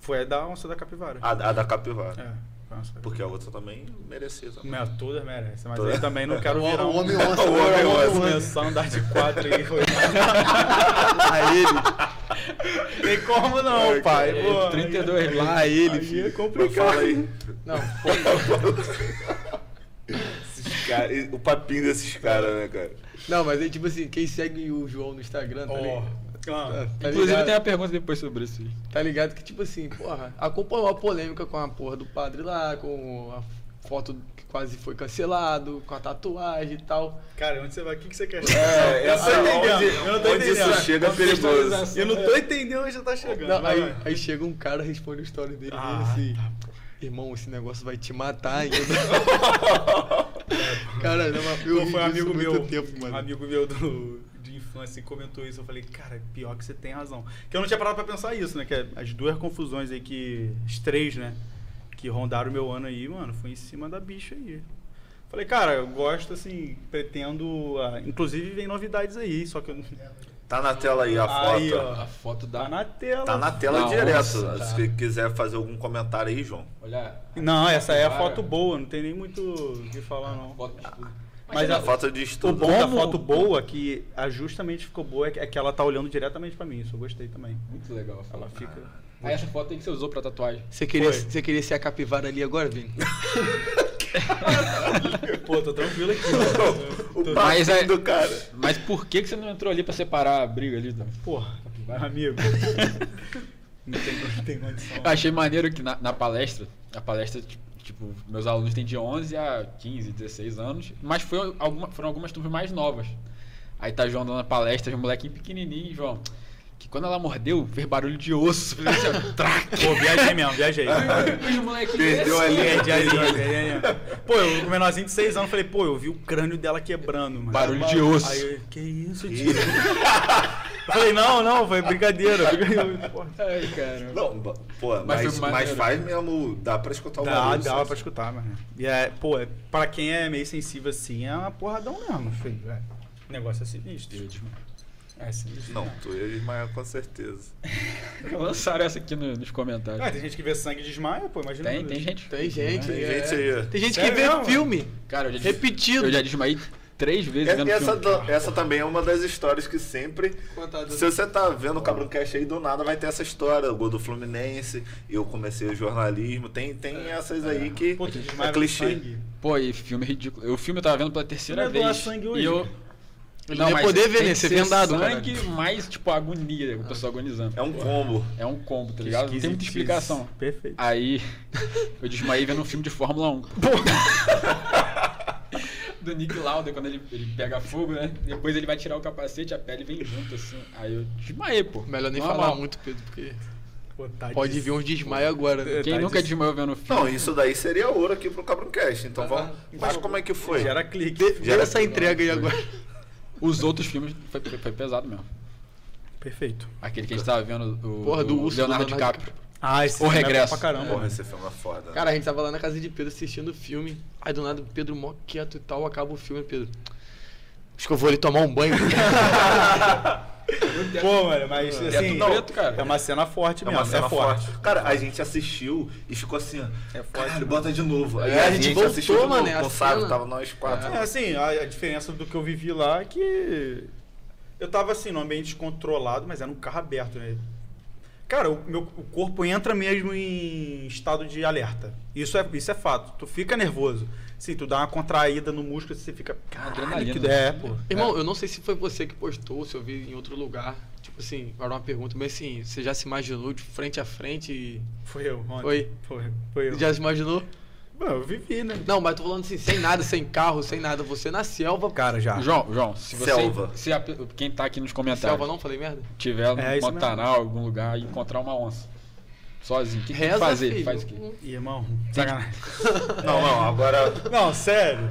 Foi a da onça da capivara. A, a da capivara. É, a Porque a outra também merecia também. Não, todas merecem, mas Todas. eu também não quero O virar um... homem [laughs] onça. O homem o onça. Começar a andar de quatro aí foi... [laughs] Lá ele. Tem como não, Ai, pai. cara, Pô, 32 aí- Lá ele, aí é complicado. Fala aí. Não, cara- o papinho desses caras, né, cara? não, mas aí, tipo assim, quem segue o João no Instagram, tá Ó, ah, Tá Inclusive ligado? tem uma pergunta depois sobre isso. aí. Tá ligado que, tipo assim, porra, acompanhou a polêmica com a porra do padre lá, com a foto que quase foi cancelado, com a tatuagem e tal. Cara, onde você vai? O que, que você quer É, Eu tô onde, entendendo. Eu não tô onde entendendo. isso chega é perigoso. Eu não tô entendendo onde você tá chegando. Não, aí, aí chega um cara, responde a história dele Ah, assim, tá, irmão, esse negócio vai te matar ainda. [laughs] cara, não, mas eu ri foi amigo muito meu, tempo, mano. amigo meu do, de infância que comentou isso. Eu falei, cara, pior que você tem razão. Que eu não tinha parado pra pensar isso, né? Que é as duas confusões aí que. As três, né? Que rondaram o meu ano aí, mano, foi em cima da bicha aí. Falei, cara, eu gosto, assim, pretendo. ah, inclusive vem novidades aí, só que eu não. [laughs] Tá na tela aí a foto. Aí, ó. A foto Tá da. na tela. Tá na tela Da direto. tá. Se quiser fazer algum comentário aí, João. Olha. Não, essa é a foto boa, não tem nem muito o que falar, não. Foto de tudo. Mas A a- foto de O estudo. bom da foto boa, que a justamente ficou boa, é que- é ela tá olhando diretamente pra mim. Isso eu gostei também. Muito legal. a foto. Ela fica. Aí essa foto aí que você usou pra tatuagem. Você queria, Foi. você queria ser a capivara ali agora, Vini? [laughs] Pô, tô tranquilo aqui. O Tô- Mas é- do cara. Mas por que, que você não entrou ali pra separar a briga ali? Então? Porra, amigo. [laughs] não, tem, não tem condição. Eu achei maneiro que na, na palestra, a palestra, ti- tipo, meus alunos têm de 11 a 15, 16 anos, mas foi alguma, foram algumas turmas mais novas. Aí tá João dando palestra, os molequinho pequenininho, João, que quando ela mordeu, fez barulho de osso. Fez assim, [laughs] trac. Pô, viajei mesmo, viajei. [laughs] Os Perdeu ali. Pô, eu, o menorzinho de 6 anos, falei, pô, eu vi o crânio dela quebrando, mano. Barulho de osso. Aí eu, que isso, tio? [laughs] eu falei, não, não, foi brincadeira. [laughs] Ai, cara. Não, pô, Mas mas, mas, faz mesmo. Dá pra escutar o Dá, barulho. dá só. pra escutar, mano. E é, pô, é, pra quem é meio sensível assim, é uma porradão mesmo, filho. É. O negócio é sinistro. É sinistro. Não, tu ia desmaiar com certeza. [laughs] Lançaram essa aqui no- nos comentários. Ah, tem gente que vê sangue e desmaia, pô, imagina. Tem, tem gente. Tem gente, Tem é. gente aí. Tem gente Sério que vê mesmo? filme Cara, eu já, des- repetido. eu já desmaiei três vezes vendo Essa, filme. essa também é uma das histórias que sempre. Contado. Se você tá vendo o Cabroncast aí, do nada vai ter essa história. O gol do Fluminense, eu comecei o jornalismo. Tem, tem essas aí que Pô, tu é clichê. sangue. Pô, e filme ridículo. O filme eu tava vendo pela terceira não ia doar vez. sangue e hoje, eu. Ele não mas poder ver, tem né? que Ser ser vendado, sangue, cara. mais, tipo, agonia, o pessoal agonizando. É um combo. É um combo, tá ligado? Não tem muita explicação. Perfeito. Aí, [laughs] eu desmaiei vendo um filme de Fórmula 1. [laughs] Do Nick Lauda, quando ele, ele pega fogo, né? Depois ele vai tirar o capacete, a pele vem junto, assim. Aí eu desmaiei, pô. Melhor nem Normal. falar muito, Pedro, porque Pô, tá pode de- vir uns desmaios agora. né? Quem Tá nunca de- desmaiou vendo filme? Não, isso daí seria ouro aqui pro Cabroncast. Então Ah, vamos. Mas como é que foi? Gera clique. Dê Gera- essa entrega aí agora. Os outros filmes foi, foi pesado mesmo. Perfeito. Aquele que a gente tava vendo, o Porra, do Leonardo Leonardo DiCaprio. Ah, esse O filme é bom regresso. pra caramba. Porra, né? esse filme é foda. Cara, a gente tava lá na casa de Pedro assistindo o filme. Aí do nada o Pedro mó quieto e tal, acaba o filme, Pedro. Acho que eu vou ali tomar um banho. [laughs] Pô, mano, mas assim. preto, cara. É uma cena forte É mesmo. uma cena é forte. forte. Cara, a gente assistiu e ficou assim. É forte. Caralho, bota de novo. Aí É, a gente voltou, assistiu de novo, mano, é a com o Sábio, cena. tava nós quatro. É, assim, a, a diferença do que eu vivi lá é que eu tava assim, num ambiente controlado, mas era um carro aberto, né? Cara, o, meu, o corpo entra mesmo em estado de alerta. Isso é, isso é fato. Tu fica nervoso. Sim, tu dá uma contraída no músculo, você fica. Caralho, Adrenalina, que né? é, pô. Irmão, eu não sei se foi você que postou, se eu vi em outro lugar. Tipo assim, agora uma pergunta, mas assim, você já se imaginou de frente a frente e. Foi eu, ontem. Foi? Foi, foi eu. Já se imaginou? Bom, eu vivi, né? Não, mas tô falando assim, sem nada, sem carro, sem nada. Você na selva. Cara, já. João, João, se você. Selva. Se a- quem tá aqui nos comentários Selva não? Falei merda? tiver no É, Pantanal, algum lugar, e encontrar uma onça. Sozinho. O que, que tem que Reza, fazer? filho. Faz o quê? Ih, irmão, sacanagem. [laughs] Não, não, agora Não, sério.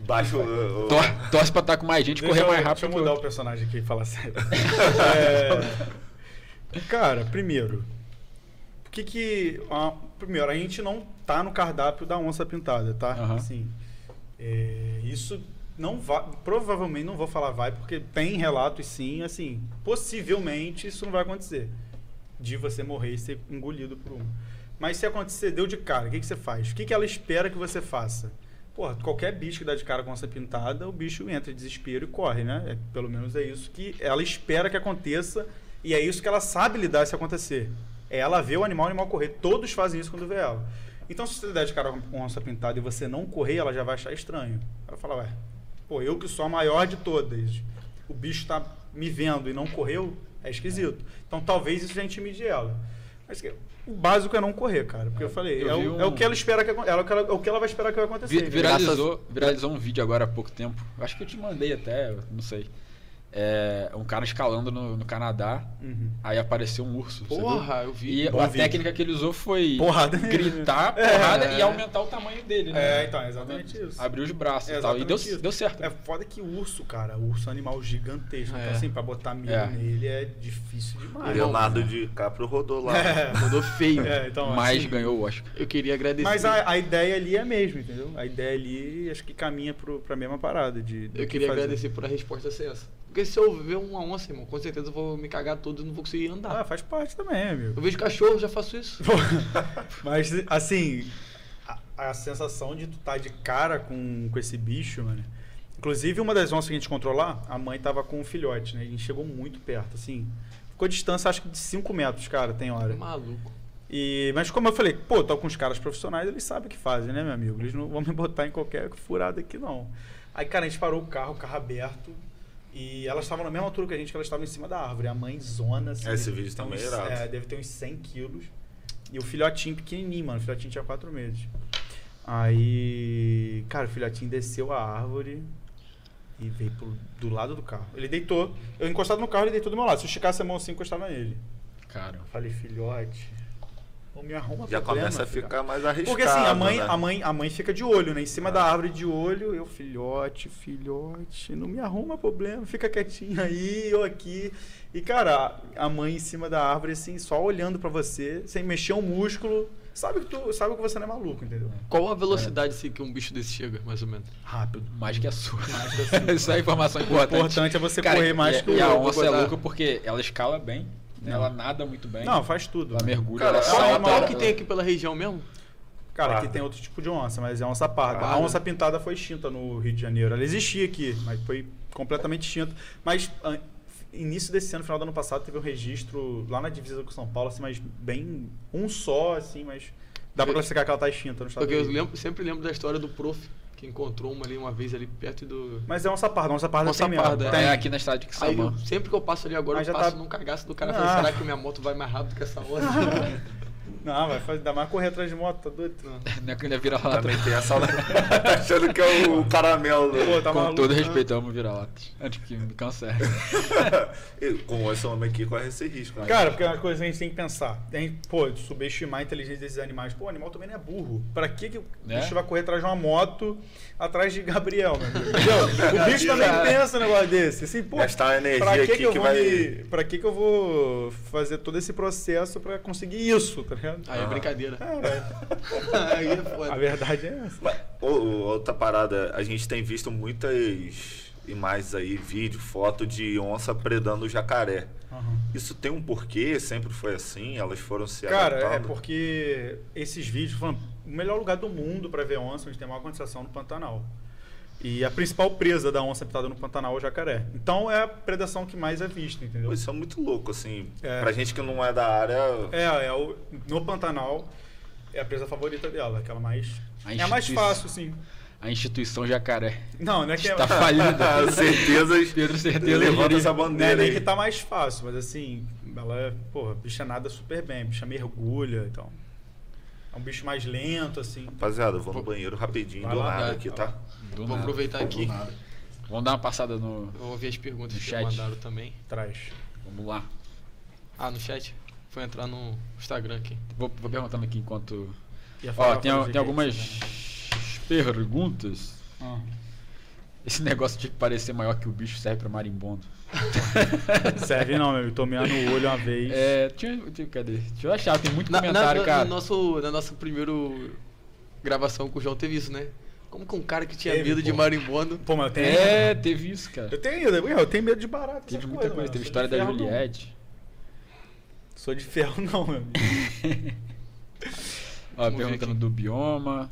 Baixo. o- o- Tor- torce pra estar com mais gente e Deixa correr eu- mais rápido. Deixa eu mudar o personagem aqui e falar sério. [laughs] É, Cara, primeiro. Por que que... ah, primeiro, a gente não tá no cardápio da onça pintada, tá? Aham. Assim, é, isso não vai... Provavelmente não vou falar vai, porque tem relatos sim, assim... Possivelmente isso não vai acontecer. De você morrer e ser engolido por uma. Mas se acontecer, deu de cara, o que, que você faz? O que, que ela espera que você faça? Porra, qualquer bicho que dá de cara com onça pintada, o bicho entra em desespero e corre, né? É, pelo menos é isso que ela espera que aconteça e é isso que ela sabe lidar se acontecer. É ela ver o animal, o animal correr. Todos fazem isso quando vê ela. Então, se você der de cara com onça pintada e você não correr, ela já vai achar estranho. Ela fala, ué, pô, eu que sou a maior de todas, o bicho tá me vendo e não correu, é esquisito. Então, talvez isso já intimide ela. Mas o básico é não correr, cara. Porque eu falei, Eu é, vi o, um- é o que ela espera que ela, é o que ela- é o que ela vai esperar que vai acontecer. Vi- viralizou, viralizou um vídeo agora há pouco tempo. Acho que eu te mandei até, não sei. É, um cara escalando no, no Canadá. Uhum. Aí apareceu um urso. Porra, eu vi. E Bom a vídeo. técnica que ele usou foi Porrada. gritar, [laughs] É. porrada e aumentar o tamanho dele, né? É, então, é exatamente isso. Abriu os braços É e tal. E deu, isso. deu certo. É foda que o urso, cara, o urso é um animal gigantesco. É. Então, assim, pra botar medo É. nele é difícil demais. Leonardo DiCaprio rodou lá. [laughs] É. Mandou feio. É, então, Mas assim, ganhou o Oscar. Eu queria agradecer. Mas a, a ideia ali é a mesma, entendeu? A ideia ali acho que caminha pro, pra mesma parada. De, Eu que queria fazer. agradecer por a resposta ser essa. Porque se eu ver uma onça, irmão, com certeza eu vou me cagar todo e não vou conseguir andar. Ah, faz parte também, amigo. Eu vejo cachorro, já faço isso. [laughs] Mas, assim, a, a sensação de tu tá de cara com, com esse bicho, mano. Inclusive, uma das onças que a gente encontrou lá, a mãe tava com um filhote, né? A gente chegou muito perto, assim. Ficou a distância, acho que de 5 metros, cara, tem hora. Maluco. E, mas como eu falei, pô, tô com os caras profissionais, eles sabem o que fazem, né, meu amigo? Eles não vão me botar em qualquer furada aqui, não. Aí, cara, a gente parou o carro, o carro aberto. E elas estavam na mesma altura que a gente, que elas estavam em cima da árvore. A mãe zona, assim. Esse vídeo também é uns- irado. É, deve ter uns 100 quilos. E o filhotinho pequenininho, mano. O filhotinho tinha 4 meses. Aí, cara, o filhotinho desceu a árvore e veio pro- do lado do carro. Ele deitou. Eu encostado no carro, ele deitou do meu lado. Se eu esticasse a mão assim, encostava nele. Cara. Eu falei, filhote, me arruma Já problema, começa a ficar mais arriscado. Porque assim, a mãe, né? a mãe, a mãe fica de olho, né? Em cima Ah. da árvore de olho, eu, filhote, filhote, não me arruma problema, fica quietinho aí, eu aqui. E, cara, a mãe em cima da árvore, assim, só olhando pra você, sem mexer um músculo. Sabe que, tu, sabe que você não é maluco, entendeu? Qual a velocidade assim, que um bicho desse chega, mais ou menos? Rápido. Mais que a sua. Mais que a [laughs] sua. Isso é informação O importante. importante é você Cara, correr mais e, que o E a outro. onça é botar- louca porque ela escala bem, né? Não. ela nada muito bem. Não, faz tudo. Ela né? mergulha, Cara, ela é Qual, que tem aqui pela região mesmo? Cara, aqui Parda. tem outro tipo de onça, mas é onça parda. A Parda. onça pintada foi extinta no Rio de Janeiro. Ela existia aqui, mas foi completamente extinta. Mas início desse ano, final do ano passado, teve um registro lá na divisa com São Paulo, assim, mas bem um só, assim, mas dá pra Eu- classificar que ela tá extinta no estado Porque eu lembro- sempre lembro da história do prof, que encontrou uma ali uma vez ali perto do. Mas é onça parda, onça parda Onça tem mesmo. parda, É Tem. aqui na cidade de Aí Quixamã. eu- sempre que eu passo ali agora, Mas eu já passo tá- num cagaço do cara. Ah. Falei, será que minha moto vai mais rápido que essa outra? [laughs] Não, vai fazer, dá mais correr atrás de moto, tá doido? Não. [laughs] Não é que ele vira lata. Também tem essa. [laughs] achando que é o caramelo. Pô, tá Com maluco. todo respeito, eu amo vira-latas. Antes que me cancele. [laughs] Com esse homem aqui corre esse risco. né? Cara, porque é uma coisa que a gente tem que pensar. A gente, pô, subestimar a inteligência desses animais. Pô, o animal também não é burro. Pra que, que o Né? bicho vai correr atrás de uma moto atrás de Gabriel, meu? Entendeu? O bicho também pensa um negócio desse. Assim, pô, Gastar uma energia pra que, aqui que eu que vou vai- me- Pra que, que eu vou fazer todo esse processo pra conseguir isso, tá ligado? Aí é Ah. brincadeira. É, [laughs] Aí é a foda. verdade é essa. Mas, ô, ô, outra parada, a gente tem visto muitas imagens aí, vídeo, foto de onça predando jacaré. Aham. Isso tem um porquê? Sempre foi assim? Elas foram se Cara, é adaptando? porque esses vídeos falam o melhor lugar do mundo para ver onça, onde tem maior concentração no Pantanal. E a principal presa da onça pintada no Pantanal é o jacaré. Então é a predação que mais é vista, entendeu? Isso é muito louco, assim. É. Pra gente que não é da área. É, é o, no Pantanal é a presa favorita dela, aquela mais. A É a mais fácil, sim. A instituição jacaré. Não, não é que é. Está falida. [laughs] certezas. [laughs] Pedro Certeza Levanta diria. essa Não é bandeira nem que tá mais fácil, mas assim, ela é, porra, bicha nada super bem, bicha mergulha, então. É um bicho mais lento, assim. Rapaziada, eu vou no banheiro rapidinho, Vai do lá, nada vai. aqui, tá? Do Vou nada. aproveitar aqui. Vamos dar uma passada no. Eu vou ver as perguntas que chat. mandaram também. Traz. Vamos lá. Ah, no chat? Foi entrar no Instagram aqui. Vou, vou perguntando aqui enquanto. Ó, tem, tem algumas perguntas. Ah. Esse negócio de parecer maior que o bicho serve pra marimbondo. [laughs] Serve não, meu amigo. Tomei no olho uma vez. É, tinha, tinha- cadê? Deixa eu achar, tem muito Na, comentário, na- cara. no nosso, na nossa primeira gravação com o João teve isso, né? Como que um cara que tinha Teve, medo de pô. marimbondo. Pô, mas eu tenho. É, teve isso, cara. Eu tenho, eu, eu tenho medo de barato. Teve muita coisa. mano. Teve história de da ferro, não. Juliette. Sou de ferro, não, meu amigo. [laughs] Ó, Vamos perguntando do bioma.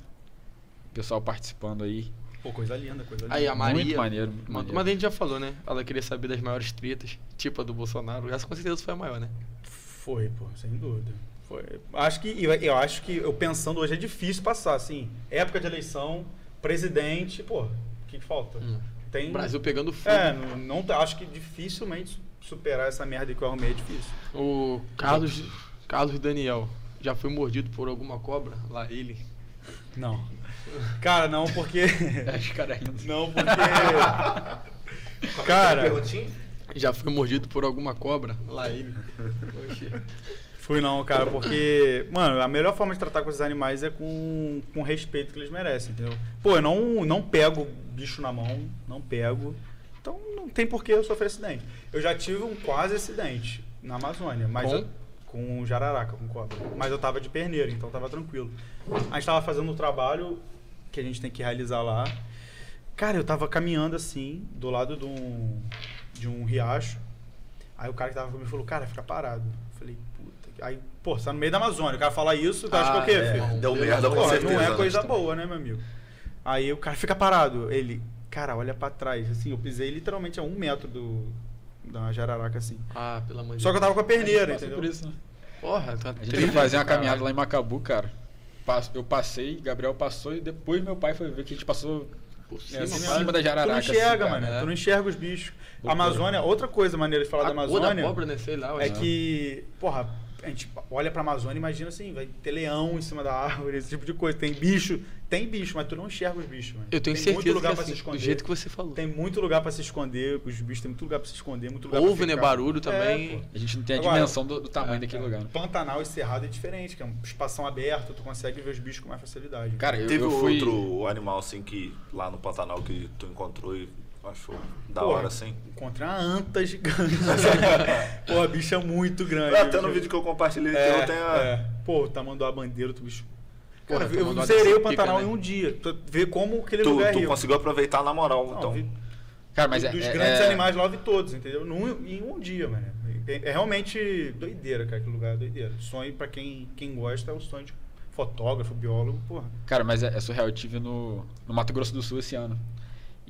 Pessoal participando aí. Pô, coisa linda, coisa linda. Aí a Maria. Muito maneiro, muito Mas maneiro. mas a gente já falou, né? Ela queria saber das maiores tretas, tipo a do Bolsonaro. Essa com certeza foi a maior, né? Foi, pô, sem dúvida. Foi. Acho que, eu, eu acho que, eu pensando hoje, é difícil passar, assim. Época de eleição, presidente, pô, o que, que falta? Hum. Tem. O Brasil pegando fogo. É, não, não tá- acho que dificilmente superar essa merda que eu arrumei é difícil. O Carlos, Carlos Daniel já foi mordido por alguma cobra? Lá ele. Não. Cara, não, porque. Os caras rindo. não, porque. [laughs] Cara, Já foi mordido por alguma cobra? Lá ele. Fui não, cara, porque. Mano, a melhor forma de tratar com esses animais é com, com o respeito que eles merecem, entendeu? Pô, eu não, não pego bicho na mão, não pego. Então não tem por que eu sofrer acidente. Eu já tive um quase acidente na Amazônia, mas Com? eu- com um jararaca, com cobra. Mas eu tava de perneiro, então tava tranquilo. A gente tava fazendo um trabalho que a gente tem que realizar lá. Cara, eu tava caminhando assim, do lado de um, de um riacho. Aí o cara que tava comigo falou, cara, fica parado. Eu falei, puta. que- Aí, pô, você tá no meio da Amazônia. O cara fala isso, tu acha que é o quê, é, filho? Deu merda com certeza. não é né? coisa boa, né, meu amigo? Aí o cara fica parado. Ele, cara, olha pra trás. Assim, eu pisei literalmente a um metro do, da jararaca, assim. Ah, pelo amor de Só que eu tava com a perneira, Passou entendeu? por isso, né? Porra, tá A gente foi fazer uma caminhada lá em Macabu, cara. Eu passei, Gabriel passou e depois meu pai foi ver que a gente passou por em cima, assim da jararaca. Tu não enxerga, assim, mano. é. Tu não enxerga os bichos. Loucura. Amazônia, outra coisa maneira de falar da A cor Amazônia da né? Sei lá. é que, porra, a gente olha pra Amazônia e imagina assim, vai ter leão em cima da árvore, esse tipo de coisa. Tem bicho, tem bicho, mas tu não enxerga os bichos, mano. Eu tenho tem certeza muito lugar que pra assim, se esconder. do jeito que você falou. Tem muito lugar pra se esconder, os bichos tem muito lugar pra se esconder, muito lugar Ouve, né? Barulho também. É. A gente não tem a Agora, dimensão do, do tamanho É, daquele é. lugar. né? Pantanal e Cerrado é diferente, que é um espação aberto, tu consegue ver os bichos com mais facilidade. Cara, eu, Teve eu fui. outro animal assim que lá no Pantanal que tu encontrou e achou da Pô, hora assim? Encontrei uma anta gigante. [laughs] Pô, a bicha é muito grande. Até no vídeo que eu compartilhei É, teu tem a. é. Pô, o tamanho da bandeira, tu bicho. Cara, Porra, eu tamanho da zerei o pica, Pantanal né? em um dia. Tu vê como aquele Tu, lugar é tu rico. conseguiu aproveitar na moral, Não, então. vi- Cara, mas é. dos é- grandes é- animais lá eu vi todos, entendeu? Num, em um dia, mano. É, é realmente doideira, cara, aquele lugar é doideira. Sonho pra quem, quem gosta é o sonho de fotógrafo, biólogo, porra. Cara, mas é, é surreal. Eu tive no, no Mato Grosso do Sul esse ano.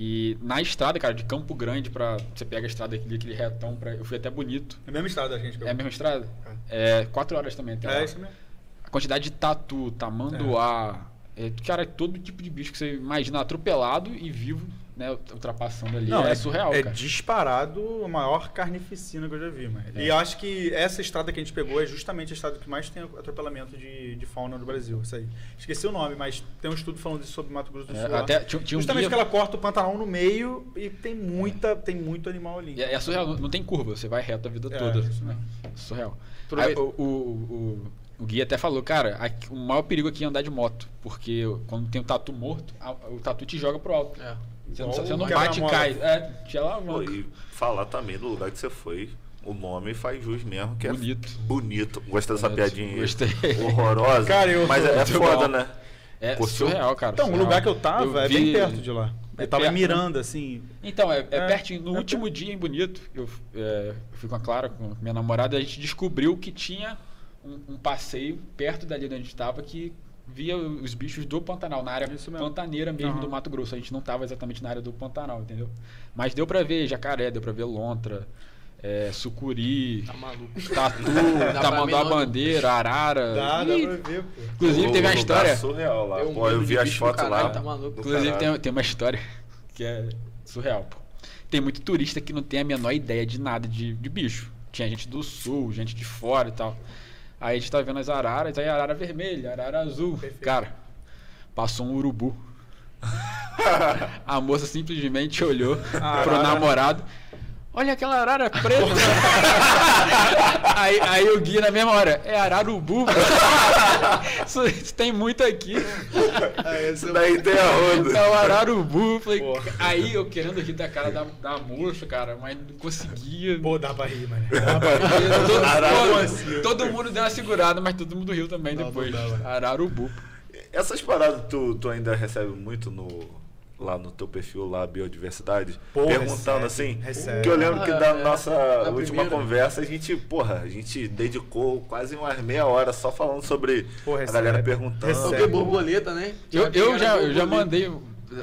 E na estrada, cara, de Campo Grande pra. Você pega a estrada aquele, aquele retão pra. Eu fui até bonito. É a mesma estrada da gente. eu- É a mesma estrada? É quatro horas também até É lá. isso mesmo. A quantidade de tatu, tamanduá, é, cara, todo tipo de bicho que você imagina atropelado e vivo, né, ultrapassando ali. é, surreal, é cara. disparado a maior carnificina que eu já vi, mano. É. E acho que essa estrada que a gente pegou é justamente a estrada que mais tem atropelamento de, de fauna no Brasil. Isso aí. Esqueci o nome, mas tem um estudo falando isso sobre Mato Grosso do É, Sul. até tinha, tinha um Justamente guia, que ela corta o Pantanal no meio e tem muita, tem muito animal ali. é, é surreal, não, não tem curva, você vai reto a vida É, toda. isso né? Surreal. Aí, o, o, o, o guia até falou, cara, aqui- o maior perigo aqui é andar de moto, porque quando tem um tatu morto, a- o tatu te joga pro alto. É. Você não, você o não bate e cai. É, te alavanca. e falar também do lugar que você foi. O nome faz jus mesmo, que Bonito. é bonito. Gostei dessa Bonito. piadinha Gostei. horrorosa. Cara, eu mas tô- é, é foda, né? É Curtiu? surreal, cara. Então, o surreal. lugar que eu tava Eu é vi- bem perto de lá. É Eu tava em perto, né? Miranda, assim. Então, é, é É, pertinho. No é último perto. dia em Bonito, eu, é, eu fui com a Clara, com minha namorada, a gente descobriu que tinha um, um passeio perto dali onde a gente estava que via os bichos do Pantanal, na área Isso mesmo. pantaneira mesmo Aham. do Mato Grosso. A gente não estava exatamente na área do Pantanal, entendeu? Mas deu pra ver jacaré, deu pra ver lontra, é, sucuri, Tá maluco. tatu, [laughs] Dá tamanduá bandeira, arara. Dá, dá Ih, pra ver, pô. Inclusive teve uma lugar história. surreal lá. Um Pô, eu vi as fotos lá. tá maluco. Inclusive tem, tem uma história que é surreal, pô. Tem muito turista que não tem a menor ideia de nada de, de bicho. Tinha gente do sul, gente de fora e tal. Aí a gente tá vendo as araras, aí arara vermelha, arara azul. Perfeito. Cara, passou um urubu. [laughs] a moça simplesmente olhou pro namorado. Olha aquela arara preta. [laughs] aí, aí o Gui na mesma hora, é ararubu. isso, isso tem muito aqui. Aí, Isso daí tem a roda. É o ararubu. Falei, aí eu querendo rir da cara da, da moça, cara, mas não conseguia. Pô, dá pra rir, mano. Dá pra rir. todo, todo mundo deu uma segurada, mas todo mundo riu também Não, depois. não dá. Ararubu. Essas paradas tu, tu ainda recebe muito no lá no teu perfil lá biodiversidade, Pô, perguntando recebe, assim, recebe. que eu lembro que Ah, da é, nossa na última primeira. conversa a gente, porra, a gente dedicou quase umas meia hora só falando sobre Pô, a recebe. galera perguntando. Recebe. Porque borboleta, né? Eu, eu já, eu já mandei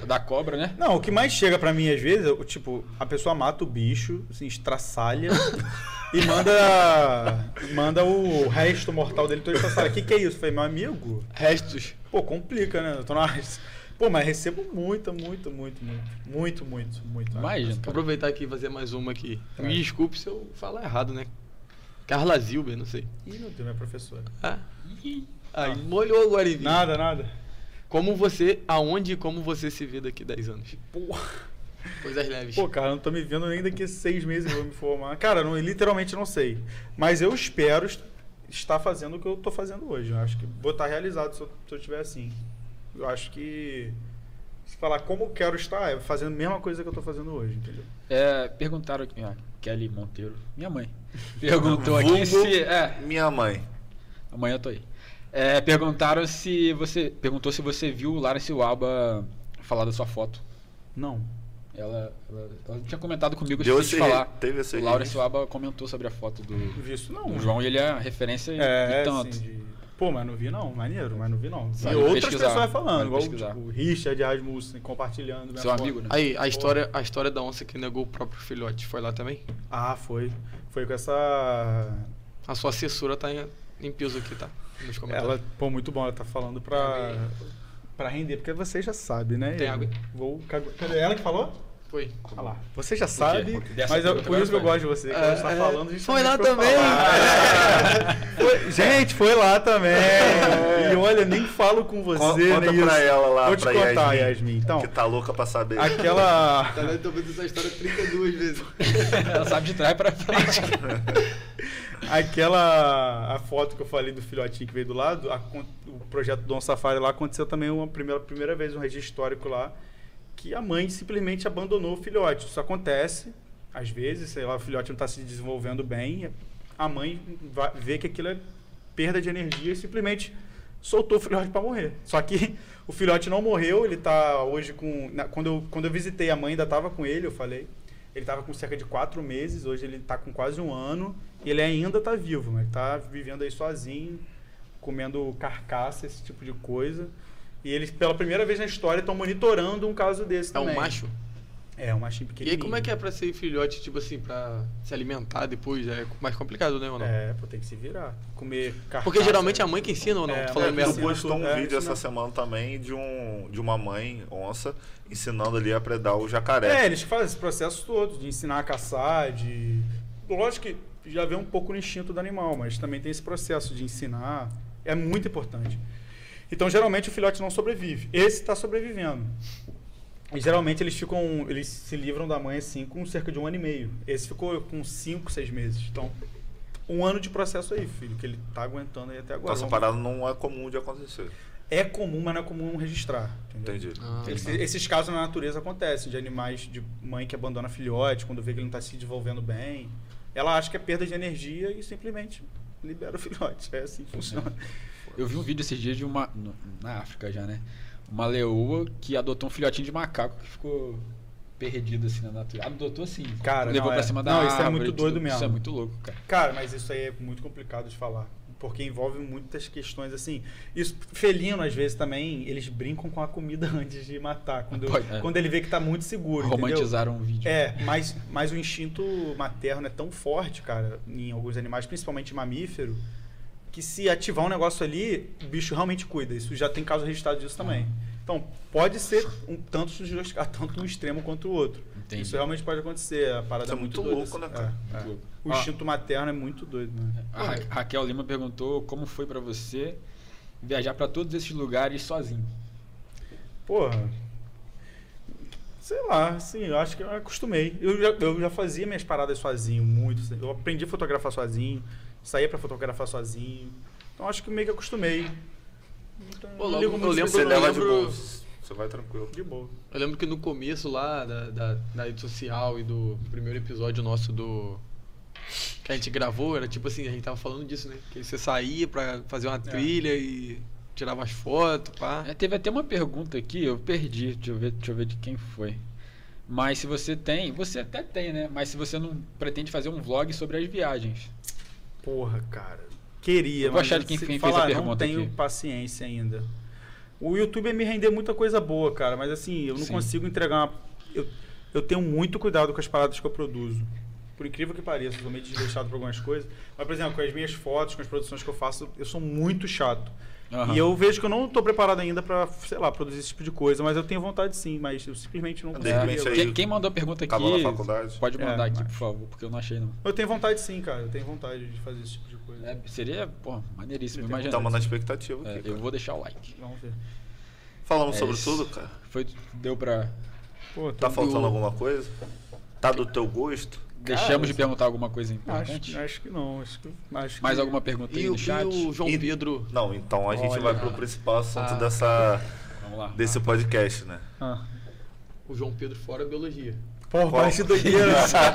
da cobra, né? Não, o que mais chega pra mim às vezes, é, tipo, a pessoa mata o bicho, assim, estraçalha [laughs] e manda manda o resto mortal dele todo estraçalha. O que que é isso? Eu falei, meu amigo, Restos. pô, complica, né? Eu tô na... Pô, mas recebo muito, muito, muito, muito, muito, muito, muito. Imagina, Vou aproveitar aqui e fazer mais uma aqui. Tá. Me desculpe se eu falar errado, né? Carla Zilber, não sei. Ih, meu Deus, minha professora. Ah. Aí, molhou agora em mim. Nada, nada. Como você, aonde e como você se vê daqui 10 anos? Porra. Coisas leves. Pô, cara, eu não tô me vendo nem daqui a seis meses eu vou me formar. Cara, eu não, literalmente não sei. Mas eu espero est- estar fazendo o que eu tô fazendo hoje. Eu acho que vou estar realizado se eu, se eu estiver assim. Eu acho que. Se falar como eu quero estar, é fazendo a mesma coisa que eu tô fazendo hoje, entendeu? É, perguntaram aqui, ah, Kelly Monteiro, minha mãe, [laughs] perguntou aqui se. É, Minha mãe. amanhã eu tô aí. É, perguntaram se você. Perguntou se você viu o Lara Silaba falar da sua foto. Não. Ela, ela, ela tinha comentado comigo Deu esqueci de falar. teve esse O Laura. Silaba comentou sobre a foto do, não. do João e ele é referência É, e tanto. assim, de... Pô, mas não vi não, maneiro, mas não vi não. Vale outras pesquisar, pessoas falando, igual pesquisar. tipo, o Richard Rasmussen compartilhando. Seu foto. amigo, né? Aí, a história, a história da onça que negou o próprio filhote foi lá também? Ah, foi. Foi com essa A sua assessora tá em, em peso aqui, tá? Nos comentários. Ela, pô, muito bom, ela tá falando pra, pra render, porque você já sabe, né? Tem água? Vou. Cadê ela que falou? Foi. Olha lá. Você já sabe, mas eu- por isso que eu gosto de você, que É, ela está é. falando justamente Foi lá também. É. Foi- gente, foi lá também. E olha, nem falo com você, Con- né? Conta isso. pra ela lá, Vou te pra contar, Yasmin, Yasmin. Então, que tá louca pra saber. aquela. Tá vendo? Tô vendo essa história 32 vezes. [laughs] Ela sabe de trás pra frente. [laughs] Aquela a foto que eu falei do filhotinho que veio do lado, a o projeto Dom Safari lá aconteceu também uma primeira, primeira vez um registro histórico lá que a mãe simplesmente abandonou o filhote. Isso acontece às vezes, sei lá, o filhote não está se desenvolvendo bem, a mãe vê que aquilo é perda de energia e simplesmente soltou o filhote para morrer. Só que o filhote não morreu, ele está hoje com quando eu, quando eu visitei a mãe ainda estava com ele, eu falei ele estava com cerca de quatro meses, hoje ele está com quase um ano ele ainda está vivo, mas está vivendo aí sozinho, comendo carcaça, esse tipo de coisa. E eles, pela primeira vez na história, estão monitorando um caso desse É também. um macho? É, um machinho E pequenininho. aí como é que é pra ser filhote, tipo assim, pra se alimentar depois? É mais complicado, né, ou não? É, pô, tem que se virar. Comer carcaça. Porque geralmente é a mãe que ensina ou não? É, Tô falando que merda. Postou um é, vídeo essa semana também de, um, de uma mãe onça ensinando ali a predar o jacaré. É, eles fazem esse processo todo de ensinar a caçar, de. Lógico que já vem um pouco no instinto do animal, mas também tem esse processo de ensinar. É muito importante. Então, geralmente, o filhote não sobrevive. Esse está sobrevivendo. E geralmente eles ficam. Eles se livram da mãe assim com cerca de um ano e meio. Esse ficou com 5, 6 meses. Então, um ano de processo aí, filho, que ele tá aguentando aí até Então agora. essa parada não é comum de acontecer. É comum, mas não é comum registrar. Entendeu? Entendi. Ah, Esse- esses casos na natureza acontecem, de animais, de mãe que abandona filhote, quando vê que ele não está se desenvolvendo bem. Ela acha que é perda de energia e simplesmente libera o filhote. É assim que funciona. [laughs] Eu vi um vídeo esses dias de uma. no- Na África já, né? Uma leoa que adotou um filhotinho de macaco que ficou perdido assim na natureza. Adotou assim. Cara, levou não, pra é- cima da não, árvore. isso é muito doido tudo. Isso é mesmo. muito louco, cara. Cara, mas isso aí é muito complicado de falar. Porque envolve muitas questões assim. Isso, felino, às vezes, também, eles brincam com a comida [laughs] antes de matar. Quando, Pode, é. quando ele vê que tá muito seguro. entendeu? Romantizaram o vídeo. É, mas, mas o instinto materno é tão forte, cara, em alguns animais, principalmente mamífero, que se ativar um negócio ali, o bicho realmente cuida. Isso já tem caso registrado disso também. Então, pode ser um, tanto, [laughs] tanto um extremo quanto o outro. Entendi. Isso realmente pode acontecer. A parada Isso é é muito, muito doida, louco, assim. né, cara? É, é. Muito louco. O Ó, instinto materno é muito doido, né? A Ra- Raquel Lima perguntou como foi pra você viajar pra todos esses lugares sozinho. Porra. Sei lá, assim, eu acho que eu acostumei. Eu já, eu já fazia minhas paradas sozinho, muito. assim. Eu aprendi a fotografar sozinho, saía pra fotografar sozinho. Então acho que meio que acostumei. Então, Pô, logo- eu lembro- Você leva de boa. Você vai tranquilo. de boa. Eu lembro que no começo lá da, da, da rede social e do primeiro episódio nosso do. Que a gente gravou, era tipo assim, a gente tava falando disso, né? Que você saía pra fazer uma trilha e tirava as fotos, pá. É, teve até uma pergunta aqui, eu perdi, deixa eu, ver, deixa eu ver de quem foi. Mas se você tem, você até tem, né? Mas se você não pretende fazer um vlog sobre as viagens. Porra, cara. Queria, Eu vou mas achar de quem fez a falar, pergunta não tenho aqui. paciência ainda. O YouTube ia me render muita coisa boa, cara, mas assim, eu não Sim. consigo entregar uma... eu, eu tenho muito cuidado com as paradas que eu produzo. Por incrível que pareça, eu sou meio desleixado por algumas coisas. Mas, por exemplo, com as minhas fotos, com as produções que eu faço, eu sou muito chato. Aham. E eu vejo que eu não estou preparado ainda pra, sei lá, produzir esse tipo de coisa, mas eu tenho vontade sim, mas eu simplesmente não consigo. aí- Quem, quem mandou a pergunta aqui, Acabou na faculdade. pode É, mandar aqui, mas- por favor, porque eu não achei não. Eu tenho vontade sim, cara. Eu tenho vontade de fazer esse tipo de coisa. É, seria, pô, maneiríssimo, imagina. Estamos na expectativa É, aqui. eu vou deixar o like. Vamos ver. Falamos É sobre tudo, cara. Foi, deu pra... Pô, Tá faltando eu- alguma coisa? Tá do teu gosto? Deixamos de perguntar alguma coisa importante? Acho, acho que não. Acho que, acho Mais que- alguma pergunta aí E, no o- chat? e o João E- Pedro. Não, então a gente Olha. vai pro principal assunto Ah. dessa, Vamos lá. desse podcast, né? Ah. O João Pedro fora biologia. Porra, parece doideira.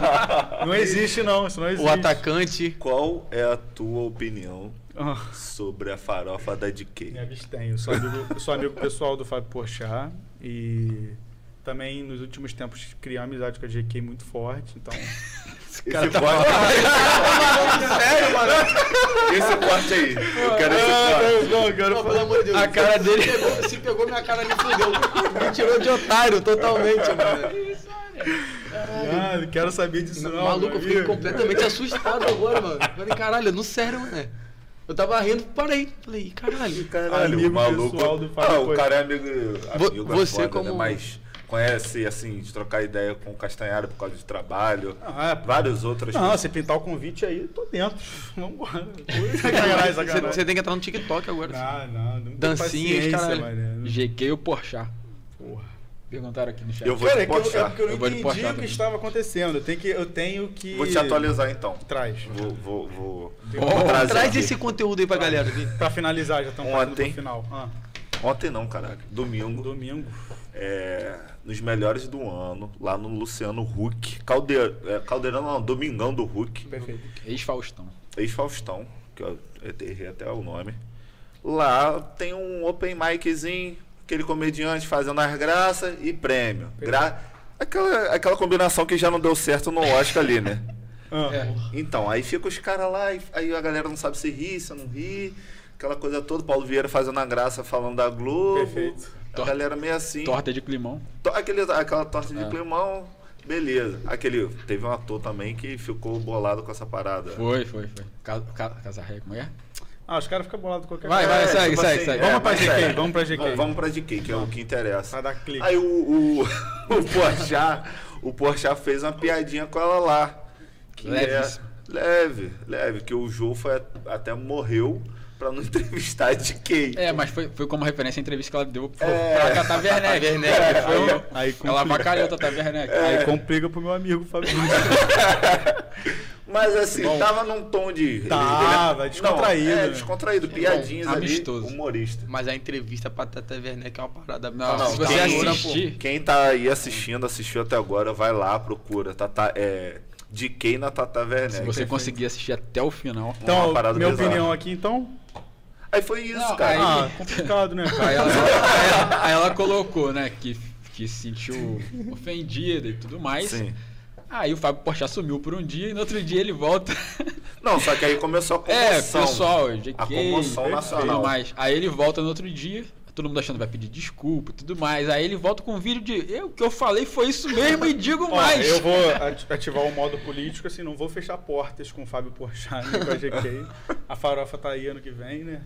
[laughs] não existe, não. Isso não existe. O atacante. Qual é a tua opinião Ah, sobre a farofa da me DK? abstenho. Eu sou amigo, eu sou amigo pessoal do Fábio Porchat e também nos últimos tempos criei uma amizade com a GK muito forte. Então, [laughs] Esse corte... Sério, mano? esse corte aí. Eu quero esse Ah, corte. não, não, quero Pô, pelo amor de Deus. A cara dele- Se pegou, se pegou minha cara, me fudeu. Me tirou de otário totalmente, [laughs] mano. Ah, não quero saber disso não. Maluco, eu fiquei amigo. completamente assustado agora, mano. Falei, caralho, no sério, mano. Eu tava rindo, parei. Falei, caralho. Caralho, Amigo o maluco. pessoal do Fábio ah, o cara é amigo. Amigo é você foda, como- né? Mas conhece, assim, de trocar ideia com o Castanhari por causa de trabalho. Ah, é, Várias outras Não, se pintar o convite aí, tô dentro. [laughs] Vambora. [laughs] Você, você tem que entrar no TikTok agora. Não, não, não tenho Dancinhas, paciência, caralho. mano. GQ ou Porchat? Porra. Perguntaram aqui no chat. Eu vou Cara, te é, que eu, é porque eu não Eu entendi o que também. estava acontecendo. Eu tenho que. Eu tenho que... Vou te atualizar então. Traz. Vou, vou, vou, trazer Traz aqui. esse conteúdo aí pra galera. Pra finalizar, já estamos pro final. Ah, Ontem não, caralho. Domingo. domingo. É, nos melhores do ano, lá no Luciano Huck. Caldeirão, é, Caldeirão não, Domingão do Huck. Perfeito. Ex-Faustão. Ex-Faustão, que eu errei até o nome. Lá tem um open miczinho, aquele comediante fazendo as graças e prêmio. Gra... Aquela, aquela combinação que já não deu certo no Oscar ali, né? [laughs] Ah, É. Então, aí fica os caras lá, e aí a galera não sabe se ri, se não ri. Aquela coisa toda, Paulo Vieira fazendo a graça falando da Globo. Perfeito. A galera meio assim. Torta de climão. To- Aquele, aquela torta de É. climão, beleza. Aquele, teve um ator também que ficou bolado com essa parada. Foi, foi, foi. Ca- ca- Casarré, como é? Ah, os caras ficam bolados com qualquer Vai, coisa. vai, segue, tipo segue, segue. Vamos pra GK, sério. vamos pra GK. Vamos, vamos pra GK, que é o que interessa. Pra dar clique. Aí o, o, [laughs] o Porchat, o Porchat fez uma piadinha com ela lá. Que Levíssimo. É, leve, leve, que o Jô foi, até morreu pra não [laughs] entrevistar a GK. É, mas foi, foi como referência a entrevista que ela deu pro, É. pra Tata Werneck. Werneck, Foi um- aí- aí ela avacalhou a Tata Werneck. Aí complica pro meu amigo Fabinho. [laughs] Mas assim, Bom. tava num tom de. Tava, descontraído, Não, é, né? descontraído, piadinhas ali, amistoso. humorista. Mas a entrevista pra Tata Werneck é uma parada. Não, Não, se você quem- assistir, Quem tá aí assistindo, assistiu até agora, vai lá, procura. Tata, é, DK na Tata Werneck. se você conseguir assistir até o final. Então, Uma parada minha bizarra. opinião aqui, então. Aí foi isso, Não, cara. Ah, complicado, né, Aí ela, aí ela- aí ela colocou, né, que, que se sentiu ofendida e tudo mais. Sim. Aí o Fábio Porchat sumiu por um dia e no outro dia ele volta. Não, só que aí começou a É, comoção. pessoal, GK, A comoção nacional. mais. Aí ele volta no outro dia, todo mundo achando que vai pedir desculpa e tudo mais. Aí ele volta com um vídeo de eu o que eu falei foi isso mesmo e digo [laughs] Ó, mais. eu vou [laughs] ati- ativar o modo político, assim, não vou fechar portas com o Fábio Porchat com a GK. A farofa tá aí ano que vem, né?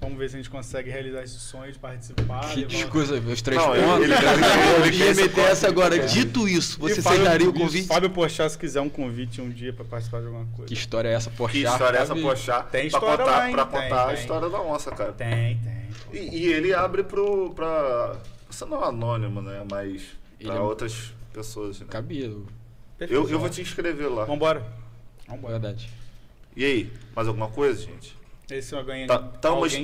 Vamos ver se a gente consegue realizar esse sonho de participar. Que discurso, os três Não, ele- pontos. ele- Eu ele- ia esse meter essa agora. ele- Dito isso, você aceitaria o convite? Fábio Porchat, se quiser um convite um dia pra participar de alguma Que coisa. história é essa, Porchat? Que história é essa? Pochá? Tem pra história contar, lá, hein? pra Tem, contar a tem. história da onça, cara. Tem, tem. E, e ele abre pro. pra. Você não é anônimo, né? Mas. Ele Pra é- outras pessoas, né? Cabelo. Eu, eu vou te inscrever lá. Vambora. Vambora. Verdade. E aí, mais alguma coisa, gente? Esse é alguém. Tá- Estamos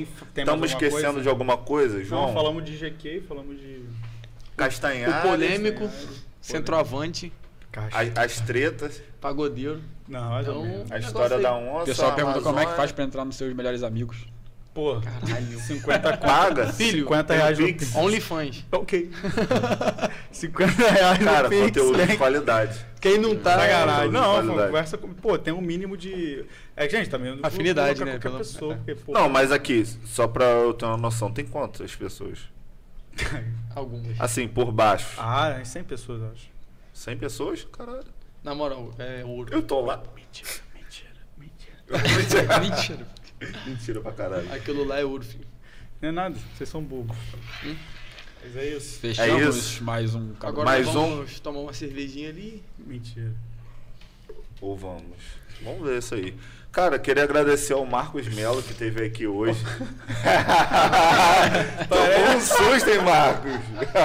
alguma esquecendo coisa? de alguma coisa, João? Não, falamos de GQ, falamos de. Castanhar. O polêmico, Castanhari, centroavante. As, as tretas, pagodeiro. Não, Então, a história da onça. O pessoal pergunta como é que faz pra entrar nos seus melhores amigos. Pô, Caralho. 50 Paga? [laughs] Filho, 50 tem o reais no Pix. OnlyFans. Ok. [laughs] 50 reais Cara, no Pix, conteúdo né? de qualidade. Quem não tá. Sacanagem. de Não, qualidade. conversa com. Pô, tem um mínimo de. É, gente, também. não Afinidade, né, pelo- pessoa, porque, pô, Não, mas aqui, só pra eu ter uma noção, tem quantas pessoas? [laughs] Algumas. Assim, por baixo. Ah, é 100 pessoas, eu acho. 100 pessoas? Caralho. Na moral, é ouro. Eu tô lá. Mentira, mentira, mentira. Mentira. [laughs] Mentira pra caralho. Aquilo lá é ouro, filho. Não é nada, vocês são bobos. Hum? Mas é isso. Fechamos isso. mais um cabelo. Agora Mais nós um. vamos tomar uma cervejinha ali. Mentira. Ou vamos. Vamos ver isso aí. Cara, queria agradecer ao Marcos Melo que esteve aqui hoje. [laughs] Tomou um susto, hein, Marcos?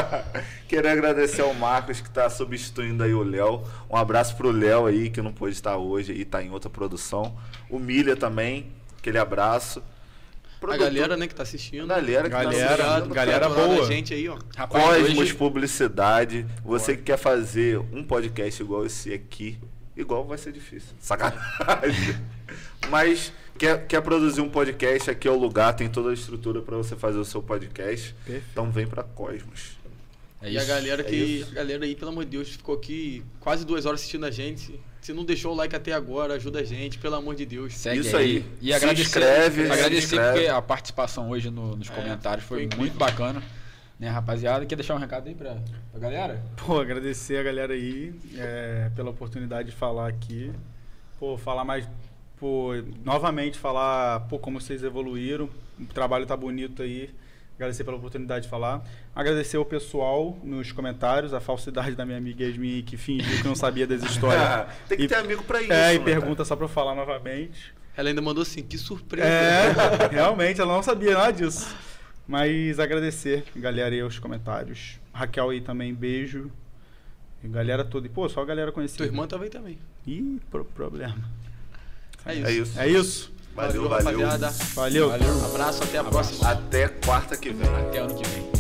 [laughs] queria agradecer ao Marcos que está substituindo aí o Léo. Um abraço pro Léo aí que não pôde estar hoje aí, tá em outra produção. O Milha também, aquele abraço. A Produtor- galera, né, que tá assistindo. Galera que tá Galera, assistindo, galera. Adorando boa. a gente aí, ó. Rapaz, Cosmos hoje, Publicidade. Você que quer fazer um podcast igual esse aqui, igual vai ser difícil. Sacanagem. [laughs] Mas quer, quer produzir um podcast, aqui é o lugar, tem toda a estrutura para você fazer o seu podcast. Perfeito. Então vem para Cosmos. É e a isso. galera é que. isso. a galera aí, pelo amor de Deus, ficou aqui quase duas horas assistindo a gente. Se, se não deixou o like até agora, ajuda a gente, pelo amor de Deus. Segue Isso aí. E Se agradecer, inscreve, se agradecer inscreve. porque a participação hoje no- nos É, comentários foi, foi muito bacana. Né, rapaziada? Quer deixar um recado aí pra, pra galera? Pô, agradecer a galera aí é, pela oportunidade de falar aqui. Pô, falar mais. Pô, novamente falar pô, como vocês evoluíram. O trabalho tá bonito aí. Agradecer pela oportunidade de falar. Agradecer ao pessoal nos comentários, a falsidade da minha amiga Yasmin que fingiu que não sabia das histórias. [laughs] tem que E- ter amigo para isso. é, e né, pergunta só pra eu falar novamente. Ela ainda mandou assim, que surpresa. É, [laughs] realmente, ela não sabia nada disso. Mas agradecer, galera, aí os comentários. Raquel aí também, beijo. E galera toda. E, pô, só a galera conhecida. Tua irmã também também. Ih, pro- problema. É isso. É isso. É isso. Valeu, valeu. rapaziada. Valeu. Valeu. Abraço, até a próxima. Até quarta que vem. Até ano que vem.